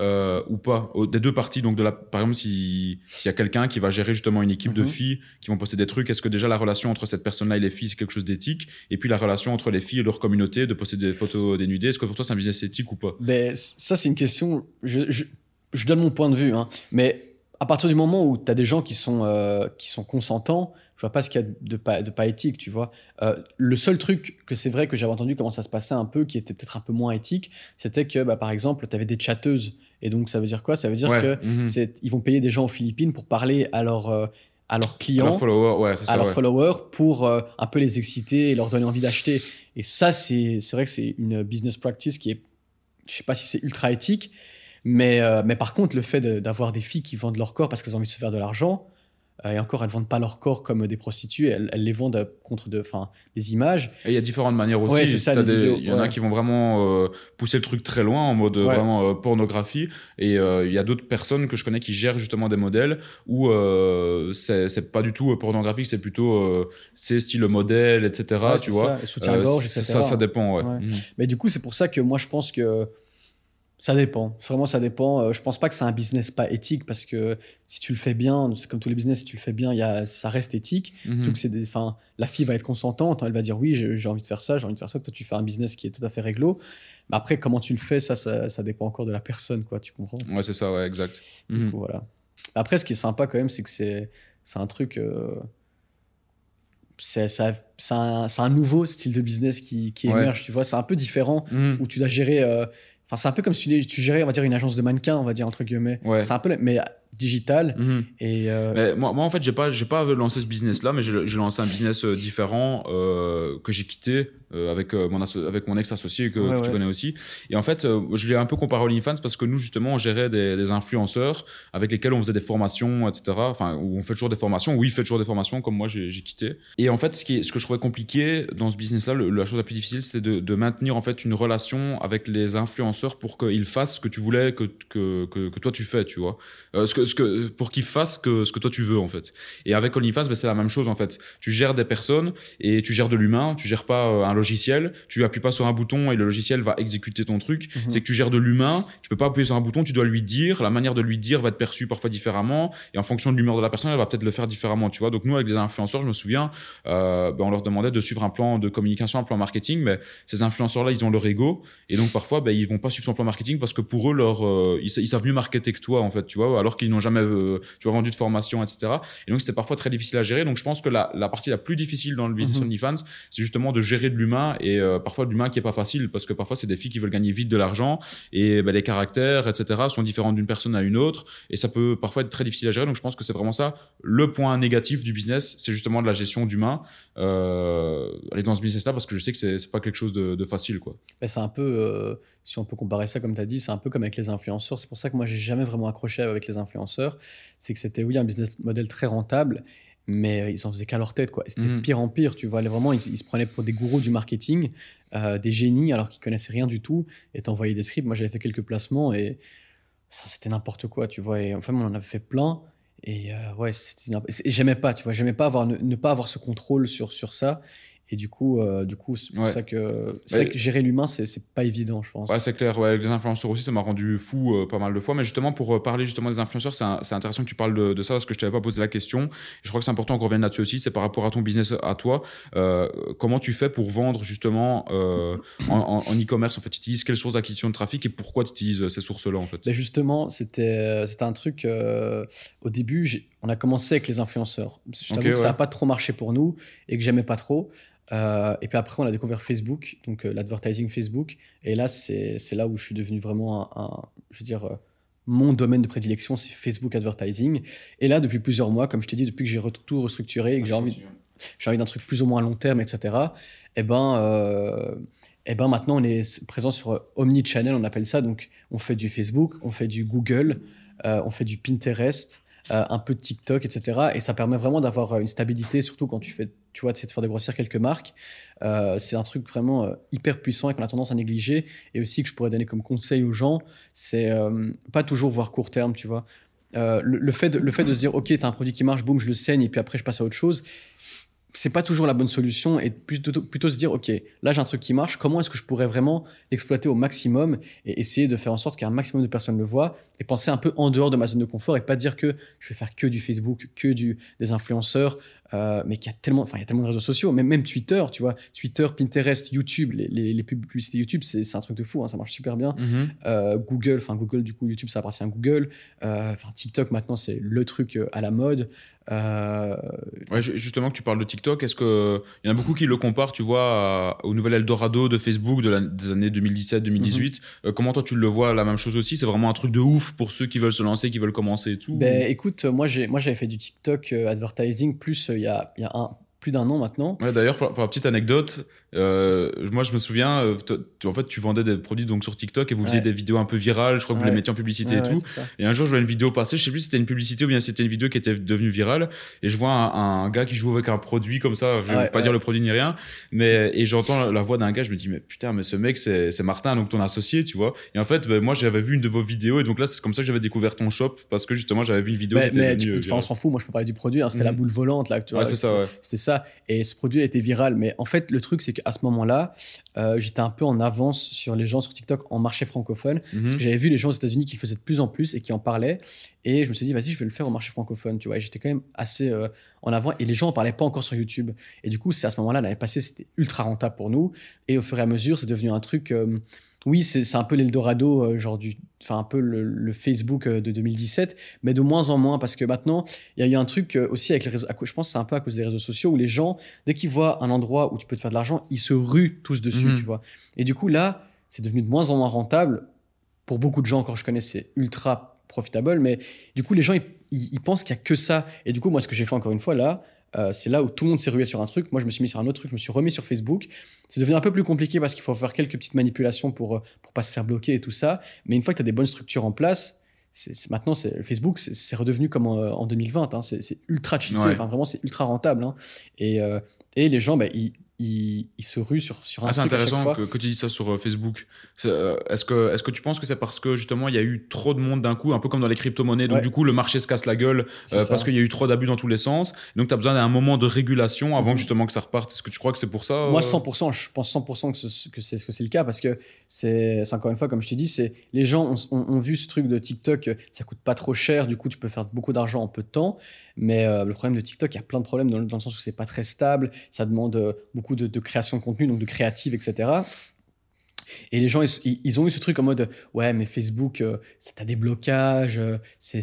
euh, ou pas? Des deux parties, donc de la, par exemple, si- s'il y a quelqu'un qui va gérer justement une équipe de Mhm. filles qui vont poster des trucs, est-ce que déjà la relation entre cette personne-là et les filles, c'est quelque chose d'éthique? Et puis la relation entre les filles et leur communauté, de poster des photos dénudées, est-ce que pour toi, c'est un business éthique ou pas? Ben, c- ça, c'est une question. Je, je, je donne mon point de vue, hein, mais à partir du moment où tu as des gens qui sont, euh, qui sont consentants, je vois pas ce qu'il y a de pas, de pas éthique, tu vois. Euh, le seul truc que c'est vrai que j'avais entendu comment ça se passait un peu, qui était peut-être un peu moins éthique, c'était que, bah, par exemple, tu avais des chatteuses. Et donc, ça veut dire quoi? Ça veut dire Ouais, que mhm. ils vont payer des gens aux Philippines pour parler à, leur, euh, à leurs clients Leurs followers, ouais, à leurs ouais. followers pour euh, un peu les exciter et leur donner envie d'acheter. Et ça, c'est c'est vrai que c'est une business practice qui est, je sais pas si c'est ultra éthique, mais, euh, mais par contre, le fait de- d'avoir des filles qui vendent leur corps parce qu'elles ont envie de se faire de l'argent, euh, et encore, elles vendent pas leur corps comme des prostituées, elles, elles les vendent euh, contre de, des images. Et il y a différentes manières aussi. Ouais, Il y en a qui vont vraiment euh, pousser le truc très loin en mode Ouais. vraiment euh, pornographie. Et euh, il y a d'autres personnes que je connais qui gèrent justement des modèles où c'est pas du tout pornographique, c'est plutôt c'est style modèle, etc. Tu vois. soutien-gorge, etc. Ça, ça dépend. Mhm. Mais du coup, c'est pour ça que moi, je pense que ça dépend. Vraiment, ça dépend. Euh, Je pense pas que c'est un business pas éthique parce que si tu le fais bien, c'est comme tous les business, si tu le fais bien, y a, ça reste éthique. Mhm. Que c'est enfin, la fille va être consentante, elle va dire oui, j'ai envie de faire ça, j'ai envie de faire ça. Toi, tu fais un business qui est tout à fait réglo. Mais après, comment tu le fais, ça, ça, ça dépend encore de la personne, quoi. Tu comprends? Ouais, c'est ça, ouais, exact. Mhm. Voilà. Après, ce qui est sympa quand même, c'est que c'est un truc. euh, c'est un, nouveau style de business qui, qui Ouais. émerge, tu vois. C'est un peu différent Mhm. où tu dois gérer. euh, Enfin, c'est un peu comme si tu, tu gérais, on va dire, une agence de mannequins, on va dire, entre guillemets. Ouais. C'est un peu, mais digital. Mhm. Et euh, Mais moi, moi, en fait, j'ai pas, j'ai pas lancé ce business-là, mais j'ai lancé un business euh, différent euh, que j'ai quitté euh, avec, mon avec mon ex-associé que, Ouais, que tu connais aussi. Et en fait, je l'ai un peu comparé au OnlyFans parce que nous, justement, on gérait des, des influenceurs avec lesquels on faisait des formations, etc. Enfin, où on fait toujours des formations. Oui, il fait toujours des formations, comme moi, j'ai quitté. Et en fait, ce, qui est, ce que je trouvais compliqué dans ce business-là, la chose la plus difficile, c'était de, de maintenir en fait une relation avec les influenceurs pour qu'ils fassent ce que tu voulais que, que, que, que toi tu fais, tu vois. Ce que, ce que, pour qu'ils fassent que, ce que toi tu veux, en fait. Et avec OnlyFans, ben, c'est la même chose en fait. Tu gères des personnes et tu gères de l'humain, tu gères pas euh, un logiciel, tu appuies pas sur un bouton et le logiciel va exécuter ton truc. Mhm. C'est que tu gères de l'humain, tu peux pas appuyer sur un bouton, tu dois lui dire, la manière de lui dire va être perçue parfois différemment et en fonction de l'humeur de la personne, elle va peut-être le faire différemment, tu vois. Donc nous, avec les influenceurs, je me souviens, euh, ben, on leur demandait de suivre un plan de communication, un plan marketing, mais ces influenceurs-là, ils ont leur ego et donc parfois, ben, ils vont pas suivre ton plan marketing parce que pour eux, leur, euh, ils savent mieux marketer que toi, en fait, tu vois, alors qu'ils n'ont jamais, euh, tu vois, vendu de formation, etc. Et donc c'était parfois très difficile à gérer. Donc je pense que la, la partie la plus difficile dans le business Mhm. OnlyFans, c'est justement de gérer de l'humain et euh, parfois de l'humain qui est pas facile parce que parfois c'est des filles qui veulent gagner vite de l'argent et ben, les caractères, etc. sont différents d'une personne à une autre et ça peut parfois être très difficile à gérer. Donc je pense que c'est vraiment ça le point négatif du business, c'est justement de la gestion d'humain. Euh, aller dans ce business-là parce que je sais que c'est pas quelque chose de, de facile, quoi. C'est un peu, euh, si on peut comparer ça comme tu as dit, c'est un peu comme avec les influenceurs. C'est pour ça que moi, j'ai jamais vraiment accroché avec les influenceurs. C'est que c'était, oui, un business model très rentable, mais euh, ils en faisaient qu'à leur tête. quoi. C'était de Mhm. pire en pire, tu vois. Vraiment, ils, ils se prenaient pour des gourous du marketing, euh, des génies, alors qu'ils connaissaient rien du tout, et t'envoyaient des scripts. Moi, j'avais fait quelques placements, et ça, c'était n'importe quoi, tu vois. Et enfin, on en avait fait plein. Et euh, ouais, c'était et j'aimais pas, tu vois, j'aimais pas avoir ne, ne pas avoir ce contrôle sur sur ça. Et du coup, euh, du coup, c'est pour Ouais. ça que c'est Ouais. vrai que gérer l'humain, c'est c'est pas évident, je pense. Ouais, c'est clair. Ouais, avec les influenceurs aussi, ça m'a rendu fou euh, pas mal de fois. Mais justement, pour euh, parler justement des influenceurs, c'est intéressant que tu parles de, de ça parce que je t'avais pas posé la question. Je crois que c'est important qu'on revienne là-dessus aussi. C'est par rapport à ton business à toi. Comment tu fais pour vendre justement en en- en e-commerce En fait, tu utilises quelles sources d'acquisition de trafic et pourquoi tu utilises ces sources-là en fait? Ben justement, c'était c'était un truc. au début, on a commencé avec les influenceurs. Je t'avoue Ok, que ça n'a pas trop marché pour nous et que j'aimais pas trop. Euh, et puis après, on a découvert Facebook, donc euh, l'advertising Facebook. Et là, c'est là où je suis devenu vraiment un, je veux dire, euh, mon domaine de prédilection, c'est Facebook Advertising. Et là, depuis plusieurs mois, comme je t'ai dit, depuis que j'ai tout restructuré et que j'ai envie, envie d'un truc plus ou moins à long terme, etc., et eh ben, et eh ben maintenant, on est présent sur Omnichannel, on appelle ça. Donc, on fait du Facebook, on fait du Google, on fait du Pinterest. Un peu de TikTok, etc. Et ça permet vraiment d'avoir une stabilité, surtout quand tu fais tu vois, de faire dégrossir quelques marques. Euh, c'est un truc vraiment euh, hyper puissant et qu'on a tendance à négliger. Et aussi que je pourrais donner comme conseil aux gens, c'est euh, pas toujours voir court terme, tu vois. Le, fait de, le fait de se dire, OK, tu as un produit qui marche, boum, je le saigne, et puis après, je passe à autre chose c'est pas toujours la bonne solution et plutôt, plutôt se dire ok là j'ai un truc qui marche comment est-ce que je pourrais vraiment l'exploiter au maximum et essayer de faire en sorte qu'un maximum de personnes le voient et penser un peu en dehors de ma zone de confort et pas dire que je vais faire que du Facebook que du des influenceurs euh, mais qu'il y a tellement enfin il y a tellement de réseaux sociaux même même Twitter tu vois. Twitter Pinterest YouTube les, les, publicités YouTube c'est un truc de fou hein, ça marche super bien. Mm-hmm. euh, Google enfin Google du coup YouTube ça appartient à Google. Euh, enfin TikTok maintenant c'est le truc à la mode. Euh, ouais, justement, que tu parles de TikTok, est-ce que il y en a beaucoup qui le comparent, tu vois, au nouvel Eldorado de Facebook de des années 2017-2018 mhm. euh, Comment toi tu le vois La même chose aussi? C'est vraiment un truc de ouf pour ceux qui veulent se lancer, qui veulent commencer et tout Ben écoute, moi j'avais fait du TikTok euh, advertising plus il y a, plus d'un an maintenant. D'ailleurs, pour, la petite anecdote, euh, moi, je me souviens, euh, tu, en fait, tu vendais des produits donc sur TikTok et vous faisiez des vidéos un peu virales. Je crois que vous les mettiez en publicité et tout. Et un jour, je vois une vidéo passer. Je sais plus si c'était une publicité ou bien c'était une vidéo qui était devenue virale. Et je vois un, gars qui joue avec un produit comme ça. Je vais pas dire le produit ni rien, mais et j'entends la voix d'un gars. Je me dis mais putain, mais ce mec c'est Martin, donc ton associé, tu vois. Et en fait, ben, moi, j'avais vu une de vos vidéos et donc là, c'est comme ça que j'avais découvert ton shop parce que justement, j'avais vu une vidéo. Mais, qui était mais tu, on s'en fout. Moi, je peux parler du produit. Hein. C'était la mhm. boule volante là. Tu vois. c'est ça. C'était ça. Et ce produit a été viral. Mais en fait, le truc, c'est qu'à ce moment-là euh, j'étais un peu en avance sur les gens sur TikTok en marché francophone. Parce mhm. que j'avais vu les gens aux États-Unis qui faisaient de plus en plus et qui en parlaient. Et je me suis dit, vas-y, je vais le faire au marché francophone. Tu vois, j'étais quand même assez euh, en avant et les gens en parlaient pas encore sur YouTube. Et du coup, c'est à ce moment-là, l'année passée, c'était ultra rentable pour nous. Et au fur et à mesure, c'est devenu un truc. Euh, oui, c'est un peu l'Eldorado, euh, genre du, enfin un peu le, Facebook euh, de 2017, mais de moins en moins parce que maintenant, il y a eu un truc euh, aussi avec les réseaux. Je pense c'est un peu à cause des réseaux sociaux où les gens, dès qu'ils voient un endroit où tu peux te faire de l'argent, ils se ruent tous dessus, mhm. tu vois. Et du coup, là, c'est devenu de moins en moins rentable. Pour beaucoup de gens, encore je connais, c'est ultra profitable, mais du coup, les gens, ils, ils pensent qu'il y a que ça. Et du coup, moi, ce que j'ai fait encore une fois là, euh, c'est là où tout le monde s'est rué sur un truc. Moi, je me suis mis sur un autre truc, je me suis remis sur Facebook. C'est devenu un peu plus compliqué parce qu'il faut faire quelques petites manipulations pour euh, pour pas se faire bloquer et tout ça. Mais une fois que tu as des bonnes structures en place, c'est, maintenant, c'est, Facebook, c'est, redevenu comme en, 2020. Hein. C'est, ultra cheaté. Enfin, vraiment, c'est ultra rentable. Hein. Et, euh, et les gens, bah, ils, il, se rue sur, sur un ah, C'est intéressant que, que, tu dis ça sur euh, Facebook. Euh, est-ce que, est que tu penses que c'est parce que justement il y a eu trop de monde d'un coup, un peu comme dans les crypto-monnaies, donc du coup le marché se casse la gueule euh, parce qu'il y a eu trop d'abus dans tous les sens. Donc tu as besoin d'un moment de régulation avant mhm. justement que ça reparte. Est-ce que tu crois que c'est pour ça Moi 100%, je pense 100% que c'est que c'est le cas parce que c'est encore une fois, comme je t'ai dit, c'est les gens ont, vu ce truc de TikTok, ça coûte pas trop cher, du coup tu peux faire beaucoup d'argent en peu de temps. Mais euh, le problème de TikTok, il y a plein de problèmes dans, le sens où c'est pas très stable, ça demande euh, beaucoup de, création de contenu, donc de créative, etc. Et les gens, ils, ont eu ce truc en mode ouais, mais Facebook, euh, ça t'as des blocages, c'est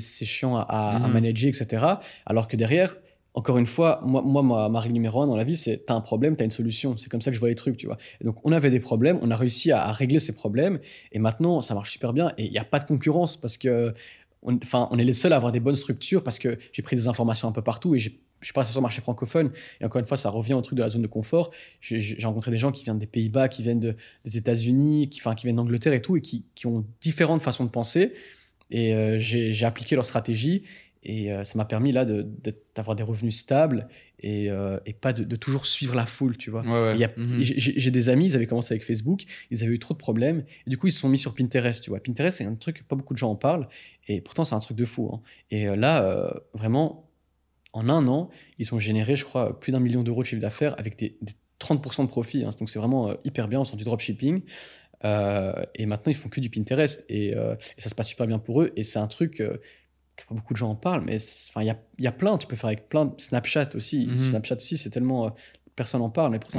chiant à, mhm. manager, etc. Alors que derrière, encore une fois, moi, moi ma, règle numéro un dans la vie, c'est t'as un problème, t'as une solution. C'est comme ça que je vois les trucs, tu vois. Et donc, on avait des problèmes, on a réussi à, à régler ces problèmes, et maintenant, ça marche super bien. Et il n'y a pas de concurrence parce que on, enfin, on est les seuls à avoir des bonnes structures parce que j'ai pris des informations un peu partout et je suis passé sur le marché francophone. Et encore une fois, ça revient au truc de la zone de confort. J'ai rencontré des gens qui viennent des Pays-Bas, qui viennent des États-Unis, qui, enfin, qui viennent d'Angleterre et tout, et qui, ont différentes façons de penser. Et euh, j'ai appliqué leur stratégie. Et euh, ça m'a permis là d'avoir des revenus stables et, euh, et pas de, toujours suivre la foule, tu vois. Mhm. J'ai des amis, ils avaient commencé avec Facebook, ils avaient eu trop de problèmes, et du coup ils se sont mis sur Pinterest, tu vois. Pinterest, c'est un truc, pas beaucoup de gens en parlent, et pourtant c'est un truc de fou. Hein. Et euh, là, vraiment, en un an, ils ont généré, je crois, plus d'un million d'euros de chiffre d'affaires avec des, 30% de profit. Hein. Donc c'est vraiment hyper bien, on sent du dropshipping. et maintenant, ils font que du Pinterest. Et, et, ça se passe super bien pour eux. Et c'est un truc pas beaucoup de gens en parlent, mais enfin il y a, y a, plein, tu peux faire avec plein Snapchat aussi. Mhm. Snapchat aussi, c'est tellement. Euh, personne n'en parle, mais pourtant,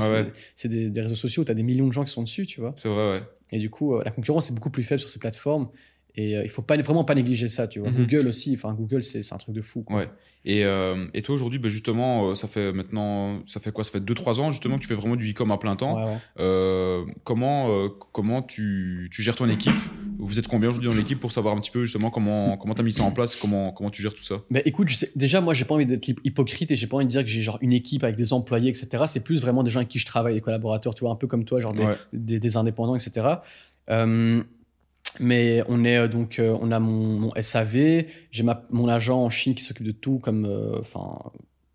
c'est des, réseaux sociaux où tu as des millions de gens qui sont dessus, tu vois. C'est vrai, ouais. Et du coup, euh, la concurrence est beaucoup plus faible sur ces plateformes. Et il faut pas, vraiment pas négliger ça, tu vois. Mhm. Google aussi, enfin, Google, c'est un truc de fou. Quoi. Ouais. Et, et toi, aujourd'hui, bah, justement, ça fait maintenant, ça fait quoi? Ça fait 2-3 ans, justement, que tu fais vraiment du e-com à plein temps. Ouais, ouais. comment comment tu, tu, gères ton équipe? Vous êtes combien aujourd'hui dans l'équipe pour savoir un petit peu, justement, comment tu as mis ça en place? Comment, comment tu gères tout ça? Bah, Écoute, je sais, déjà, moi, j'ai pas envie d'être hypocrite et j'ai pas envie de dire que j'ai genre une équipe avec des employés, etc. C'est plus vraiment des gens avec qui je travaille, des collaborateurs, tu vois, un peu comme toi, genre des, Ouais. des, des indépendants, etc. Euh, mais on est euh, donc, euh, on a mon, mon SAV, j'ai ma- mon agent en Chine qui s'occupe de tout, comme, euh, enfin,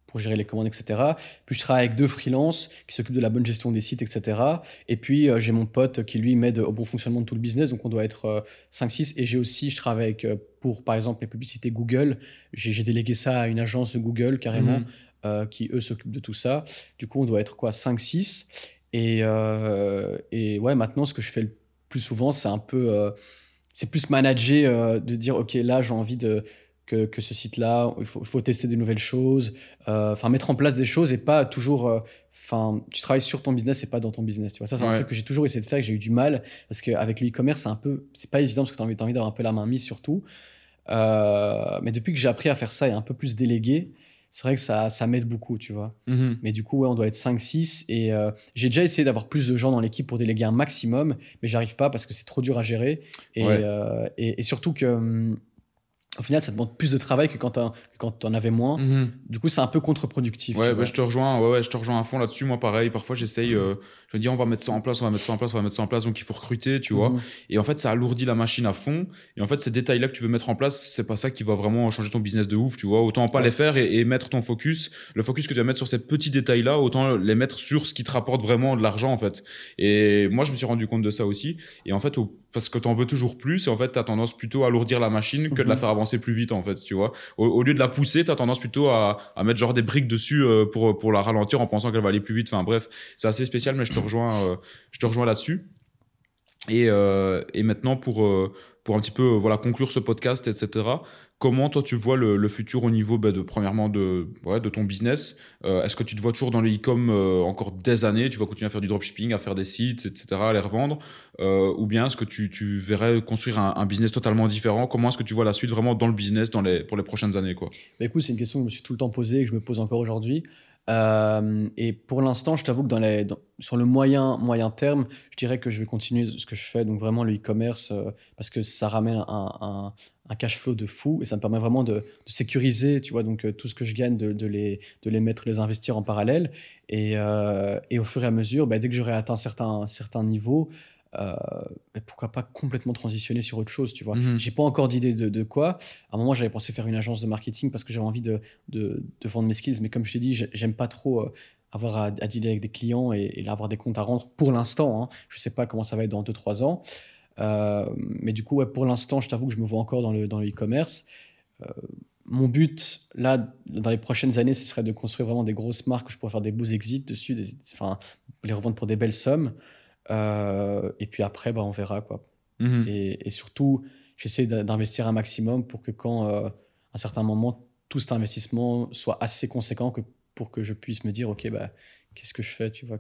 pour gérer les commandes, etc. Puis je travaille avec deux freelances qui s'occupent de la bonne gestion des sites, etc. Et puis euh, j'ai mon pote qui lui m'aide au bon fonctionnement de tout le business, donc on doit être euh, 5-6. Et j'ai aussi, je travaille avec, pour par exemple les publicités Google, j'ai délégué ça à une agence de Google carrément Mhm. qui eux s'occupent de tout ça. Du coup, on doit être quoi 5-6. Et, euh, et ouais, maintenant, ce que je fais le plus souvent, c'est un peu. euh, c'est plus manager, euh, de dire, OK, là, j'ai envie de. Que, que ce site-là, il faut, il faut tester des nouvelles choses, euh, enfin mettre en place des choses et pas toujours, enfin tu travailles sur ton business et pas dans ton business, tu vois. Ça c'est un truc que j'ai toujours essayé de faire, que j'ai eu du mal parce qu'avec le e-commerce c'est un peu, c'est pas évident parce que tu as envie, t'as envie d'avoir un peu la main mise sur tout. Mais depuis que j'ai appris à faire ça et un peu plus délégué, c'est vrai que ça, ça m'aide beaucoup, tu vois. Mhm. Mais du coup, ouais, on doit être 5-6. Et euh, j'ai déjà essayé d'avoir plus de gens dans l'équipe pour déléguer un maximum, mais j'arrive pas parce que c'est trop dur à gérer. Et, Ouais. euh, et, et surtout que, hum, au final, ça demande plus de travail que quand t'en- avais moins. Mhm. Du coup, c'est un peu contre-productif. Ouais, bah, vois. je te rejoins. Ouais, ouais, je te rejoins à fond là-dessus. Moi, pareil. Parfois, j'essaye. euh, je me dis, on va mettre ça en place, on va mettre ça en place, on va mettre ça en place. Donc, il faut recruter, tu vois. Mhm. Et en fait, ça alourdit la machine à fond. Et en fait, ces détails-là que tu veux mettre en place, c'est pas ça qui va vraiment changer ton business de ouf, tu vois. Autant pas Ouais. les faire et, et mettre ton focus. Le focus que tu vas mettre sur ces petits détails-là, autant les mettre sur ce qui te rapporte vraiment de l'argent, en fait. Et moi, je me suis rendu compte de ça aussi. Et en fait, au- parce que t'en veux toujours plus, et en fait, t'as tendance plutôt à alourdir la machine que de la Mhm. faire avancer plus vite, en fait, tu vois. Au, au lieu de la pousser, t'as tendance plutôt à, à mettre genre des briques dessus euh, pour, pour la ralentir en pensant qu'elle va aller plus vite. Enfin, bref, c'est assez spécial, mais je te rejoins, euh, je te rejoins là-dessus. Et, euh, et maintenant, pour, euh, pour un petit peu euh, voilà, conclure ce podcast, etc., comment toi tu vois le, futur au niveau bah, de, premièrement, de, ouais, de ton business? Est-ce que tu te vois toujours dans le e-com encore des années? Tu vas continuer à faire du dropshipping, à faire des sites, etc., à les revendre? Ou bien est-ce que tu, verrais construire un, business totalement différent? Comment est-ce que tu vois la suite vraiment dans le business pour les prochaines années Bah, écoute, c'est une question que je me suis tout le temps posée et que je me pose encore aujourd'hui. Euh, et pour l'instant, je t'avoue que sur le moyen, moyen terme, je dirais que je vais continuer ce que je fais, donc vraiment le e-commerce, euh, parce que ça ramène un, cash flow de fou et ça me permet vraiment de, sécuriser, tu vois, donc euh, tout ce que je gagne, de, de les, de les mettre, les investir en parallèle. Et, au fur et à mesure, bah, dès que j'aurai atteint certains niveaux, euh, pourquoi pas complètement transitionner sur autre chose, tu vois. Mhm. J'ai pas encore d'idée de, de quoi. À un moment, j'avais pensé faire une agence de marketing parce que j'avais envie de, de, de vendre mes skills, mais comme je t'ai dit, j'ai- j'aime pas trop euh, avoir à, à dealer avec des clients et, et avoir des comptes à rendre pour l'instant. Hein. Je sais pas comment ça va être dans 2-3 ans. Euh, mais du coup, ouais, pour l'instant, je t'avoue que je me vois encore dans le, dans le e-commerce. Euh, mon but, là, dans les prochaines années, ce serait de construire vraiment des grosses marques où je pourrais faire des beaux exits dessus, des, enfin, les revendre pour des belles sommes. Euh, et puis après, bah, on verra. Quoi. Mhm. Et, et surtout, j'essaie d'in- d'investir un maximum pour que quand, euh, à un certain moment, tout cet investissement soit assez conséquent que, pour que je puisse me dire, OK, bah, qu'est-ce que je fais Tu vois,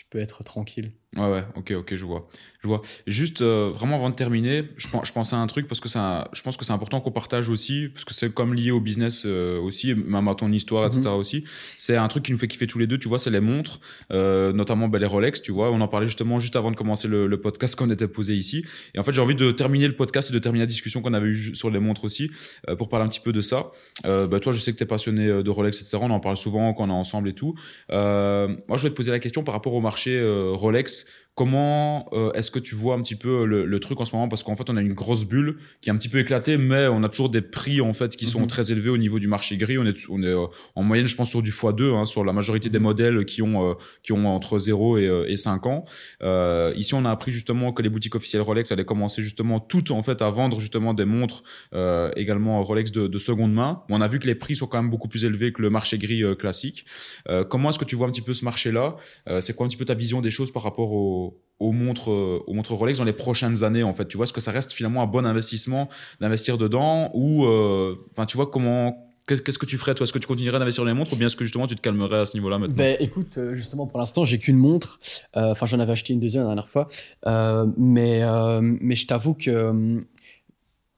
je peux être tranquille. Ouais, ouais, ok, ok, je vois. Je vois. Juste, euh, vraiment avant de terminer, je, je pensais à un truc parce que ça, je pense que c'est important qu'on partage aussi, parce que c'est comme lié au business euh, aussi, même à ton histoire, etc. aussi. C'est un truc qui nous fait kiffer tous les deux, tu vois, c'est les montres, euh, notamment bah, les Rolex, tu vois. On en parlait justement juste avant de commencer le, le podcast qu'on était posé ici. Et en fait, j'ai envie de terminer le podcast et de terminer la discussion qu'on avait eue sur les montres aussi, pour parler un petit peu de ça. Bah, toi, je sais que tu es passionné de Rolex, etc. On en parle souvent quand on est ensemble et tout. Moi, je voulais te poser la question par rapport au marché euh, Rolex. Comment euh, est-ce que tu vois un petit peu le, le truc en ce moment? Parce qu'en fait, on a une grosse bulle qui est un petit peu éclatée, mais on a toujours des prix en fait qui sont Mhm. très élevés au niveau du marché gris. On est, on est euh, en moyenne, je pense, sur du x2 hein, sur la majorité des modèles qui ont, euh, qui ont entre 0 et, euh, et 5 ans. Euh, ici, on a appris justement que les boutiques officielles Rolex allaient commencer justement toutes en fait à vendre justement des montres euh, également Rolex de, de seconde main. On a vu que les prix sont quand même beaucoup plus élevés que le marché gris euh, classique. Euh, comment est-ce que tu vois un petit peu ce marché-là? Euh, C'est quoi un petit peu ta vision des choses par rapport aux, montres, aux montres Rolex dans les prochaines années en fait Tu vois, est-ce que ça reste finalement un bon investissement d'investir dedans ou, euh, enfin, tu vois comment Qu'est-ce que tu ferais toi? Est-ce que tu continuerais d'investir dans les montres ou bien est-ce que justement tu te calmerais à ce niveau-là maintenant? Ben, écoute, euh, justement, pour l'instant, j'ai qu'une montre. Euh, Enfin, j'en avais acheté une deuxième la dernière fois. Mais, mais je t'avoue que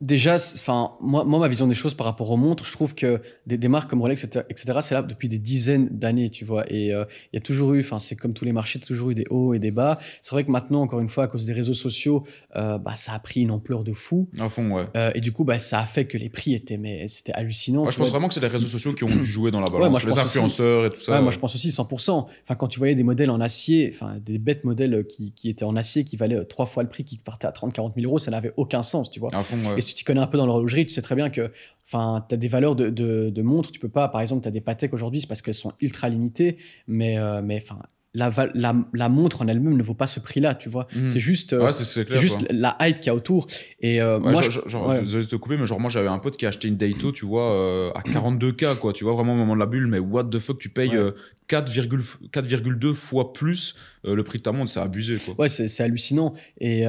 déjà, enfin, moi, moi, ma vision des choses par rapport aux montres, je trouve que des, des marques comme Rolex, etc., c'est là depuis des dizaines d'années, tu vois. Et euh, il y a toujours eu, enfin, c'est comme tous les marchés, toujours eu des hauts et des bas. C'est vrai que maintenant, encore une fois, à cause des réseaux sociaux, euh, bah, ça a pris une ampleur de fou. À fond, ouais. Euh, et du coup, bah, ça a fait que les prix étaient, mais c'était hallucinant. Moi, je pense vois. vraiment que c'est les réseaux sociaux qui ont dû jouer dans la balance. Ouais, moi, je les pense aussi. influenceurs et tout ça. Ouais, moi je pense aussi 100%. Enfin, quand tu voyais des modèles en acier, enfin des bêtes modèles qui, qui étaient en acier qui valaient trois fois le prix, qui partaient à 30-40 000 euros, ça n'avait aucun sens, tu vois. À fond, ouais. Et tu connais un peu dans l'horlogerie, tu sais très bien que enfin, tu as des valeurs de, de, de montres. Tu peux pas, par exemple, tu as des Patek aujourd'hui, c'est parce qu'elles sont ultra limitées, mais, euh, mais enfin, la, la, la montre en elle-même ne vaut pas ce prix-là, tu vois. Mhm. C'est juste, euh, Ouais, c'est juste la hype qu'il y a autour. Et euh, Ouais, moi, genre, je- genre, ouais. désolé de te couper, mais genre, moi, j'avais un pote qui a acheté une Daito, tu vois, euh, à 42K, quoi. Tu vois, vraiment au moment de la bulle, mais what the fuck, tu payes euh, 4,2 4,2 fois plus le prix de ta montre, c'est abusé, quoi. Ouais, c'est hallucinant. Et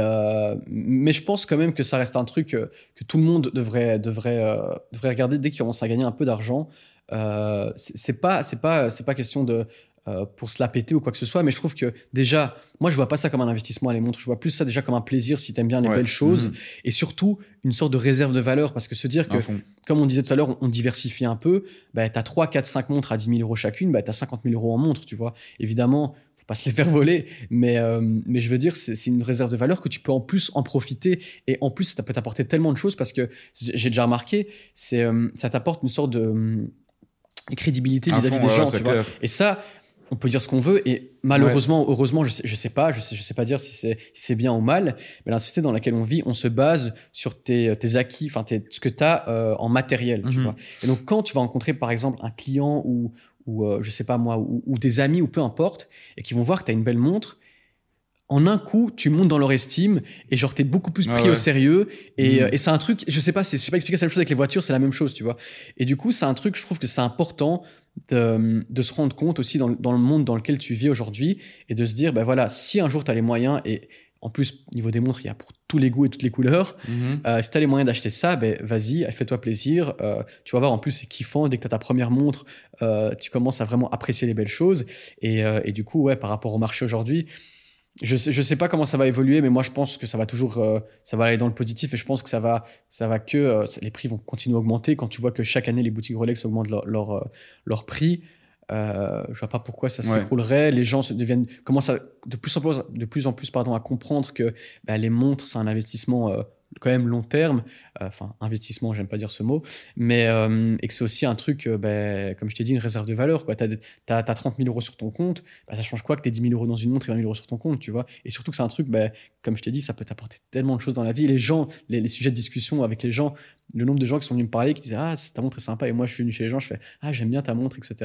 mais je pense quand même que ça reste un truc que tout le monde devrait devrait devrait regarder dès qu'il commence à gagner un peu d'argent. C'est pas c'est pas c'est pas question de euh, pour se la péter ou quoi que ce soit, mais je trouve que déjà, moi je vois pas ça comme un investissement à les montres, je vois plus ça déjà comme un plaisir si t'aimes bien les Ouais. belles choses Mhm. et surtout une sorte de réserve de valeur parce que se dire que comme on disait tout à l'heure, on, diversifie un peu, bah, tu as 3, 4, 5 montres à 10 000 euros chacune, bah, tu as 50 000 euros en montre, tu vois. Évidemment, faut pas se les faire voler, mais, euh, mais je veux dire, c'est une réserve de valeur que tu peux en plus en profiter et en plus, ça peut t'apporter tellement de choses parce que j'ai déjà remarqué, c'est euh, ça t'apporte une sorte de euh, crédibilité vis-à-vis des gens, tu vois. Et ça, on peut dire ce qu'on veut. Et malheureusement, heureusement, je sais, je sais pas, je sais, je sais pas dire si c'est si bien ou mal. Mais la société dans laquelle on vit, on se base sur tes, tes acquis, enfin ce que tu as en matériel. tu Mhm. vois. Et donc, quand tu vas rencontrer par exemple un client ou ou euh, je sais pas moi ou, ou des amis ou peu importe, et qui vont voir que tu as une belle montre. En un coup, tu montes dans leur estime et genre t'es beaucoup plus Ah pris ouais. au sérieux et, Mhm. euh, et c'est un truc, je sais pas, c'est- je sais pas expliquer, la même chose avec les voitures, c'est la même chose, tu vois. Et du coup, c'est un truc, je trouve que c'est important de, de se rendre compte aussi dans, dans le monde dans lequel tu vis aujourd'hui et de se dire, ben voilà, si un jour tu as les moyens, et en plus, niveau des montres, il y a pour tous les goûts et toutes les couleurs, Mhm. euh, si tu as les moyens d'acheter ça, ben vas-y, fais-toi plaisir. Euh, tu vas voir, en plus, c'est kiffant. Dès que tu as ta première montre, euh, tu commences à vraiment apprécier les belles choses. Et, et du coup, ouais, par rapport au marché aujourd'hui, je sais, je sais pas comment ça va évoluer, mais moi je pense que ça va toujours, euh, ça va aller dans le positif et je pense que ça va, ça va que euh, les prix vont continuer à augmenter. Quand tu vois que chaque année les boutiques Rolex augmentent leur, leur, euh, leur prix, euh, je vois pas pourquoi ça Ouais. s'écroulerait. Les gens se deviennent, commencent à, de plus en plus, de plus en plus pardon, à comprendre que bah, les montres c'est un investissement quand même long terme. Euh, Enfin, investissement, j'aime pas dire ce mot, mais euh, et que c'est aussi un truc, euh, ben, comme je t'ai dit, une réserve de valeur. Tu as, 30 000 euros sur ton compte, bah, ça change quoi que tu aies 10 000 euros dans une montre et 20 000 euros sur ton compte, tu vois? Et surtout que c'est un truc, ben, comme je t'ai dit, ça peut t'apporter tellement de choses dans la vie. Les gens, les sujets de discussion avec les gens, le nombre de gens qui sont venus me parler, qui disaient Ah, ta montre est sympa, et moi je suis venu chez les gens, je fais Ah, j'aime bien ta montre, etc.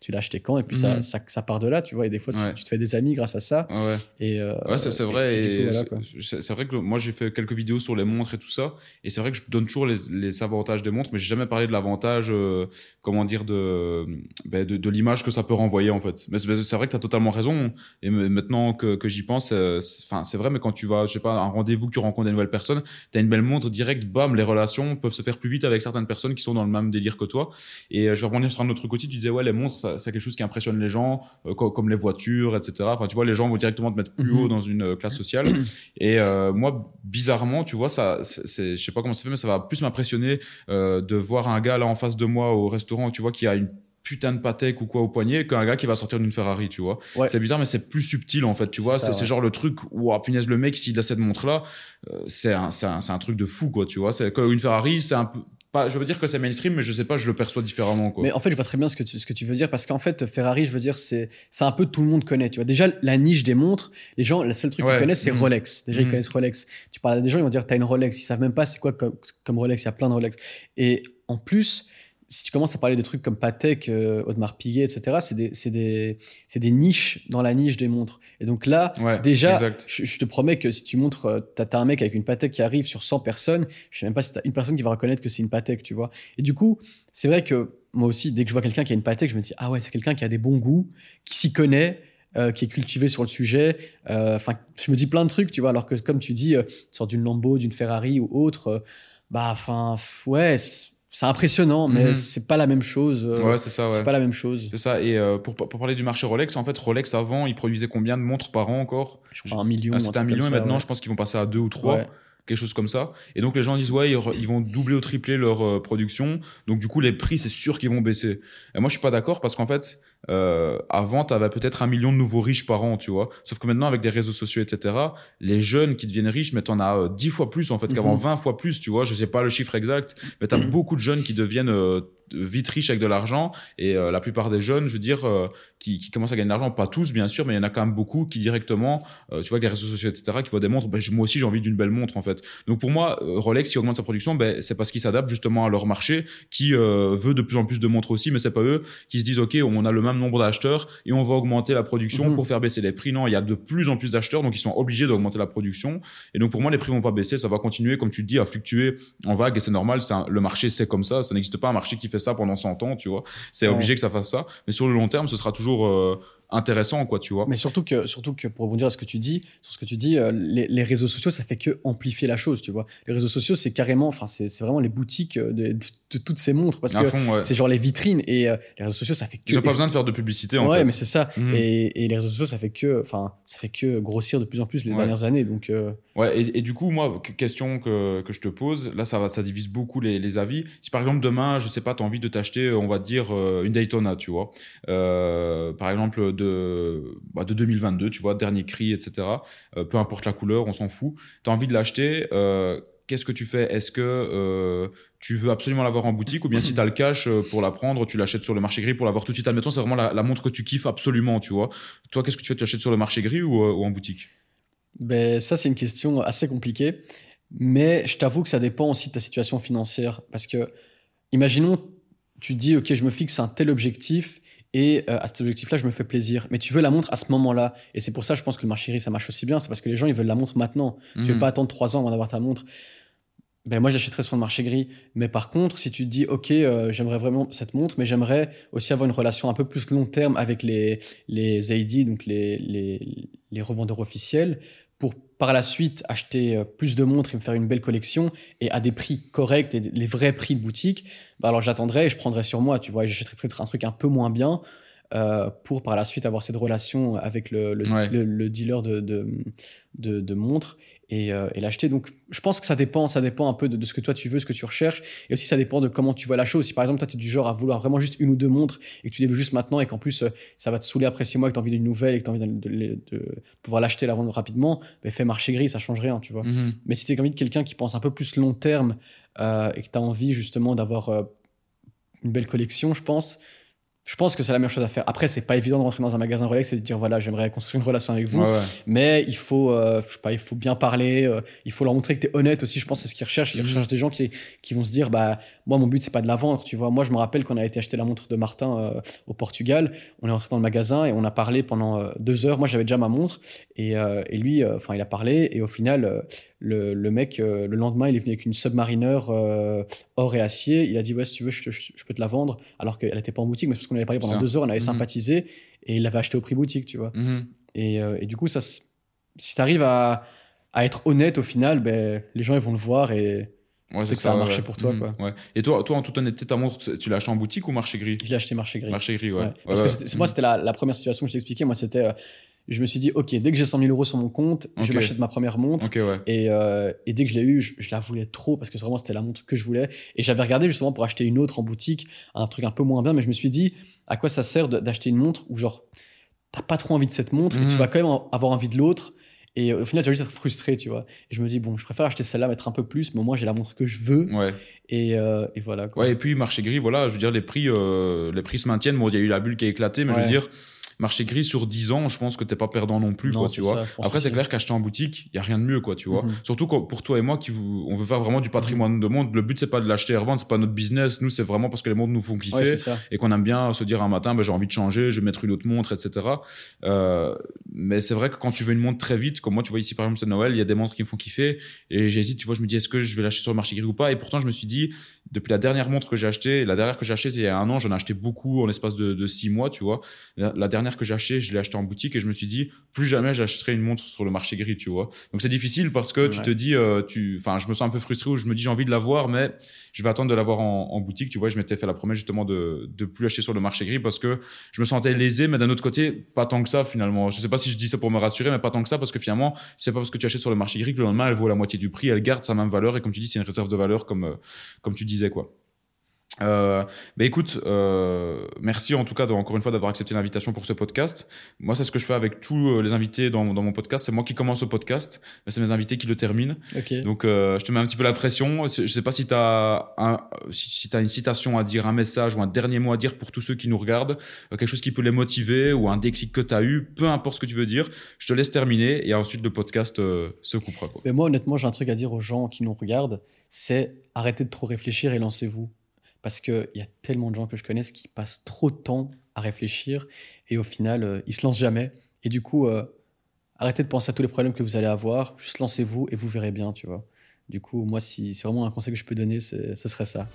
Tu l'as acheté quand? Et puis ça, Mhm. ça, ça part de là, tu vois. Et des fois, tu- Ouais. tu, te fais des amis grâce à ça. Ouais. Et, euh, Ouais, c'est vrai. et- et Et voilà, c'est vrai que moi, j'ai fait quelques vidéos sur les montres et tout ça. Et c'est vrai que je donne toujours les, les avantages des montres, mais j'ai jamais parlé de l'avantage, euh, comment dire, de, ben, de, de l'image que ça peut renvoyer, en fait. Mais c'est vrai que tu as totalement raison. Et m- maintenant que, que j'y pense, euh, c'est enfin, c'est vrai, mais quand tu vas, je sais pas, à un rendez-vous, que tu rencontres des nouvelles personnes, tu as une belle montre direct, bam, les relations peuvent se faire plus vite avec certaines personnes qui sont dans le même délire que toi. Et euh, je vais rebondir sur un autre aussi. Tu disais, ouais, les montres, ça- c'est quelque chose qui impressionne les gens, euh, co- comme les voitures, etc. Enfin, tu vois, les gens vont directement te mettre plus haut dans une euh, classe sociale. (coughs) Et euh, moi, bizarrement, tu vois, ça, c'est- je sais pas comment c'est fait, mais ça va plus m'impressionner euh, de voir un gars là en face de moi au restaurant, tu vois, qui a une putain de Patek ou quoi au poignet, qu'un gars qui va sortir d'une Ferrari, tu vois. Ouais. C'est bizarre, mais c'est plus subtil en fait, tu vois. C'est ouais. genre le truc, ouah, punaise, le mec, s'il a cette montre-là, euh, c'est un, un, truc de fou, quoi, tu vois. Une Ferrari, c'est un peu. Pas, je veux dire que c'est mainstream, mais je sais pas, je le perçois différemment, quoi. Mais en fait, je vois très bien ce que tu, ce que tu veux dire parce qu'en fait, Ferrari, je veux dire, c'est un peu tout le monde connaît. Tu vois, déjà la niche des montres, les gens, le seul truc Ouais. qu'ils connaissent, c'est. Rolex. Déjà, ils Mhm. connaissent Rolex. Tu parles à des gens, ils vont dire, t'as une Rolex. Ils savent même pas c'est quoi comme, comme Rolex. Il y a plein de Rolex. Et en plus, si tu commences à parler des trucs comme Patek, euh, Audemars Piguet, etc., c'est des, niches dans la niche des montres. Et donc là, ouais, déjà, je, je te promets que si tu montres, euh, t'as as un mec avec une Patek qui arrive sur 100 personnes, je sais même pas si t'as une personne qui va reconnaître que c'est une Patek, tu vois. Et du coup, c'est vrai que moi aussi, dès que je vois quelqu'un qui a une Patek, je me dis, ah ouais, c'est quelqu'un qui a des bons goûts, qui s'y connaît, euh, qui est cultivé sur le sujet. Euh, Enfin, je me dis plein de trucs, tu vois, alors que comme tu dis, euh, tu sors d'une Lambo, d'une Ferrari ou autre, euh, bah, enfin, ouais, c'est impressionnant, mais Mhm. c'est pas la même chose. euh, ouais, c'est ça, ouais. C'est pas la même chose. C'est ça. Et euh, pour, pour parler du marché Rolex, en fait, Rolex avant, ils produisaient combien de montres par an encore? Je crois un million. Ah, C'était un million et maintenant, ouais. je pense qu'ils vont passer à deux ou trois. Ouais. quelque chose comme ça. Et donc les gens disent ouais, ils, vont doubler ou tripler leur euh, production. Donc du coup les prix c'est sûr qu'ils vont baisser. Et moi je suis pas d'accord parce qu'en fait euh, avant tu avais peut-être un million de nouveaux riches par an, tu vois. Sauf que maintenant avec les réseaux sociaux etc, les jeunes qui deviennent riches, mais t'en as euh, dix fois plus en fait qu'avant, 20 mhm. fois plus, tu vois. Je sais pas le chiffre exact, mais t'as beaucoup de jeunes qui deviennent euh, vite riches avec de l'argent et euh, la plupart des jeunes, je veux dire, euh, qui, qui, commencent à gagner de l'argent, pas tous bien sûr, mais il y en a quand même beaucoup qui directement, euh, tu vois, avec les réseaux sociaux, etc., qui voient des montres, ben, moi aussi j'ai envie d'une belle montre en fait. Donc pour moi, Rolex, qui augmente sa production, ben, c'est parce qu'ils s'adaptent justement à leur marché, qui veut de plus en plus de montres aussi, mais c'est pas eux qui se disent, ok, on a le même nombre d'acheteurs et on va augmenter la production mhm. pour faire baisser les prix. Non, il y a de plus en plus d'acheteurs, donc ils sont obligés d'augmenter la production. Et donc pour moi, les prix vont pas baisser, ça va continuer, comme tu dis, à fluctuer en vague et c'est normal, le marché c'est comme ça, ça n'existe pas un marché qui fait ça pendant 100 ans tu vois. C'est obligé que ça fasse ça. Mais sur le long terme, ce sera toujours euh, intéressant, quoi, tu vois. Mais surtout que, surtout que pour rebondir à ce que tu dis, sur ce que tu dis, euh, les, réseaux sociaux, ça fait que amplifier la chose, tu vois. Les réseaux sociaux, c'est carrément, enfin, c'est vraiment les boutiques euh, de, toutes ces montres parce que c'est genre les vitrines et les réseaux sociaux, ça fait que. Ils n'ont pas besoin de faire de publicité, en fait. Ouais, mais c'est ça. Mhm. Et, les réseaux sociaux, ça fait que, enfin, ça fait que grossir de plus en plus les dernières années, donc. Ouais, et, du coup, moi, question que, que, je te pose, là, ça, va, ça divise beaucoup les, les avis. Si par exemple, demain, je sais pas, tu as envie de t'acheter, on va dire, euh, une Daytona, tu vois, euh, par exemple, de, bah, de 2022, tu vois, dernier cri, etc. Euh, peu importe la couleur, on s'en fout. Tu as envie de l'acheter. Qu'est-ce que tu fais? Est-ce que tu veux absolument l'avoir en boutique? Ou bien si tu as le cash pour la prendre, tu l'achètes sur le marché gris pour l'avoir tout de suite Admettons, c'est vraiment la, montre que tu kiffes absolument, tu vois. Toi, qu'est-ce que tu fais? Tu l'achètes sur le marché gris ou en boutique? Ben, Ça, c'est une question assez compliquée. Mais je t'avoue que ça dépend aussi de ta situation financière. Parce que, imaginons, tu dis, OK, je me fixe un tel objectif et euh, à cet objectif-là, je me fais plaisir. Mais tu veux la montre à ce moment-là. Et c'est pour ça, je pense que le marché ça marche aussi bien. C'est parce que les gens, ils veulent la montre maintenant. Tu veux mhm. pas attendre trois ans avant d'avoir ta montre. Ben moi, j'achèterais sur le marché gris. Mais par contre, si tu te dis, OK, euh, j'aimerais vraiment cette montre, mais j'aimerais aussi avoir une relation un peu plus long terme avec les, les AID, donc les, les, les revendeurs officiels, pour par la suite acheter euh, plus de montres et me faire une belle collection et à des prix corrects et les vrais prix de boutique, bah alors j'attendrai et je prendrai sur moi, tu vois, j'achèterai peut-être un truc un peu moins bien euh, pour par la suite avoir cette relation avec le, le, dealer de, de, de, de montres euh, et, l'acheter. Donc, je pense que ça dépend, ça dépend un peu de, ce que toi tu veux, ce que tu recherches, et aussi ça dépend de comment tu vois la chose. Si par exemple toi tu es du genre à vouloir vraiment juste une ou deux montres et que tu les veux juste maintenant et qu'en plus euh, ça va te saouler après six mois, que tu as envie d'une nouvelle et que tu as envie de, pouvoir l'acheter, la vendre rapidement, ben fais marcher gris, ça change rien, tu vois. Mm-hmm. Mais si tu es envie de quelqu'un qui pense un peu plus long terme euh, et que tu as envie justement d'avoir une belle collection, je pense, je pense que c'est la meilleure chose à faire. Après, c'est pas évident de rentrer dans un magasin Rolex et de dire voilà, j'aimerais construire une relation avec vous. Mais il faut, euh, je sais pas, il faut bien parler. Euh, il faut leur montrer que tu es honnête aussi. Je pense c'est ce qu'ils recherchent. Ils mhm. recherchent des gens qui, qui vont se dire bah moi mon but c'est pas de la vendre. Tu vois, moi je me rappelle qu'on a été acheter la montre de Martin euh, au Portugal. On est rentré dans le magasin et on a parlé pendant deux heures. Moi j'avais déjà ma montre et, et lui, enfin il a parlé et au final le, le, mec, euh, le lendemain, il est venu avec une Submariner euh, or et acier. Il a dit, ouais, si tu veux, je, je, peux te la vendre. Alors qu'elle n'était pas en boutique, mais parce qu'on avait parlé pendant deux heures, on avait mhm. sympathisé et il l'avait acheté au prix boutique, tu vois. Mhm. et, euh, et, du coup, ça, si tu arrives à, à, être honnête au final, ben, les gens ils vont le voir et ouais, c'est que ça, a marché pour toi. Mhm. Quoi. Ouais. Et toi, toi, en toute honnêteté, ta montre, tu l'as acheté en boutique ou marché gris? Je l'ai acheté marché gris. Marché gris, ouais. Parce que moi, c'était la, la, première situation que je t'expliquais. Moi, c'était je me suis dit, OK, dès que j'ai 100 000 euros sur mon compte, je m'achète ma première montre. et, euh, et, dès que je l'ai eu, je, la voulais trop parce que vraiment, c'était la montre que je voulais. Et j'avais regardé justement pour acheter une autre en boutique, un truc un peu moins bien, mais je me suis dit, à quoi ça sert d'acheter une montre où, genre, t'as pas trop envie de cette montre, et tu mhm. vas quand même avoir envie de l'autre. Et au final, tu vas juste être frustré, tu vois. Et je me dis, bon, je préfère acheter celle-là, mettre un peu plus, mais au moins, j'ai la montre que je veux. Ouais. Et, euh, et voilà. Quoi. Ouais, et puis, marché gris, voilà, je veux dire, les prix, euh, les prix se maintiennent. Bon, il y a eu la bulle qui a éclaté, mais je veux dire, marché gris sur 10 ans, je pense que t'es pas perdant non plus, quoi, tu vois. Après, c'est clair qu'acheter en boutique, il y a rien de mieux, quoi, tu vois. Mhm. Surtout pour toi et moi, qui on veut faire vraiment du patrimoine de monde. Le but, c'est pas de l'acheter et revendre, c'est pas notre business. Nous, c'est vraiment parce que les montres nous font kiffer et qu'on aime bien se dire un matin, ben, j'ai envie de changer, je vais mettre une autre montre, etc. Euh, mais c'est vrai que quand tu veux une montre très vite, comme moi, tu vois ici, par exemple, c'est Noël, il y a des montres qui me font kiffer et j'hésite, tu vois, je me dis, est-ce que je vais l'acheter sur le marché gris ou pas? Et pourtant, je me suis dit, depuis la dernière montre que j'ai achetée, la dernière que j'ai achetée, c'est il y a un an, j'en ai acheté beaucoup en l'espace de, de six mois, tu vois. La, dernière dernière que j'ai achetée, je l'ai achetée en boutique et je me suis dit, plus jamais j'achèterai une montre sur le marché gris, tu vois. Donc c'est difficile parce que tu te dis, euh, tu, enfin, je me sens un peu frustré où je me dis, j'ai envie de l'avoir, mais je vais attendre de l'avoir en, en, boutique, tu vois. Je m'étais fait la promesse justement de, de plus acheter sur le marché gris parce que je me sentais lésé, mais d'un autre côté, pas tant que ça finalement. Je sais pas si je dis ça pour me rassurer, mais pas tant que ça parce que finalement, c'est pas parce que tu achètes sur le marché gris que le lendemain elle vaut la moitié du prix, elle garde sa même valeur et comme tu dis, c'est une réserve de valeur comme, euh, comme tu disais, quoi. Euh, bah écoute, euh, merci en tout cas encore une fois d'avoir accepté l'invitation pour ce podcast. Moi, c'est ce que je fais avec tous euh, les invités dans, dans mon podcast. C'est moi qui commence le podcast, mais c'est mes invités qui le terminent. Donc, euh, je te mets un petit peu la pression. Je sais pas si tu as, un, si, si as une citation à dire, un message ou un dernier mot à dire pour tous ceux qui nous regardent, euh, quelque chose qui peut les motiver ou un déclic que tu as eu, peu importe ce que tu veux dire. Je te laisse terminer et ensuite le podcast euh, se coupera. Quoi. Mais moi, honnêtement, j'ai un truc à dire aux gens qui nous regardent, c'est arrêtez de trop réfléchir et lancez-vous parce qu'il y a tellement de gens que je connaisse qui passent trop de temps à réfléchir et au final, euh, ils se lancent jamais. Et du coup, euh, arrêtez de penser à tous les problèmes que vous allez avoir, juste lancez-vous et vous verrez bien, tu vois. Du coup, moi, si c'est vraiment un conseil que je peux donner, ce serait ça.